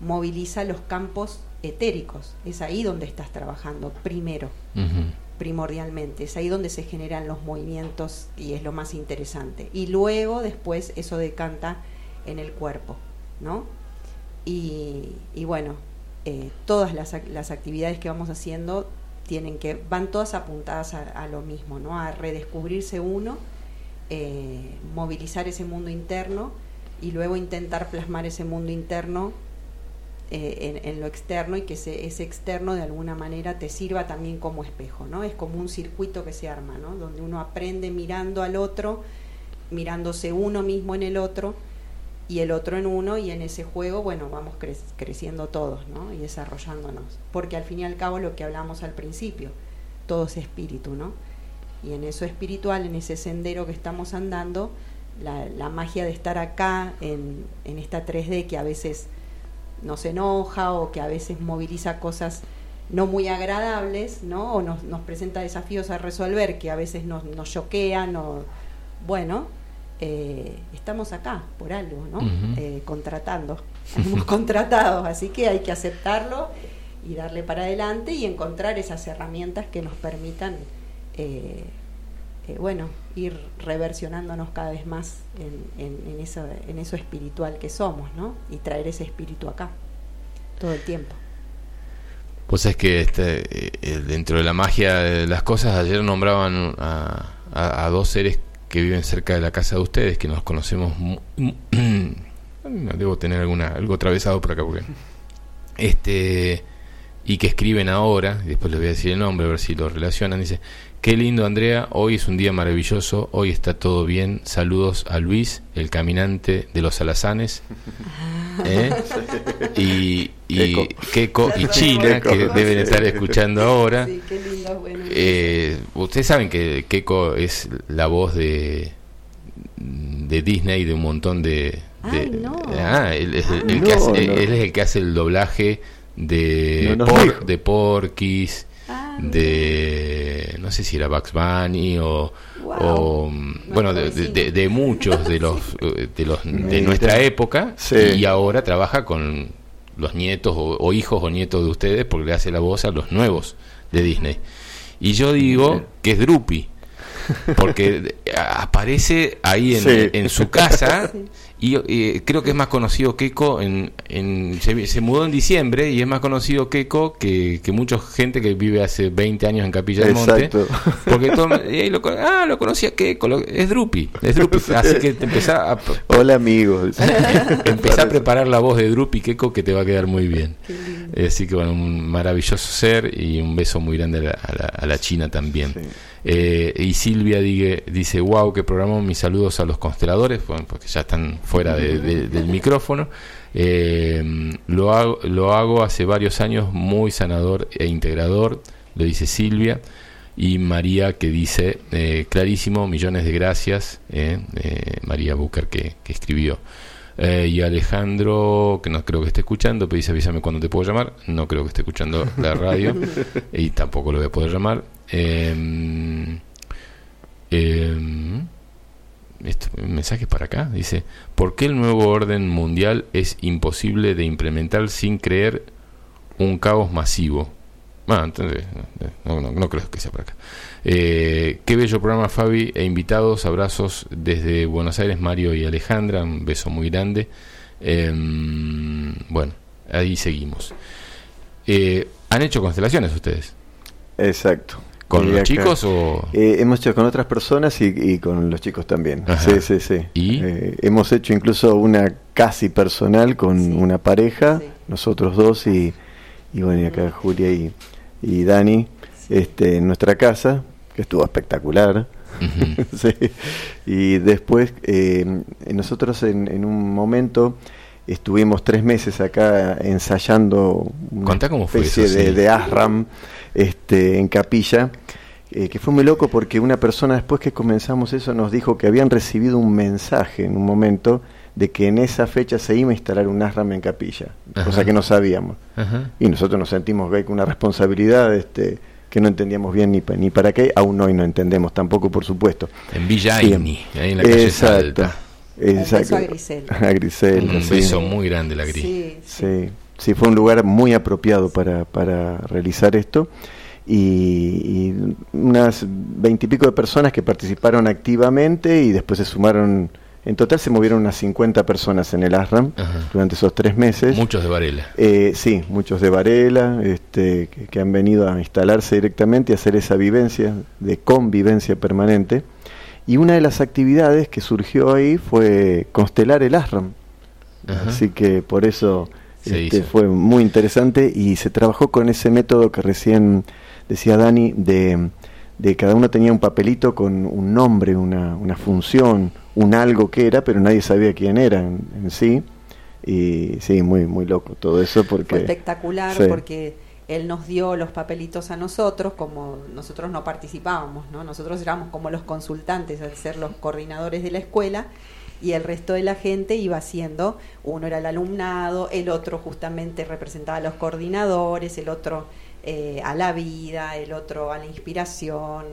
moviliza los campos etéricos, es ahí donde estás trabajando primero, primordialmente, es ahí donde se generan los movimientos y es lo más interesante. Y luego, después, eso decanta en el cuerpo, ¿no? Y, bueno, eh, todas las, las, actividades que vamos haciendo tienen que, van todas apuntadas a, lo mismo, ¿no? A redescubrirse uno, eh, movilizar ese mundo interno y luego intentar plasmar ese mundo interno eh, en, lo externo y que ese, externo de alguna manera te sirva también como espejo, ¿no? Es como un circuito que se arma, ¿no? Donde uno aprende mirando al otro, mirándose uno mismo en el otro y el otro en uno y en ese juego, bueno, vamos creciendo todos, ¿no? Y desarrollándonos. Porque al fin y al cabo lo que hablamos al principio, todo es espíritu, ¿no? Y en eso espiritual, en ese sendero que estamos andando, la, la magia de estar acá en, en esta 3D que a veces nos enoja o que a veces moviliza cosas no muy agradables, ¿no? O nos, nos presenta desafíos a resolver que a veces nos, nos choquean o, bueno, eh, estamos acá por algo, ¿no? Eh, contratando, hemos contratado, así que hay que aceptarlo y darle para adelante y encontrar esas herramientas que nos permitan, eh, bueno, ir reversionándonos cada vez más en, eso, espiritual que somos. Y traer ese espíritu acá, todo el tiempo. Pues es que este, eh, dentro de la magia de las cosas, ayer nombraban a, dos seres que viven cerca de la casa de ustedes, que nos conocemos. Debo tener alguna, algo atravesado por acá, porque. Este. Y que escriben ahora, después les voy a decir el nombre, a ver si lo relacionan. Dice: Qué lindo, Andrea. Hoy es un día maravilloso. Hoy está todo bien. Saludos a Luis, el caminante de los alazanes. ¿Eh? Y, y Keiko y China, que deben estar escuchando ahora. Sí, qué lindo, bueno. Eh, ustedes saben que Keiko es la voz de, de Disney de un montón de. Ah, él es, el, que hace, él es el que hace el doblaje de, de Porquis de no sé si era Bugs Bunny o, bueno de, muchos de los de los de nuestra época y ahora trabaja con los nietos o, hijos o nietos de ustedes porque le hace la voz a los nuevos de Disney. Y yo digo que es Drupi porque aparece ahí en, en su casa y creo que es más conocido Keiko, en, en se, mudó en diciembre y es más conocido Keiko que, que mucha gente que vive hace 20 años en Capilla del Monte. Porque todo, y ahí lo, ah, lo conocía Keiko, es Drupi, es Drupi. Así que te empezá a... Hola amigos. empezá a preparar la voz de Drupi Keiko que te va a quedar muy bien. Así que bueno, un maravilloso ser y un beso muy grande a la, a la, China también. Eh, y Silvia dice, dice, wow, que programó mis saludos a los consteladores, porque ya están fuera del micrófono. Eh, lo, hago, lo hago hace varios años muy sanador e integrador, lo dice Silvia. Y María que dice, eh, clarísimo, millones de gracias, María Booker que, que escribió. y Alejandro, que no creo que esté escuchando, pero dice avísame cuando te puedo llamar. No creo que esté escuchando la radio y tampoco lo voy a poder llamar. Eh, eh, mensaje para acá, dice, ¿por qué el nuevo orden mundial es imposible de implementar sin creer un caos masivo? Ah, no, no, creo que sea para acá. Eh, qué bello programa, Fabi, e invitados, abrazos desde Buenos Aires, Mario y Alejandra, un beso muy grande. Em, bueno, ahí seguimos. Eh, ¿Han hecho constelaciones ustedes? Exacto. ¿Con los chicos o...? Eh, hemos hecho con otras personas y, con los chicos también. Sí, sí, sí. ¿Y? Eh, hemos hecho incluso una casi personal con una pareja, nosotros dos y, y bueno, y acá Julia y, y Dani este, en nuestra casa, que estuvo espectacular. sí. Y después eh, nosotros en, en, un momento estuvimos tres meses acá ensayando una especie eso, de, sí. de, Asram este, en capilla, eh, que fue muy loco porque una persona después que comenzamos eso nos dijo que habían recibido un mensaje en un momento de que en esa fecha se iba a instalar un Asram en capilla, Ajá. cosa que no sabíamos. Ajá. Y nosotros nos sentimos hay una responsabilidad este, que no entendíamos bien ni, ni para qué, aún hoy no entendemos tampoco, por supuesto. En Villa Aini, ahí en la calle Exacto. Salta. Exacto. Un beso a Grisel. A Grisel, Un sí. beso muy grande la Gris. Sí, sí. Sí, fue un lugar muy apropiado para, para realizar esto. Y, y unas veintipico de personas que participaron activamente y después se sumaron. En total se movieron unas 50 personas en el ASRAM Ajá. durante esos tres meses. Muchos de Varela. Eh, sí, muchos de Varela, este, que, que, han venido a instalarse directamente y hacer esa vivencia de convivencia permanente. Y una de las actividades que surgió ahí fue constelar el ASRAM. Ajá. Así que por eso este, fue muy interesante y se trabajó con ese método que recién decía Dani, de, de cada uno tenía un papelito con un nombre, una, una función, un algo que era, pero nadie sabía quién era en, en sí. Y sí, muy, muy loco todo eso porque... Fue espectacular sí. porque él nos dio los papelitos a nosotros, como nosotros no participábamos, ¿no? Nosotros éramos como los consultantes al ser los coordinadores de la escuela y el resto de la gente iba haciendo, uno era el alumnado, el otro justamente representaba a los coordinadores, el otro eh, a la vida, el otro a la inspiración,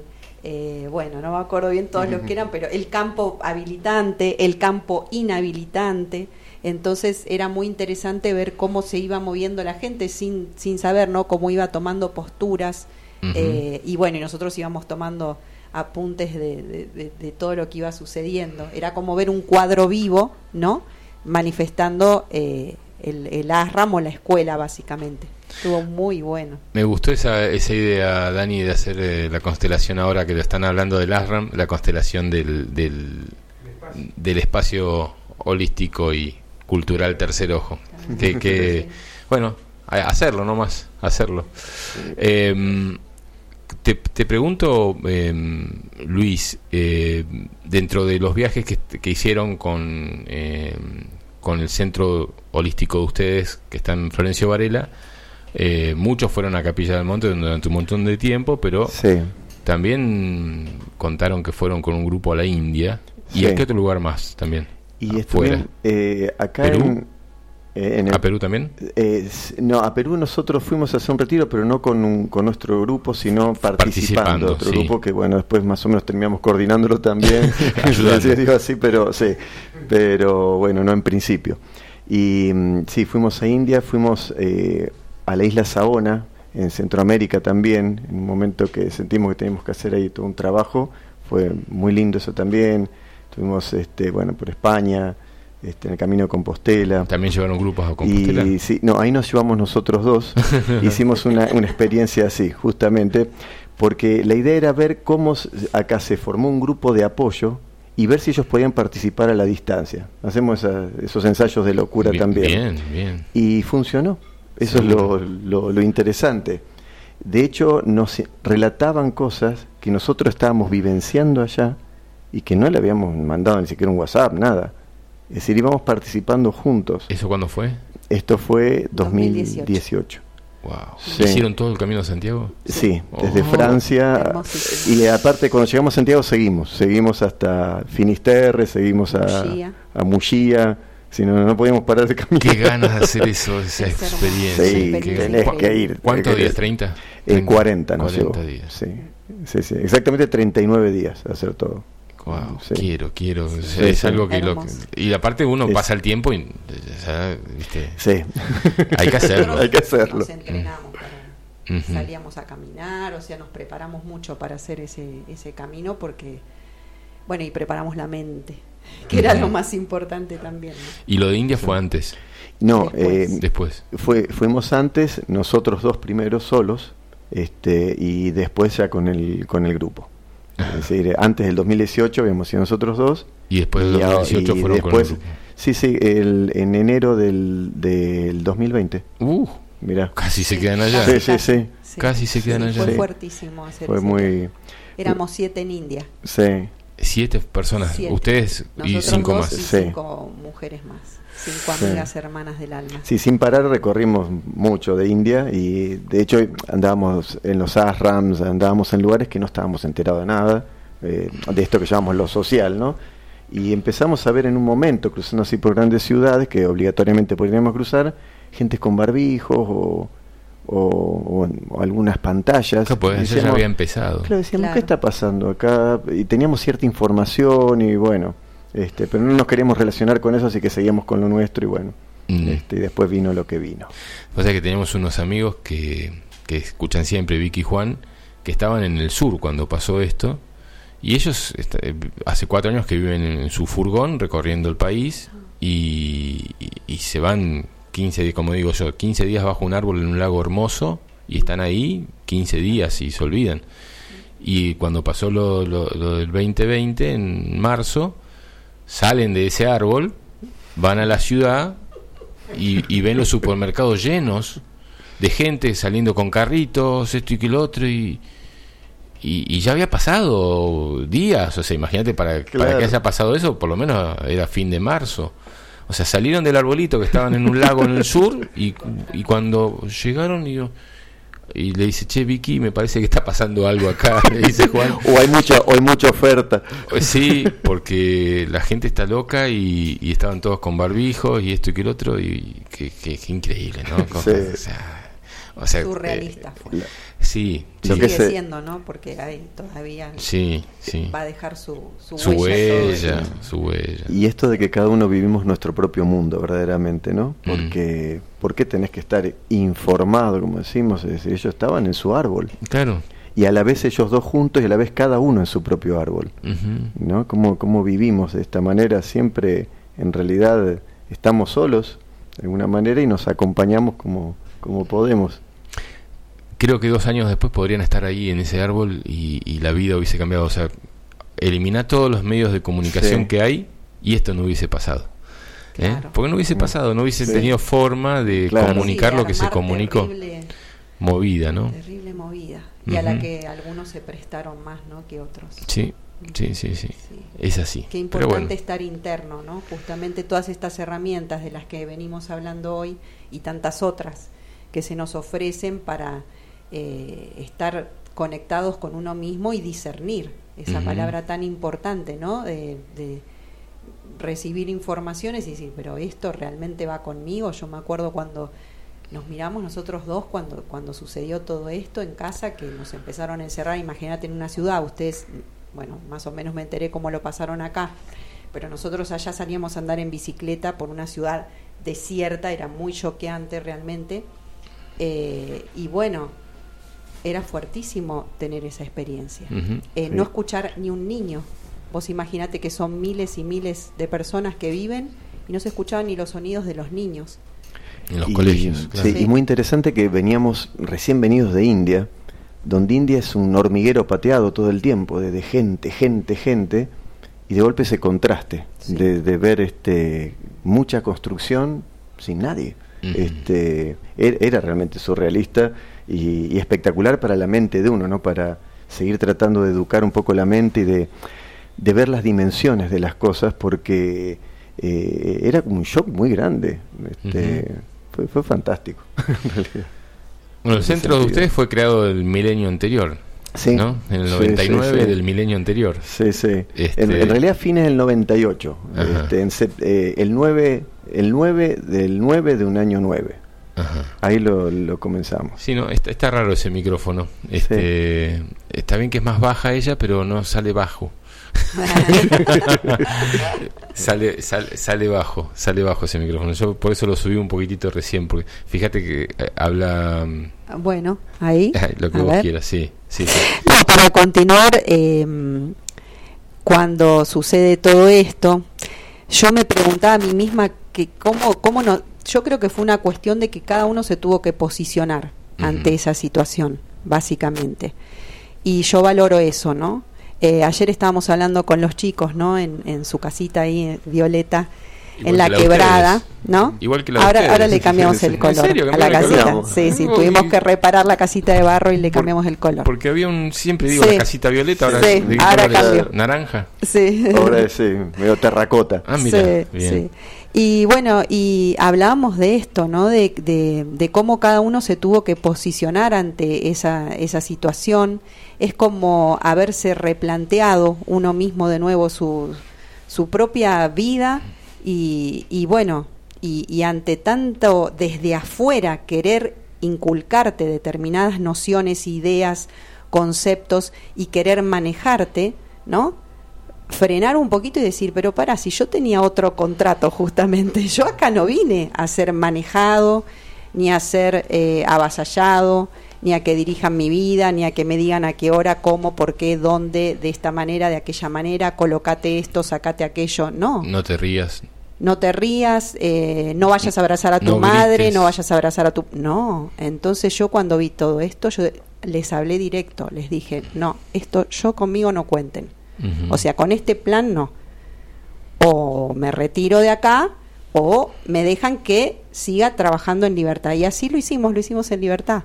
eh, bueno, no me acuerdo bien todos uh -huh. los que eran, pero el campo habilitante, el campo inhabilitante, entonces era muy interesante ver cómo se iba moviendo la gente sin, sin saber, ¿no? Cómo iba tomando posturas, uh -huh. eh, y bueno, y nosotros íbamos tomando apuntes de, de, de, de, todo lo que iba sucediendo. Era como ver un cuadro vivo, ¿no? Manifestando eh, el, el ASRAM o la escuela, básicamente. Estuvo muy bueno. Me gustó esa, esa idea, Dani, de hacer eh, la constelación ahora que lo están hablando del ASRAM, la constelación del, del, espacio. del espacio holístico y cultural tercer ojo. Que, que sí. bueno, hacerlo nomás, hacerlo. Eh, te, te, pregunto, eh, Luis, eh, dentro de los viajes que, que hicieron con, eh, con el centro holístico de ustedes, que está en Florencio Varela, eh, muchos fueron a Capilla del Monte durante un montón de tiempo, pero sí. también contaron que fueron con un grupo a la India. ¿Y sí. a qué otro lugar más también? Y afuera. Eh, acá ¿Perú? en, eh, en el, ¿A Perú también? Eh, no, a Perú nosotros fuimos a hacer un retiro, pero no con, un, con nuestro grupo, sino participando. participando otro sí. grupo que, bueno, después más o menos terminamos coordinándolo también. digo así, pero sí, pero bueno, no en principio. Y mm, sí, fuimos a India, fuimos eh, a la isla Saona, en Centroamérica también, en un momento que sentimos que teníamos que hacer ahí todo un trabajo. Fue muy lindo eso también. Estuvimos, este, bueno, por España, este, en el camino de Compostela. ¿También llevaron grupos a Compostela? Y, sí, no, ahí nos llevamos nosotros dos. Hicimos una, una experiencia así, justamente, porque la idea era ver cómo acá se formó un grupo de apoyo y ver si ellos podían participar a la distancia. Hacemos esa, esos ensayos de locura bien, también. Bien, bien. Y funcionó. Eso sí. es lo, lo, lo, interesante. De hecho, nos relataban cosas que nosotros estábamos vivenciando allá y que no le habíamos mandado ni siquiera un WhatsApp, nada. Es decir, íbamos participando juntos. ¿Eso cuándo fue? Esto fue 2018. 2018. Wow. Sí. ¿Hicieron todo el camino a Santiago? Sí, desde oh, Francia. Y aparte, cuando llegamos a Santiago, seguimos. Seguimos hasta Finisterre, seguimos a Muxía. A si no, no podíamos parar de caminar. Qué ganas de hacer eso, esa experiencia. Sí, tenés que ir. ¿Cuántos días? ¿30? Eh, 40, no 40 sé. días. Sí, sí, sí, exactamente 39 días hacer todo. Wow, sí. quiero, quiero. Sí, es sí, algo que lo, y aparte uno pasa el tiempo y ¿viste? Sí. Hay que hacerlo. Hay que hacerlo. Nos entrenamos para, uh -huh. salíamos a caminar, o sea, nos preparamos mucho para hacer ese ese camino porque bueno, y preparamos la mente que era lo más importante también. ¿no? ¿Y lo de India fue antes? No, después. Eh, después. Fue, fuimos antes, nosotros dos primeros solos, este, y después ya con el, con el grupo. Es decir, antes del 2018 habíamos sido nosotros dos. Y después del 2018 y fueron después, con el grupo. Sí, sí, el, en enero del, del 2020. Uh, Mirá. Casi se quedan allá. Sí, sí, sí. Casi se quedan allá. Fue Sí. fuertísimo hacer Fue muy... Éramos siete en India. Sí. Siete personas, Siete. ustedes y Nosotros cinco dos más. y Sí. cinco mujeres más. Cinco Sí. amigas hermanas del alma. Sí, sin parar recorrimos mucho de India y de hecho andábamos en los ashrams, andábamos en lugares que no estábamos enterados de nada, eh, de esto que llamamos lo social, ¿no? Y empezamos a ver en un momento, cruzando así por grandes ciudades, que obligatoriamente podríamos cruzar, gente con barbijos o, o- o- o algunas pantallas. Claro, pues eso ya había empezado. Claro, decíamos, Claro. ¿qué está pasando acá? Y teníamos cierta información y bueno, este, pero no nos queríamos relacionar con eso, así que seguíamos con lo nuestro y bueno, Mm. este, y después vino lo que vino. O sea que tenemos unos amigos que, que escuchan siempre, Vicky y Juan, que estaban en el sur cuando pasó esto. Y ellos eh, hace cuatro años que viven en su furgón recorriendo el país y, y- y se van 15 días, como digo yo, 15 días bajo un árbol en un lago hermoso y están ahí 15 días y se olvidan. Y cuando pasó lo, lo- lo del 2020, en marzo, salen de ese árbol, van a la ciudad y, y ven los supermercados llenos de gente saliendo con carritos, esto y que lo otro, y, y, y ya había pasado días, o sea, imagínate, para, para que haya pasado eso, por lo menos era fin de marzo. O sea, salieron del arbolito que estaban en un lago en el sur y, y cuando llegaron y, yo- y le dice, che, Vicky, me parece que está pasando algo acá, le dice Juan. O hay mucha, o hay mucha oferta. Pues Sí, porque la gente está loca y, y estaban todos con barbijos y esto y que el otro y que, que- que increíble, ¿no? Sí. o sea, o sea, Surrealista eh, fue. sí, Lo sí, que Sigue se- siendo, ¿no? Porque ahí todavía sí, sí. va a dejar su, su, Su huella. su huella. Y esto de que cada uno vivimos nuestro propio mundo, verdaderamente, ¿no? Mm. Porque, ¿por qué tenés que estar informado, como decimos? Es decir, ellos estaban en su árbol. Claro. Y a la vez ellos dos juntos y a la vez cada uno en su propio árbol. ¿no? ¿Cómo, cómo vivimos de esta manera? Siempre, en realidad, estamos solos, de alguna manera, y nos acompañamos como, como podemos. Creo que dos años después podrían estar ahí en ese árbol y, y la vida hubiese cambiado. O sea, eliminar todos los medios de comunicación Sí. que hay y esto no hubiese pasado. ¿eh? Claro. Porque no hubiese pasado, no hubiese Sí. tenido forma de Claro. comunicar Sí, de lo que se comunicó. Terrible, Movida, ¿no? terrible movida. Y a la que algunos se prestaron más, ¿no? Que otros. Sí, sí, sí, sí. Sí. Es así. Qué Pero importante bueno, estar interno, ¿no? Justamente todas estas herramientas de las que venimos hablando hoy y tantas otras que se nos ofrecen para eh, estar conectados con uno mismo y discernir esa palabra tan importante, ¿no? De, de recibir informaciones y decir, pero esto realmente va conmigo. Yo me acuerdo cuando nos miramos nosotros dos cuando cuando sucedió todo esto en casa que nos empezaron a encerrar imagínate en una ciudad ustedes bueno más o menos me enteré cómo lo pasaron acá pero nosotros allá salíamos a andar en bicicleta por una ciudad desierta era muy choqueante realmente Eh, y bueno era fuertísimo tener esa experiencia. Eh, Sí. no escuchar ni un niño vos imagínate que son miles y miles de personas que viven y no se escuchaban ni los sonidos de los niños en los Y- colegios. sí, claro. Sí. y muy interesante que veníamos recién venidos de India, donde India es un hormiguero pateado todo el tiempo, de, de gente, gente, gente, y de golpe ese contraste Sí. de, de ver este mucha construcción sin nadie. Este, er- era realmente surrealista y, y espectacular para la mente de uno, ¿no? Para seguir tratando de educar un poco la mente y de, de ver las dimensiones de las cosas, porque eh, era como un shock muy grande. Este, fue, fue fantástico, en. Bueno, el centro de ustedes fue creado el milenio anterior, Sí. ¿no? En el Sí, 99 sí, sí. del milenio anterior. Sí, sí. Este- En, en realidad fines del 98. Ajá. Este, en eh, el 9 el 9 del 9 de un año 9. Ajá. Ahí lo, lo comenzamos. Sí, no, está, está raro ese micrófono. Este, Está bien que es más baja ella, pero no sale bajo. sale, sale, sale bajo, sale bajo ese micrófono. Yo por eso lo subí un poquitito recién, porque fíjate que eh, habla mm, bueno ahí lo que a vos ver. quieras, sí, sí, sí. No, para continuar, eh, cuando sucede todo esto, yo me preguntaba a mí misma que cómo, cómo no, yo creo que fue una cuestión de que cada uno se tuvo que posicionar ante esa situación, básicamente. Y yo valoro eso, ¿no? Eh, ayer estábamos hablando con los chicos, ¿no? En, en su casita ahí, eh, Violeta, en la, quebrada, ¿no? Igual que la ahora, ahora le cambiamos el color a la casita. Sí, sí, tuvimos que reparar la casita de barro y le cambiamos el color. Porque había un, siempre digo, la casita violeta, ahora, sí, ahora cambió. naranja. Sí. Ahora es medio terracota. Ah, mira, bien. Y bueno, y hablábamos de esto, ¿no? De, de, cómo cada uno se tuvo que posicionar ante esa, esa situación. Es como haberse replanteado uno mismo de nuevo su, su propia vida y, y bueno, y, y ante tanto desde afuera querer inculcarte determinadas nociones, ideas, conceptos y querer manejarte, ¿no? Frenar un poquito y decir, pero para, si yo tenía otro contrato justamente, yo acá no vine a ser manejado, ni a ser eh, avasallado, ni a que dirijan mi vida, ni a que me digan a qué hora, cómo, por qué, dónde, de esta manera, de aquella manera, colocate esto, sacate aquello, no. No te rías. No te rías, eh, no vayas a abrazar a tu madre, no vayas a abrazar a tu... No, entonces yo cuando vi todo esto, yo les hablé directo, les dije, no, esto yo conmigo no cuenten o sea, con este plan no. O me retiro de acá o me dejan que siga trabajando en libertad. Y así lo hicimos, lo hicimos en libertad.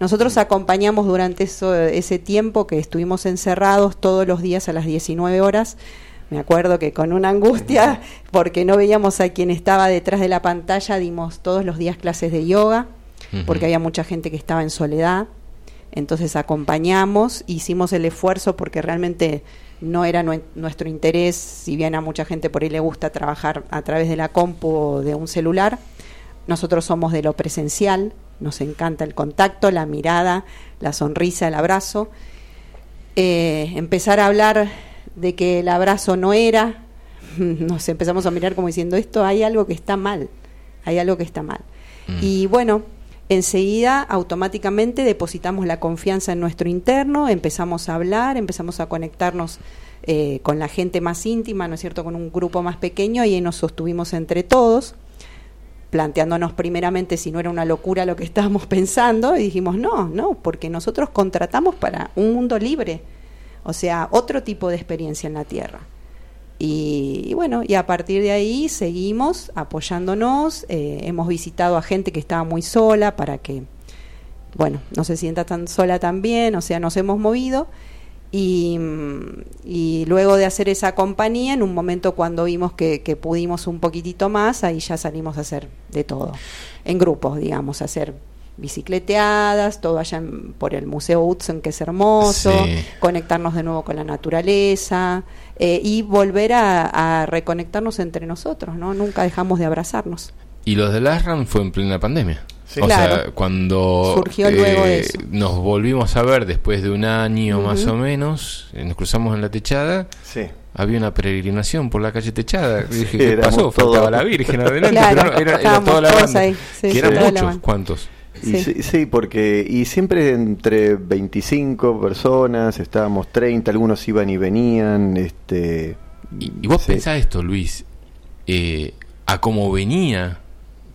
Nosotros acompañamos durante ese tiempo que estuvimos encerrados todos los días a las 19 horas. Me acuerdo que con una angustia, porque no veíamos a quien estaba detrás de la pantalla, dimos todos los días clases de yoga, porque había mucha gente que estaba en soledad. Entonces acompañamos, hicimos el esfuerzo porque realmente no era nuestro interés, si bien a mucha gente por ahí le gusta trabajar a través de la compu o de un celular, nosotros somos de lo presencial, nos encanta el contacto, la mirada, la sonrisa, el abrazo. Eh, empezar a hablar de que el abrazo no era, nos empezamos a mirar como diciendo esto hay algo que está mal, hay algo que está mal. Mm. Y bueno, enseguida automáticamente depositamos la confianza en nuestro interno, empezamos a hablar, empezamos a conectarnos eh, con la gente más íntima, ¿no es cierto?, con un grupo más pequeño y ahí nos sostuvimos entre todos, planteándonos primeramente si no era una locura lo que estábamos pensando y dijimos, no, no, porque nosotros contratamos para un mundo libre, o sea, otro tipo de experiencia en la Tierra. Y, bueno, y a partir de ahí seguimos apoyándonos, eh, hemos visitado a gente que estaba muy sola para que, bueno, no se sienta tan sola también, o sea, nos hemos movido. Y, y luego de hacer esa compañía, en un momento cuando vimos que, que, pudimos un poquitito más, ahí ya salimos a hacer de todo, en grupos, digamos, a hacer bicicleteadas, todo allá por el Museo Hudson, que es hermoso, conectarnos de nuevo con la naturaleza eh, y volver a, reconectarnos entre nosotros, ¿no? Nunca dejamos de abrazarnos. Y los de Lasram fue en plena pandemia. O sea, cuando Surgió luego eh, nos volvimos a ver después de un año más o menos, eh, nos cruzamos en la techada. había una peregrinación por la calle Techada. dije, ¿qué pasó? Faltaba la Virgen adelante, era, toda la banda. que eran muchos, ¿cuántos? Sí. porque y siempre entre 25 personas, estábamos 30, algunos iban y venían. este Y, vos pensás esto, Luis, eh, a cómo venía,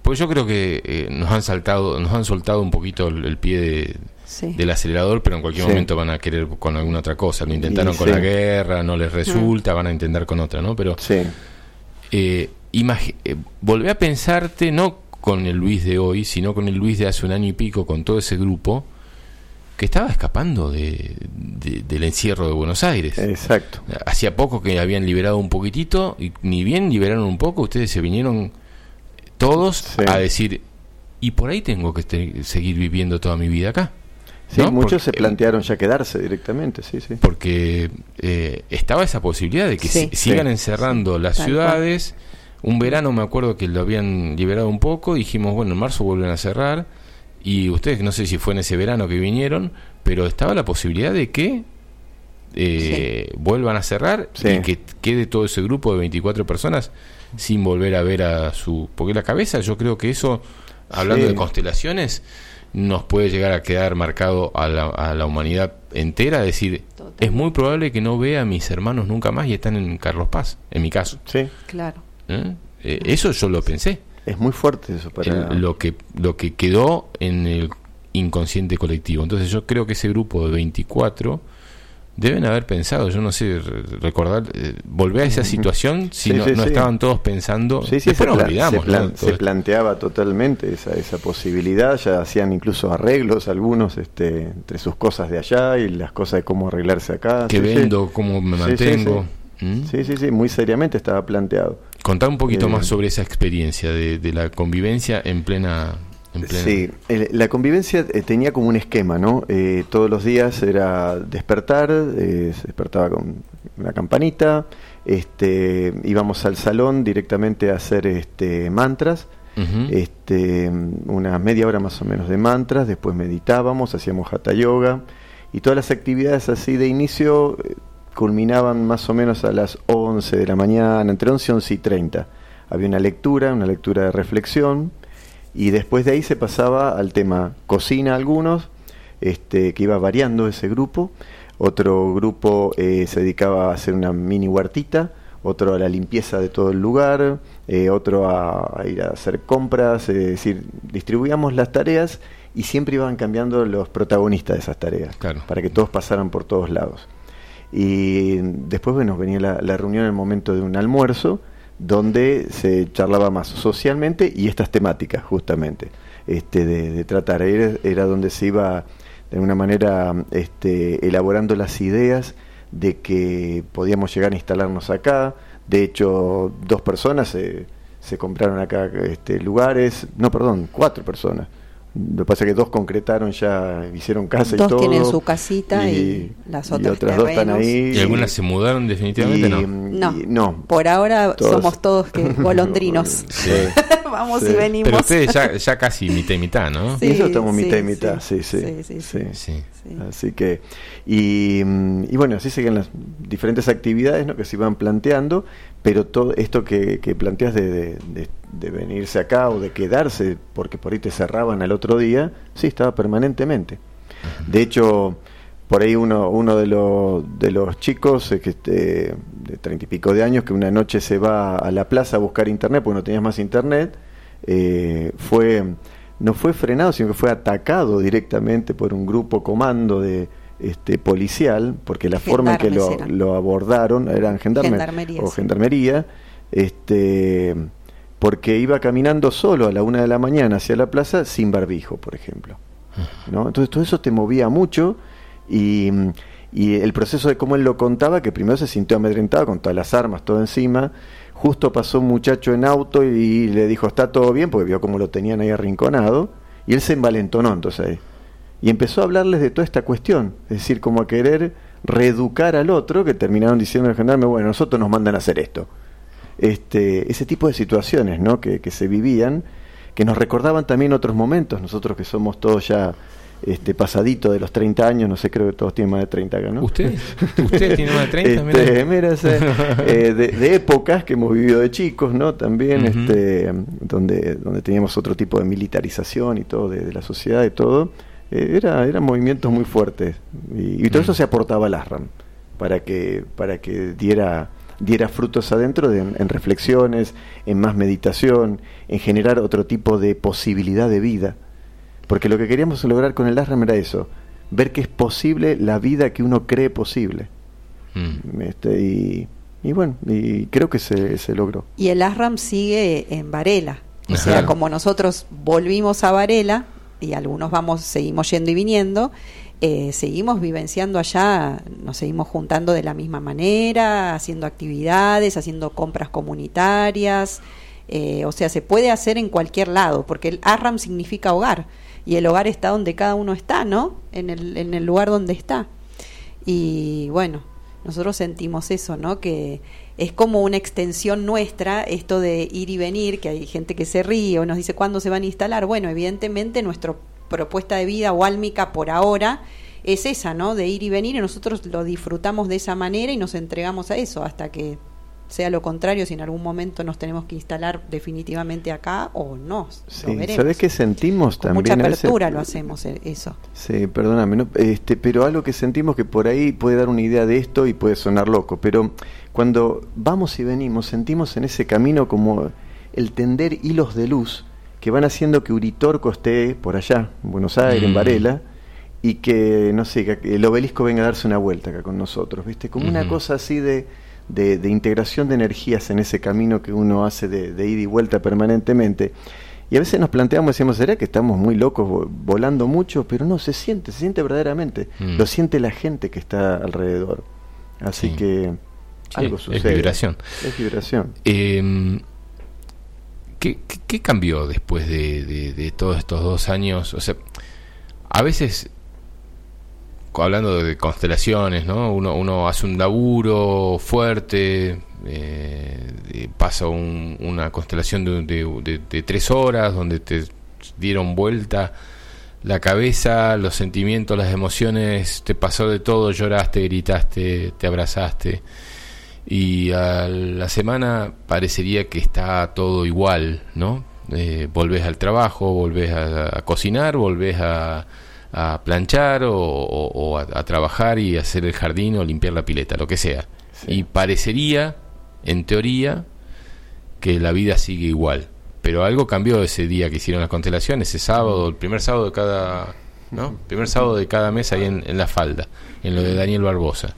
pues yo creo que eh, nos han saltado, nos han soltado un poquito el, pie del acelerador, pero en cualquier momento van a querer con alguna otra cosa. Lo intentaron con la guerra, no les resulta, van a intentar con otra, ¿no? Pero eh, eh, volvé a pensarte, no con el Luis de hoy, sino con el Luis de hace un año y pico, con todo ese grupo, que estaba escapando de, del encierro de Buenos Aires. Exacto. Hacía poco que habían liberado un poquitito, y ni bien liberaron un poco, ustedes se vinieron todos a decir, y por ahí tengo que seguir viviendo toda mi vida acá. Sí, muchos se plantearon ya quedarse directamente, sí, sí. Porque eh, estaba esa posibilidad de que sigan encerrando las ciudades. Un verano me acuerdo que lo habían liberado un poco, dijimos, bueno, en marzo vuelven a cerrar, y ustedes no sé si fue en ese verano que vinieron, pero estaba la posibilidad de que eh, vuelvan a cerrar y que quede todo ese grupo de 24 personas sin volver a ver a su... Porque la cabeza, yo creo que eso, hablando de constelaciones, nos puede llegar a quedar marcado a la, a la humanidad entera, decir, es muy probable que no vea a mis hermanos nunca más y están en Carlos Paz, en mi caso. Sí, claro. ¿Eh? Eh, eso yo lo pensé. Es muy fuerte eso para... lo, que, lo que quedó en el inconsciente colectivo. Entonces yo creo que ese grupo de 24 deben haber pensado, yo no sé, recordar, eh, volver a esa situación si no, estaban todos pensando, sí, sí, se, olvidamos, se, planteaba totalmente esa, esa posibilidad, ya hacían incluso arreglos algunos este, entre sus cosas de allá y las cosas de cómo arreglarse acá. ¿Qué vendo? ¿Cómo me mantengo? ¿Mm? Sí, sí, sí, muy seriamente estaba planteado. Contar un poquito más eh, sobre esa experiencia de, de la convivencia en plena Sí, la convivencia eh, tenía como un esquema, ¿no? Eh, todos los días era despertar, eh, se despertaba con una campanita, este, íbamos al salón directamente a hacer este, mantras, este, una media hora más o menos de mantras, después meditábamos, hacíamos hatha yoga y todas las actividades así de inicio culminaban más o menos a las 11 de la mañana, entre 11 y 11 y 30. Había una lectura, una lectura de reflexión, y después de ahí se pasaba al tema cocina algunos, este, que iba variando ese grupo, otro grupo eh, se dedicaba a hacer una mini huertita, otro a la limpieza de todo el lugar, eh, otro a, ir a hacer compras, es decir, distribuíamos las tareas y siempre iban cambiando los protagonistas de esas tareas, para que todos pasaran por todos lados. Y después, bueno, venía la, la reunión en el momento de un almuerzo, donde se charlaba más socialmente y estas temáticas justamente este, de, tratar. Era, donde se iba de alguna manera este, elaborando las ideas de que podíamos llegar a instalarnos acá. De hecho, dos personas se, se compraron acá este, lugares, no, perdón, cuatro personas lo que pasa es que dos concretaron ya, hicieron casa y todo. Dos tienen su casita y, las otras, dos están ahí. ¿Y algunas se mudaron definitivamente? no. no. Por ahora somos todos que golondrinos. Vamos y venimos. Pero ustedes ya, ya casi mitad y mitad, ¿no? Sí, Eso estamos mitad y mitad, sí sí sí, Así que, y, y, bueno, así siguen las diferentes actividades ¿no? que se iban planteando, pero todo esto que, que planteas de, de, venirse acá o de quedarse, porque por ahí te cerraban al otro día, sí, estaba permanentemente. De hecho, por ahí uno, uno de, los, de los chicos este, de treinta y pico de años que una noche se va a la plaza a buscar internet porque no tenías más internet, eh, fue no fue frenado, sino que fue atacado directamente por un grupo comando de este policial, porque la forma en que lo, lo abordaron eran gendarmería, o gendarmería, este porque iba caminando solo a la una de la mañana hacia la plaza sin barbijo, por ejemplo. ¿no? Entonces todo eso te movía mucho y, y el proceso de cómo él lo contaba, que primero se sintió amedrentado con todas las armas, todo encima, justo pasó un muchacho en auto y le dijo, está todo bien, porque vio cómo lo tenían ahí arrinconado, y él se envalentonó entonces Y empezó a hablarles de toda esta cuestión, es decir, como a querer reeducar al otro, que terminaron diciendo al gendarme, bueno, nosotros nos mandan a hacer esto. Este, ese tipo de situaciones ¿no? que, que se vivían, que nos recordaban también otros momentos, nosotros que somos todos ya este pasadito de los 30 años, no sé, creo que todos tienen más de 30 acá, ¿no? ¿Usted? ¿Usted tiene más de 30? Este, mira, eh, de, épocas que hemos vivido de chicos, ¿no? También, este, donde, donde teníamos otro tipo de militarización y todo, de, la sociedad y todo, eh, era, eran movimientos muy fuertes. Y, todo eso se aportaba al ASRAM, para que, para que diera diera frutos adentro en reflexiones, en más meditación, en generar otro tipo de posibilidad de vida porque lo que queríamos lograr con el ASRAM era eso, ver que es posible la vida que uno cree posible. Mm. Este, y, bueno, y creo que se, se logró. Y el ASRAM sigue en Varela. O sea, como nosotros volvimos a Varela, y algunos vamos, seguimos yendo y viniendo, eh, seguimos vivenciando allá, nos seguimos juntando de la misma manera, haciendo actividades, haciendo compras comunitarias, eh, o sea, se puede hacer en cualquier lado, porque el ARRAM significa hogar y el hogar está donde cada uno está, ¿no? En el, en el lugar donde está. Y bueno, nosotros sentimos eso, ¿no? Que es como una extensión nuestra, esto de ir y venir, que hay gente que se ríe o nos dice cuándo se van a instalar. Bueno, evidentemente nuestra propuesta de vida o álmica por ahora es esa, ¿no? De ir y venir y nosotros lo disfrutamos de esa manera y nos entregamos a eso hasta que sea lo contrario, si en algún momento nos tenemos que instalar definitivamente acá o no. Sí, ¿sabes qué sentimos Con también? Mucha apertura lo hacemos eh, eso. Sí, perdóname, este, pero algo que sentimos que por ahí puede dar una idea de esto y puede sonar loco, pero cuando vamos y venimos sentimos en ese camino como el tender hilos de luz que van haciendo que Uritorco esté por allá, en Buenos Aires, en mm. Varela, y que, no sé, que el obelisco venga a darse una vuelta acá con nosotros, ¿viste? Como una cosa así de, de, integración de energías en ese camino que uno hace de, de ida y vuelta permanentemente. Y a veces nos planteamos, decimos, ¿será que estamos muy locos, volando mucho? Pero no, se siente, se siente verdaderamente. Mm. Lo siente la gente que está alrededor. Así que algo sucede. Es vibración. Es vibración. Em, ¿qué, cambió después de, de, todos estos dos años? O sea, a veces hablando de constelaciones, ¿no? Uno, uno hace un laburo fuerte, eh, pasa una constelación de, tres horas donde te dieron vuelta la cabeza, los sentimientos, las emociones, te pasó de todo, lloraste, gritaste, te abrazaste. Y a la semana parecería que está todo igual, ¿no? Eh, volvés al trabajo, volvés a cocinar, volvés a, a planchar o, a, trabajar y hacer el jardín o limpiar la pileta, lo que sea. Y parecería, en teoría, que la vida sigue igual. Pero algo cambió ese día que hicieron las constelaciones, ese sábado, el primer sábado de cada, ¿no? Primer sábado de cada mes ahí en, la falda, en lo de Daniel Barbosa.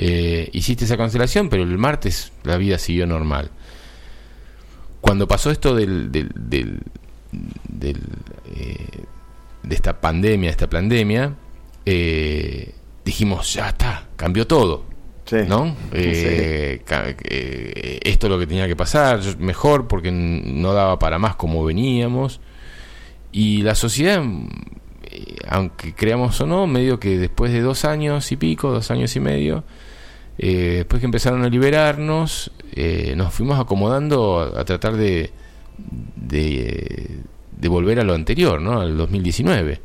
Eh, hiciste esa constelación, pero el martes la vida siguió normal. Cuando pasó esto del, del, del, eh, de esta pandemia, esta pandemia, eh, dijimos, ya está, cambió todo. ¿No? Eh, eh, esto es lo que tenía que pasar, mejor porque no daba para más como veníamos. Y la sociedad, aunque creamos o no, medio que después de dos años y pico, dos años y medio, después que empezaron a liberarnos, nos fuimos acomodando a, a tratar de, de de volver a lo anterior, ¿no? Al 2019.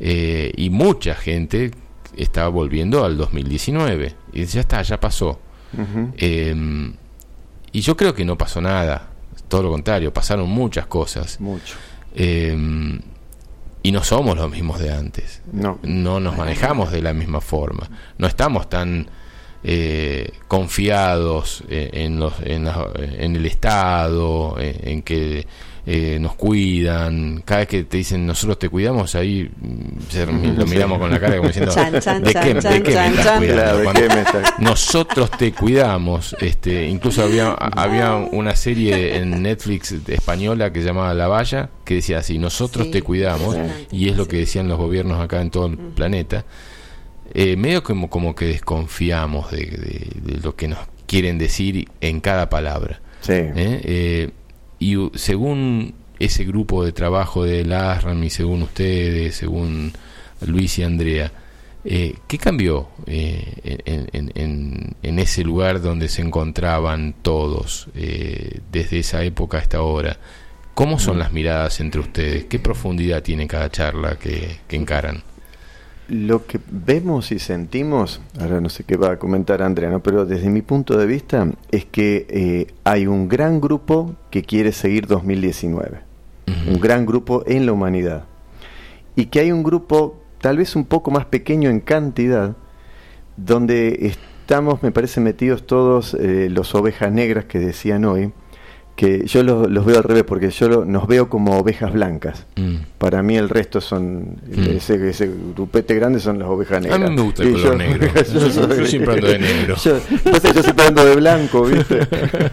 Eh, y mucha gente estaba volviendo al 2019. Y ya está, ya pasó. Em, y yo creo que no pasó nada. Todo lo contrario, pasaron muchas cosas. Mucho. Em, y no somos los mismos de antes. No. No nos manejamos de la misma forma. No estamos tan eh, confiados eh, en, los, en, en el Estado, en que eh, nos cuidan, cada vez que te dicen nosotros te cuidamos, ahí mm, lo miramos con la cara como diciendo, ¿de qué, me estás Nosotros te cuidamos, este, incluso había, había una serie en Netflix española que se llamaba La Valla, que decía así, nosotros te cuidamos, y es lo que decían los gobiernos acá en todo el planeta. Eh, medio como, como que desconfiamos de, lo que nos quieren decir en cada palabra. Sí. ¿Eh? y según ese grupo de trabajo de LASRAM y según ustedes, según Luis y Andrea, eh, ¿qué cambió eh, en, ese lugar donde se encontraban todos eh, desde esa época hasta ahora? ¿Cómo son mm. las miradas entre ustedes? ¿Qué profundidad tiene cada charla que encaran? Lo que vemos y sentimos, ahora no sé qué va a comentar Andrea, ¿no? pero desde mi punto de vista es que eh, hay un gran grupo que quiere seguir 2019, un gran grupo en la humanidad, y que hay un grupo tal vez un poco más pequeño en cantidad, donde estamos, me parece, metidos todos eh, los ovejas negras que decían hoy, que yo los, veo al revés, porque yo nos veo como ovejas blancas. Mm. Para mí el resto son, mm. ese, ese, grupete grande son las ovejas negras. A mí me gusta el color negro. yo, siempre ando de negro. Yo, yo siempre ando de blanco, ¿viste?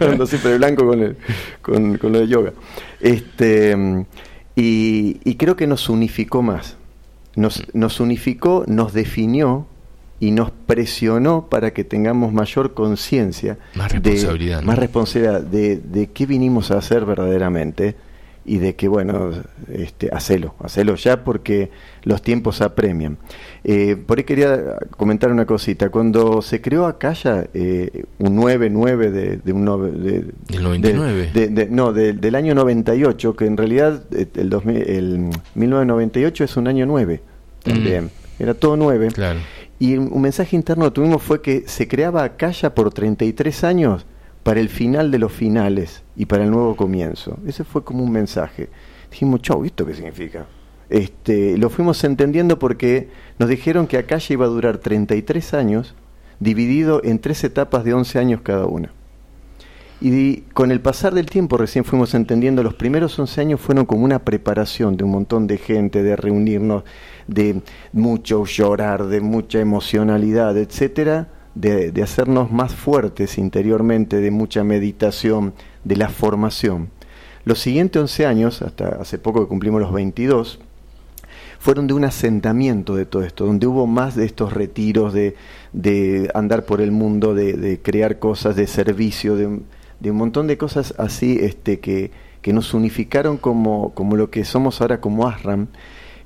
ando siempre de blanco con, el, con, con, lo de yoga. Este, y, y creo que nos unificó más. Nos, nos unificó, nos definió y nos presionó para que tengamos mayor conciencia, más responsabilidad, de, más responsabilidad de, de, qué vinimos a hacer verdaderamente y de que, bueno, este, hacelo, hacelo ya porque los tiempos apremian. Eh, por ahí quería comentar una cosita. Cuando se creó Acaya, eh, un 9-9 de, de, un... De, ¿Del 99? De, no, del año 98, que en realidad eh, el, 2000, el 1998 es un año 9 también. Mm. Era todo 9. Claro. Y un mensaje interno que tuvimos fue que se creaba Acaya por 33 años para el final de los finales y para el nuevo comienzo. Ese fue como un mensaje. Dijimos, chau, ¿esto qué significa? Este, lo fuimos entendiendo porque nos dijeron que Acaya iba a durar 33 años, dividido en tres etapas de 11 años cada una. Y con el pasar del tiempo recién fuimos entendiendo, los primeros 11 años fueron como una preparación de un montón de gente, de reunirnos, de mucho llorar, de mucha emocionalidad, etcétera, de, de hacernos más fuertes interiormente, de mucha meditación, de la formación. Los siguientes 11 años, hasta hace poco que cumplimos los 22, fueron de un asentamiento de todo esto, donde hubo más de estos retiros, de, de andar por el mundo, de, de crear cosas, de servicio, de, de, un montón de cosas así este, que, que nos unificaron como, como lo que somos ahora como Asram,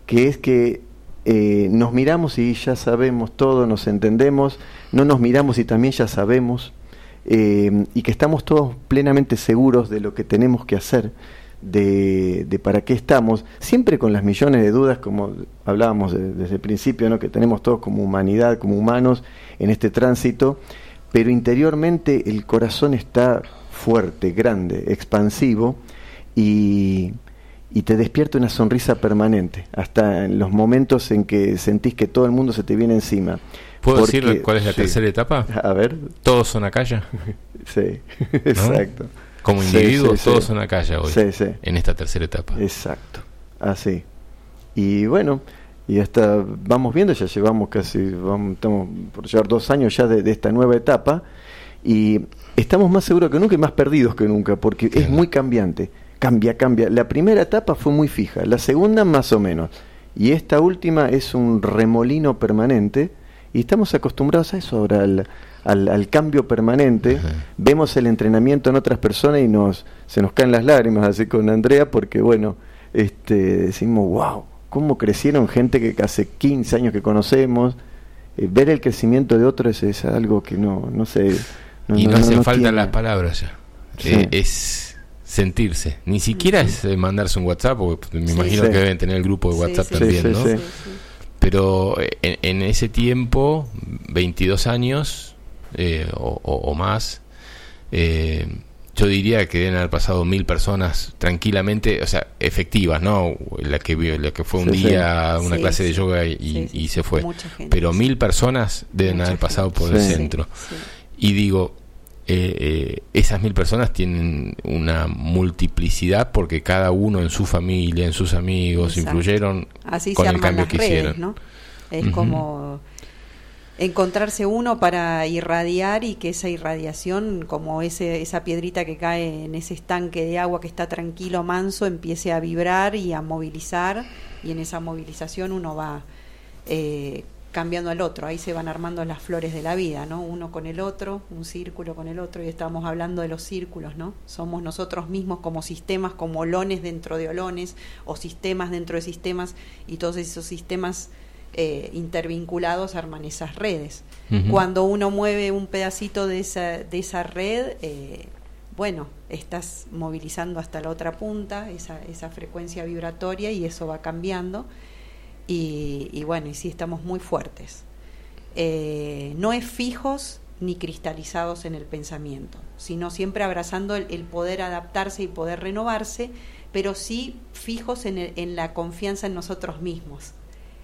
que es que eh, nos miramos y ya sabemos todo, nos entendemos, no nos miramos y también ya sabemos, eh, y que estamos todos plenamente seguros de lo que tenemos que hacer de, de, para qué estamos, siempre con las millones de dudas, como hablábamos desde el principio, ¿no? que tenemos todos como humanidad, como humanos en este tránsito, pero interiormente el corazón está fuerte, grande, expansivo y, y te despierta una sonrisa permanente, hasta en los momentos en que sentís que todo el mundo se te viene encima. ¿Puedo Porque, decir cuál es la sí. tercera etapa? A ver. Todos son acá ya. sí, exacto. Como individuos, sí, sí, todos son acá ya hoy, en esta tercera etapa. Exacto, así. Y bueno, y hasta vamos viendo, ya llevamos casi, vamos, estamos por llevar dos años ya de, de, esta nueva etapa, y estamos más seguros que nunca y más perdidos que nunca, porque es muy cambiante, cambia, cambia. La primera etapa fue muy fija, la segunda más o menos, y esta última es un remolino permanente, y estamos acostumbrados a eso ahora, al, al, al cambio permanente. Ajá. Vemos el entrenamiento en otras personas y nos se nos caen las lágrimas, así con Andrea, porque bueno, este, decimos, wow, cómo crecieron gente que hace 15 años que conocemos. Eh, ver el crecimiento de otros es, es algo que no, no sé. No, y no, no hacen falta tiene. las palabras ya. Sí. Eh, es sentirse. Ni siquiera sí. es eh, mandarse un WhatsApp, porque me sí, imagino que deben tener el grupo de WhatsApp también, ¿no? Pero eh, en, en, ese tiempo, 22 años eh, o, o, más, eh, yo diría que deben haber pasado mil personas tranquilamente, o sea, efectivas, ¿no? La que, la que fue un sí, día, sí. una sí, clase de yoga y, y se fue. Pero mil personas deben Mucha haber pasado por el centro. Y digo, eh, eh, esas mil personas tienen una multiplicidad porque cada uno en su familia, en sus amigos, Exacto. influyeron Así con el cambio que redes, hicieron. ¿no? Es uh -huh. como encontrarse uno para irradiar y que esa irradiación, como ese, esa piedrita que cae en ese estanque de agua que está tranquilo, manso, empiece a vibrar y a movilizar y en esa movilización uno va eh, cambiando al otro, ahí se van armando las flores de la vida, ¿no? Uno con el otro, un círculo con el otro, y estamos hablando de los círculos, ¿no? Somos nosotros mismos como sistemas, como olones dentro de olones, o sistemas dentro de sistemas, y todos esos sistemas eh, intervinculados arman esas redes. Uh -huh. Cuando uno mueve un pedacito de esa, de esa red, eh, bueno, estás movilizando hasta la otra punta, esa, esa frecuencia vibratoria, y eso va cambiando. Y, y bueno, y sí estamos muy fuertes. Eh, no es fijos ni cristalizados en el pensamiento, sino siempre abrazando el, el, poder adaptarse y poder renovarse, pero sí fijos en, el, en la confianza en nosotros mismos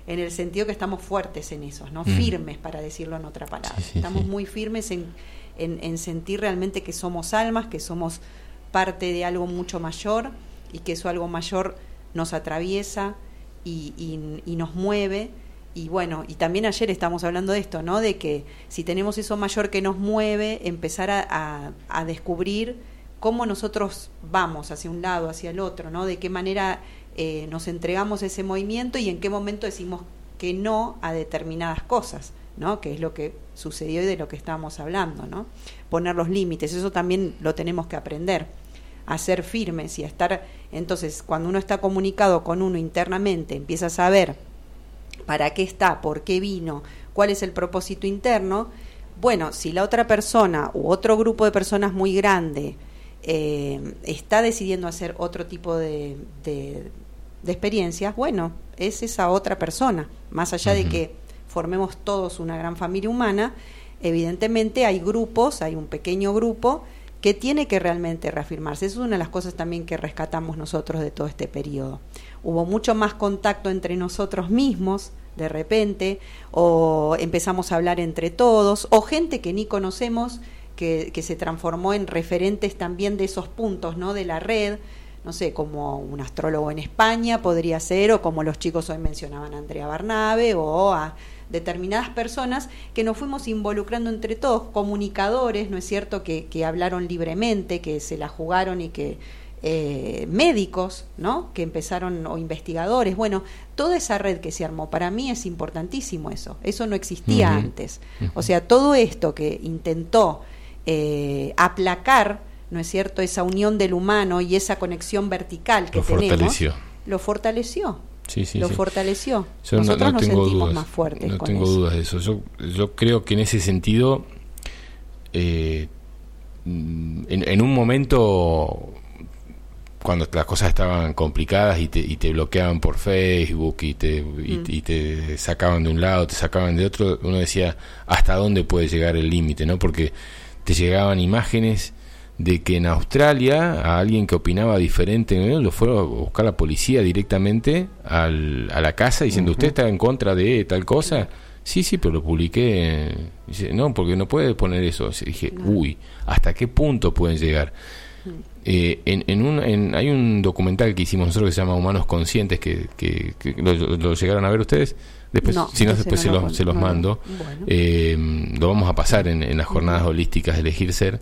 en el sentido que estamos fuertes en eso, ¿no? Mm. Firmes, para decirlo en otra palabra. Sí, sí, estamos sí. muy firmes en, en, en, sentir realmente que somos almas, que somos parte de algo mucho mayor y que eso algo mayor nos atraviesa y, y, nos mueve. Y bueno, y también ayer estamos hablando de esto, ¿no? De que si tenemos eso mayor que nos mueve, empezar a, a, a descubrir cómo nosotros vamos hacia un lado, hacia el otro, ¿no? De qué manera eh, nos entregamos ese movimiento y en qué momento decimos que no a determinadas cosas, ¿no? Que es lo que sucedió y de lo que estábamos hablando, ¿no? Poner los límites, eso también lo tenemos que aprender, a ser firmes y a estar, entonces, cuando uno está comunicado con uno internamente, empieza a saber para qué está, por qué vino, cuál es el propósito interno, bueno, si la otra persona u otro grupo de personas muy grande eh, está decidiendo hacer otro tipo de, de, de, experiencias, bueno, es esa otra persona. Más allá uh -huh. de que formemos todos una gran familia humana, evidentemente hay grupos, hay un pequeño grupo que tiene que realmente reafirmarse. Es una de las cosas también que rescatamos nosotros de todo este periodo. Hubo mucho más contacto entre nosotros mismos, de repente, o empezamos a hablar entre todos, o gente que ni conocemos que, que se transformó en referentes también de esos puntos, ¿no? De la red, no sé, como un astrólogo en España podría ser, o como los chicos hoy mencionaban a Andrea Barnabe, o a determinadas personas que nos fuimos involucrando entre todos, comunicadores, ¿no es cierto?, que, que hablaron libremente, que se la jugaron y que eh, médicos, ¿no? Que empezaron, o investigadores, bueno, toda esa red que se armó, para mí es importantísimo eso, eso no existía antes. O sea, todo esto que intentó eh, aplacar, ¿no es cierto?, esa unión del humano y esa conexión vertical que Lo tenemos, fortaleció. lo fortaleció. Sí, sí, lo sí. fortaleció. Yo no- Nosotros no, nos tengo sentimos dudas. más fuertes No con tengo eso. dudas de eso. Yo, yo creo que en ese sentido, eh, en, en un momento, cuando las cosas estaban complicadas y te, y te bloqueaban por Facebook y te, y, Mm. y te sacaban de un lado, te sacaban de otro, uno decía, ¿hasta dónde puede llegar el límite? ¿no? Porque te llegaban imágenes de que en Australia a alguien que opinaba diferente lo fueron a buscar la policía directamente al- a la casa diciendo usted está en contra de tal cosa sí sí pero lo publiqué. Dice no porque no puede poner eso Y dije uy hasta qué punto pueden llegar Eh, en, en un, en- hay un documental que hicimos nosotros que se llama Humanos Conscientes que, que- que lo, lo llegaron a ver ustedes. Después No, si no después se, lo los, se los no mando. Bueno. eh, lo vamos a pasar en, en las jornadas holísticas de elegir ser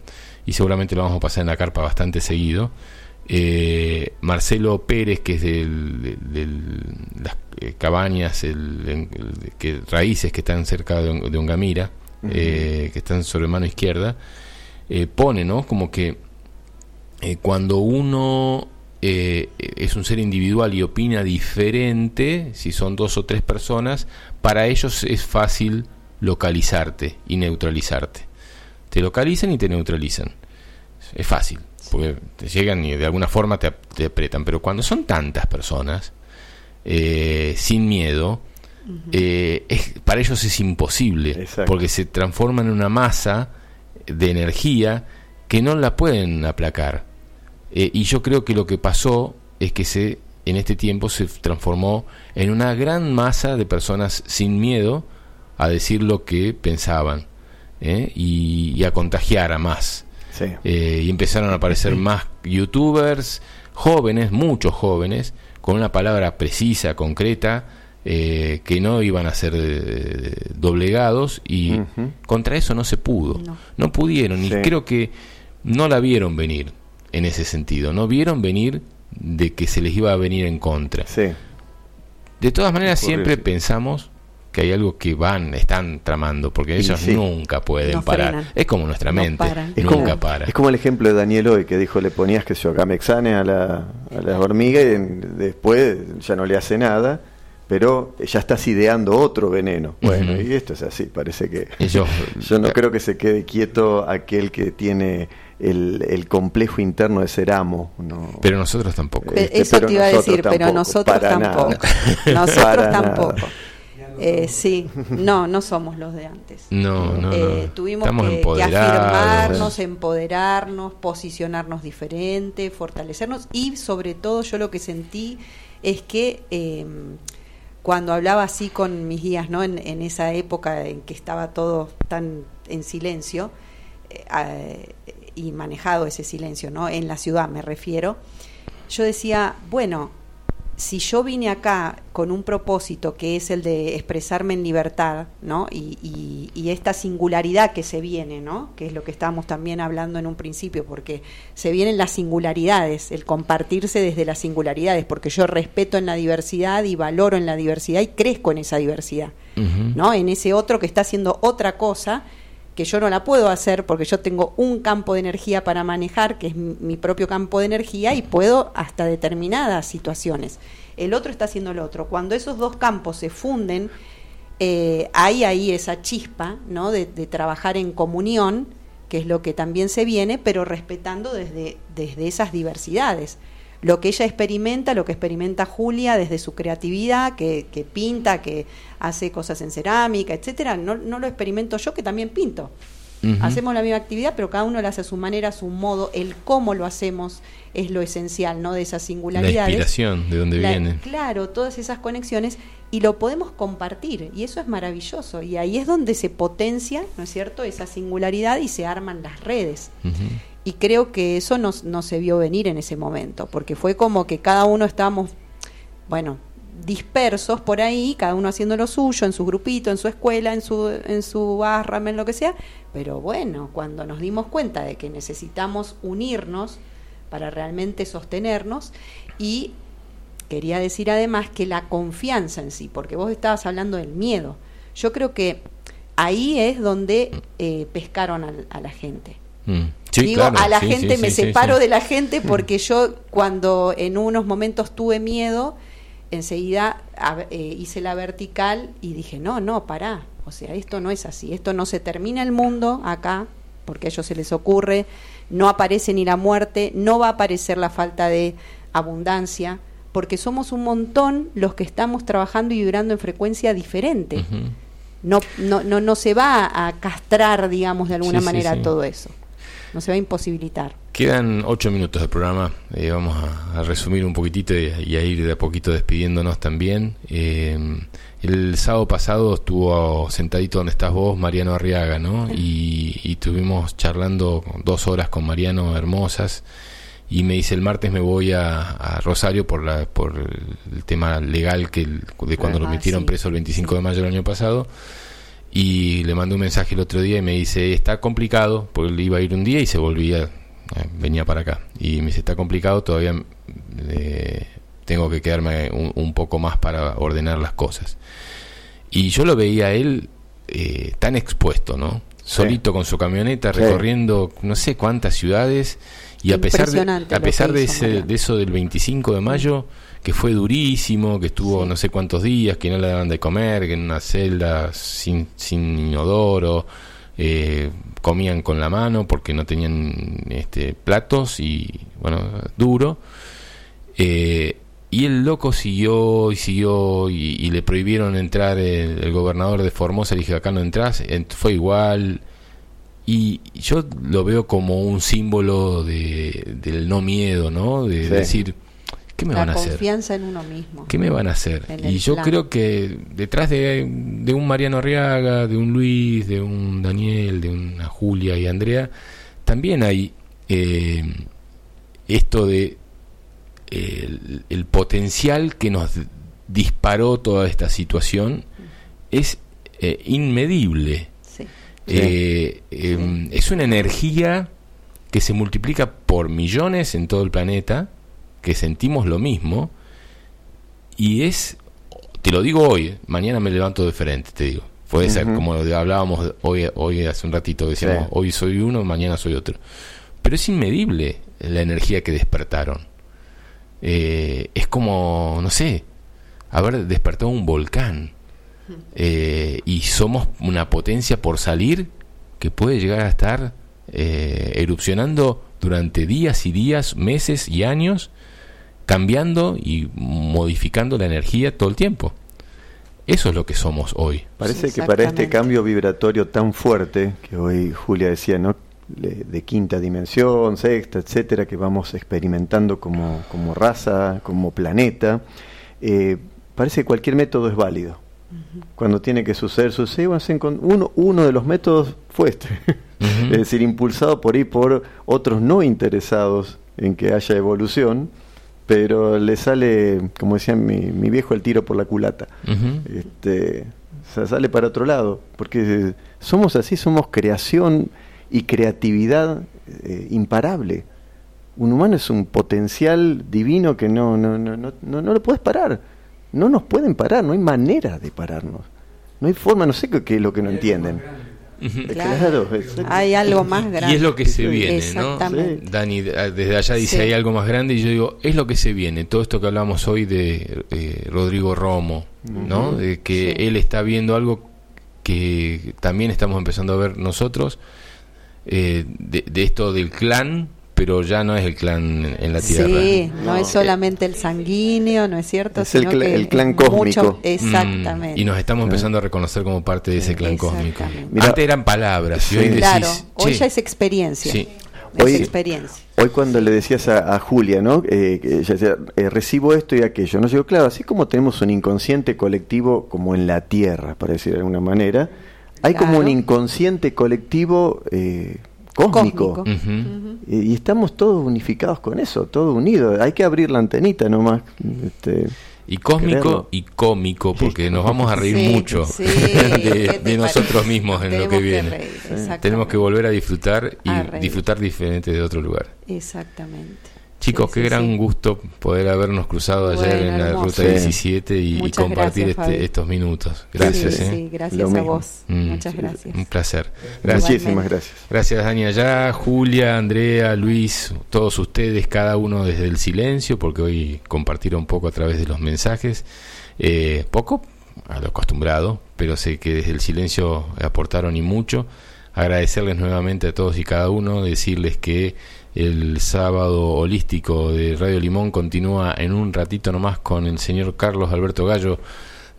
y seguramente lo vamos a pasar en la carpa bastante seguido. Eh, Marcelo Pérez, que es de, las eh, cabañas, el, en- el- que, raíces que están cerca de, de Ongamira, eh, que están sobre mano izquierda, pone, ¿no? Como que cuando uno eh, es un ser individual y opina diferente, si son dos o tres personas, para ellos es fácil localizarte y neutralizarte. Te localizan y te neutralizan. Es fácil, porque te llegan y de alguna forma te, te apretan. Pero cuando son tantas personas, eh, sin miedo, eh, es- para ellos es imposible, Exacto. porque se transforman en una masa de energía que no la pueden aplacar. Eh, y yo creo que lo que pasó es que se en este tiempo se transformó en una gran masa de personas sin miedo a decir lo que pensaban ¿eh? y, y a contagiar a más. Sí. Eh, y empezaron a aparecer más youtubers jóvenes, muchos jóvenes, con una palabra precisa, concreta, eh, que no iban a ser eh, doblegados y contra eso no se pudo. No. No, pudieron y creo que no la vieron venir en ese sentido. No vieron venir de que se les iba a venir en contra. Sí. De todas maneras, siempre pensamos que hay algo que van, están tramando, porque Y ellos sí. nunca pueden No parar. frenan. Es como nuestra No mente, paran. Es nunca como, para. es como el ejemplo de Daniel hoy que dijo le ponías que yo Gamexane a la, a la hormiga y en- después ya no le hace nada, pero ya estás ideando otro veneno. Bueno, y esto es así, parece que Ellos- yo no creo que se quede quieto aquel que tiene el, el complejo interno de ser amo. No. Pero nosotros tampoco. Este, Eso pero te iba a decir, pero nosotros tampoco. nada. Nosotros Para tampoco. Nada. Eh, sí, no, no somos los de antes. No, no, Eh, no. tuvimos Estamos que, afirmarnos, empoderarnos, posicionarnos diferente, fortalecernos y sobre todo yo lo que sentí es que eh, cuando hablaba así con mis guías, ¿no? En, en esa época en que estaba todo tan en silencio eh, eh, y manejado ese silencio, ¿no? En la ciudad me refiero. Yo decía, bueno, si yo vine acá con un propósito que es el de expresarme en libertad, ¿no? Y, y- y esta singularidad que se viene, ¿no? Que es lo que estábamos también hablando en un principio, porque se vienen las singularidades, el compartirse desde las singularidades, porque yo respeto en la diversidad y valoro en la diversidad y crezco en esa diversidad. ¿no? En ese otro que está haciendo otra cosa que yo no la puedo hacer porque yo tengo un campo de energía para manejar, que es mi propio campo de energía, y puedo hasta determinadas situaciones. El otro está haciendo lo otro. Cuando esos dos campos se funden, eh, hay ahí esa chispa ¿no? de, de trabajar en comunión, que es lo que también se viene, pero respetando desde, desde esas diversidades. Lo que ella experimenta, lo que experimenta Julia desde su creatividad, que, que pinta, que hace cosas en cerámica, etcétera, no, no lo experimento yo que también pinto. Hacemos la misma actividad, pero cada uno la hace a su manera, a su modo. El cómo lo hacemos es lo esencial, ¿no? De esas singularidades. La inspiración, de dónde viene. Claro, todas esas conexiones y lo podemos compartir y eso es maravilloso y ahí es donde se potencia, ¿no es cierto?, esa singularidad y se arman las redes. Y creo que eso no, no se vio venir en ese momento, porque fue como que cada uno estábamos, bueno, dispersos por ahí, cada uno haciendo lo suyo, en su grupito, en su escuela, en su, en su barra, en lo que sea. Pero bueno, cuando nos dimos cuenta de que necesitamos unirnos para realmente sostenernos y quería decir además que la confianza en sí, porque vos estabas hablando del miedo, yo creo que ahí es donde eh, pescaron a, la gente. Mm. Digo, a la gente me separo de la gente porque yo cuando en unos momentos tuve miedo, enseguida eh, hice la vertical y dije, no, no, pará, o sea, esto no es así, esto no se termina el mundo acá, porque a ellos se les ocurre, no aparece ni la muerte, no va a aparecer la falta de abundancia, porque somos un montón los que estamos trabajando y vibrando en frecuencia diferente. no, no, no, no se va a castrar, digamos, de alguna manera todo eso no se va a imposibilitar. Quedan ocho minutos del programa, eh, vamos a, resumir un poquitito y, a ir de a poquito despidiéndonos también. Eh, el sábado pasado estuvo sentadito donde estás vos, Mariano Arriaga, ¿no? Y, y estuvimos charlando dos horas con Mariano hermosas y me dice el martes me voy a, Rosario por la por el tema legal que de cuando lo ah, metieron preso el 25 de mayo del año pasado y le mandé un mensaje el otro día y me dice, está complicado, porque él iba a ir un día y se volvía, eh, venía para acá. Y me dice, está complicado, todavía eh, tengo que quedarme un, poco más para ordenar las cosas. Y yo lo veía a él eh, tan expuesto, ¿no? Solito con su camioneta, recorriendo no sé cuántas ciudades. Y a pesar de, a pesar de, ese, de eso del 25 de mayo que fue durísimo, que estuvo no sé cuántos días, que no le daban de comer, que en una celda sin, sin inodoro, eh, comían con la mano porque no tenían este, platos y, bueno, duro. Eh, y el loco siguió y siguió y, le prohibieron entrar el, gobernador de Formosa, le dije acá no entras, fue igual. Y yo lo veo como un símbolo de, del no miedo, ¿no? De decir, ¿Qué me van a hacer? confianza en uno mismo. ¿Qué me van a hacer? Y yo creo que detrás de, un Mariano Arriaga, de un Luis, de un Daniel, de una Julia y Andrea, también hay eh, esto de el, potencial que nos disparó toda esta situación es eh, inmedible. Eh, em, es una energía que se multiplica por millones en todo el planeta que sentimos lo mismo y es, te lo digo hoy, mañana me levanto diferente, te digo. Puede ser como hablábamos hoy, hoy hace un ratito, decíamos, hoy soy uno, mañana soy otro. Pero es inmedible la energía que despertaron. Eh, es como, no sé, haber despertado un volcán. Eh, y somos una potencia por salir que puede llegar a estar eh, erupcionando durante días y días, meses y años cambiando y modificando la energía todo el tiempo. Eso es lo que somos hoy. Parece que para este cambio vibratorio tan fuerte, que hoy Julia decía, ¿no? De, quinta dimensión, sexta, etcétera, que vamos experimentando como, como raza, como planeta, eh, parece que cualquier método es válido. Cuando tiene que suceder, sucede. Uno, uno de los métodos fue este. es decir, impulsado por ahí por otros no interesados en que haya evolución, pero le sale, como decía mi, mi viejo, el tiro por la culata. este, sale para otro lado, porque somos así, somos creación y creatividad eh, imparable. Un humano es un potencial divino que no, no, no, no, no, no lo puedes parar. No nos pueden parar, no hay manera de pararnos. No hay forma, no sé qué es lo que no entienden. Claro, hay algo más grande. Y es lo que se viene, ¿no? Dani desde allá dice hay algo más grande y yo digo, es lo que se viene. Todo esto que hablamos hoy de eh, Rodrigo Romo, ¿no? De que él está viendo algo que también estamos empezando a ver nosotros, eh, de, esto del clan, pero ya no es el clan en la tierra. Sí, no, es solamente el sanguíneo, ¿no es cierto? Es el, que clan es mucho- cósmico. exactamente. Mm, y nos estamos empezando a reconocer como parte de ese clan cósmico. Antes eran palabras, y hoy decís, Claro, hoy "Che, ya es experiencia. Sí. Es Hoy- experiencia. Hoy cuando le decías a, a Julia, ¿no? Eh, que ella decía, eh, recibo esto y aquello, ¿no? Yo digo, claro, así como tenemos un inconsciente colectivo como en la Tierra, para decir de alguna manera, hay como un inconsciente colectivo eh, cósmico. Y, y estamos todos unificados con eso, todo unido. Hay que abrir la antenita nomás. Este, Y cósmico Creerlo. y cómico, porque nos vamos a reír Sí, mucho sí, de, ¿qué te de nosotros mismos en lo que viene. reír. Tenemos que volver a disfrutar y A disfrutar diferente de otro lugar. Exactamente. Chicos, Sí, qué sí, gran sí. gusto poder habernos cruzado ayer Bueno, en la hermoso. ruta Sí. 17 y, compartir gracias, este- estos minutos. Gracias. Sí, ¿eh? sí, gracias Lo a mismo. vos. Mm. Muchas gracias. Un placer. Gracias. muchísimas gracias. Gracias Dani allá, Julia, Andrea, Luis, todos ustedes, cada uno desde el silencio, porque hoy compartieron poco a través de los mensajes. Eh, poco a lo acostumbrado, pero sé que desde el silencio aportaron y mucho. Agradecerles nuevamente a todos y cada uno, decirles que el sábado holístico de Radio Limón continúa en un ratito nomás con el señor Carlos Alberto Gallo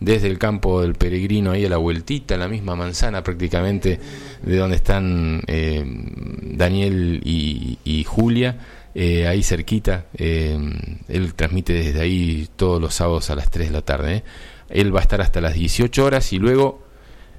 desde el campo del peregrino ahí a la vueltita, en la misma manzana prácticamente de donde están eh, Daniel y, Julia, eh, ahí cerquita. eh, él transmite desde ahí todos los sábados a las 3 de la tarde. ¿eh? Él va a estar hasta las 18 horas y luego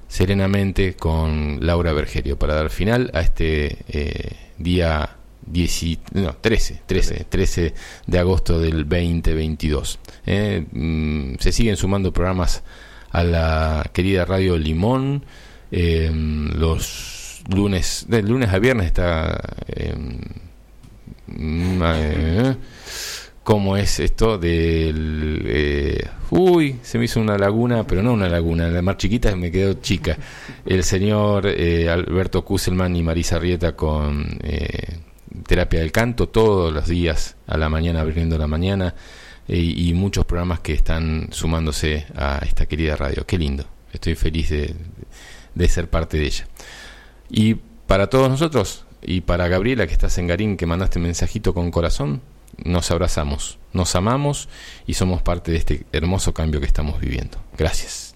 serenamente con Laura Bergerio para dar final a este día 10, no, 13, 13, 13 de agosto del 2022. Eh, mm, se siguen sumando programas a la querida Radio Limón. eh, los lunes, de lunes a viernes está... eh, mm, eh, ¿Cómo es esto del... eh, uy, se me hizo una laguna, pero no una laguna, la más chiquita me quedó chica. El señor eh, Alberto Kusselman y Marisa Rieta con eh, terapia del canto todos los días a la mañana, abriendo la mañana, y, muchos programas que están sumándose a esta querida radio. Qué lindo, estoy feliz de, de ser parte de ella. Y para todos nosotros, y para Gabriela que estás en Garín, que mandaste un mensajito con corazón, nos abrazamos, nos amamos y somos parte de este hermoso cambio que estamos viviendo. Gracias.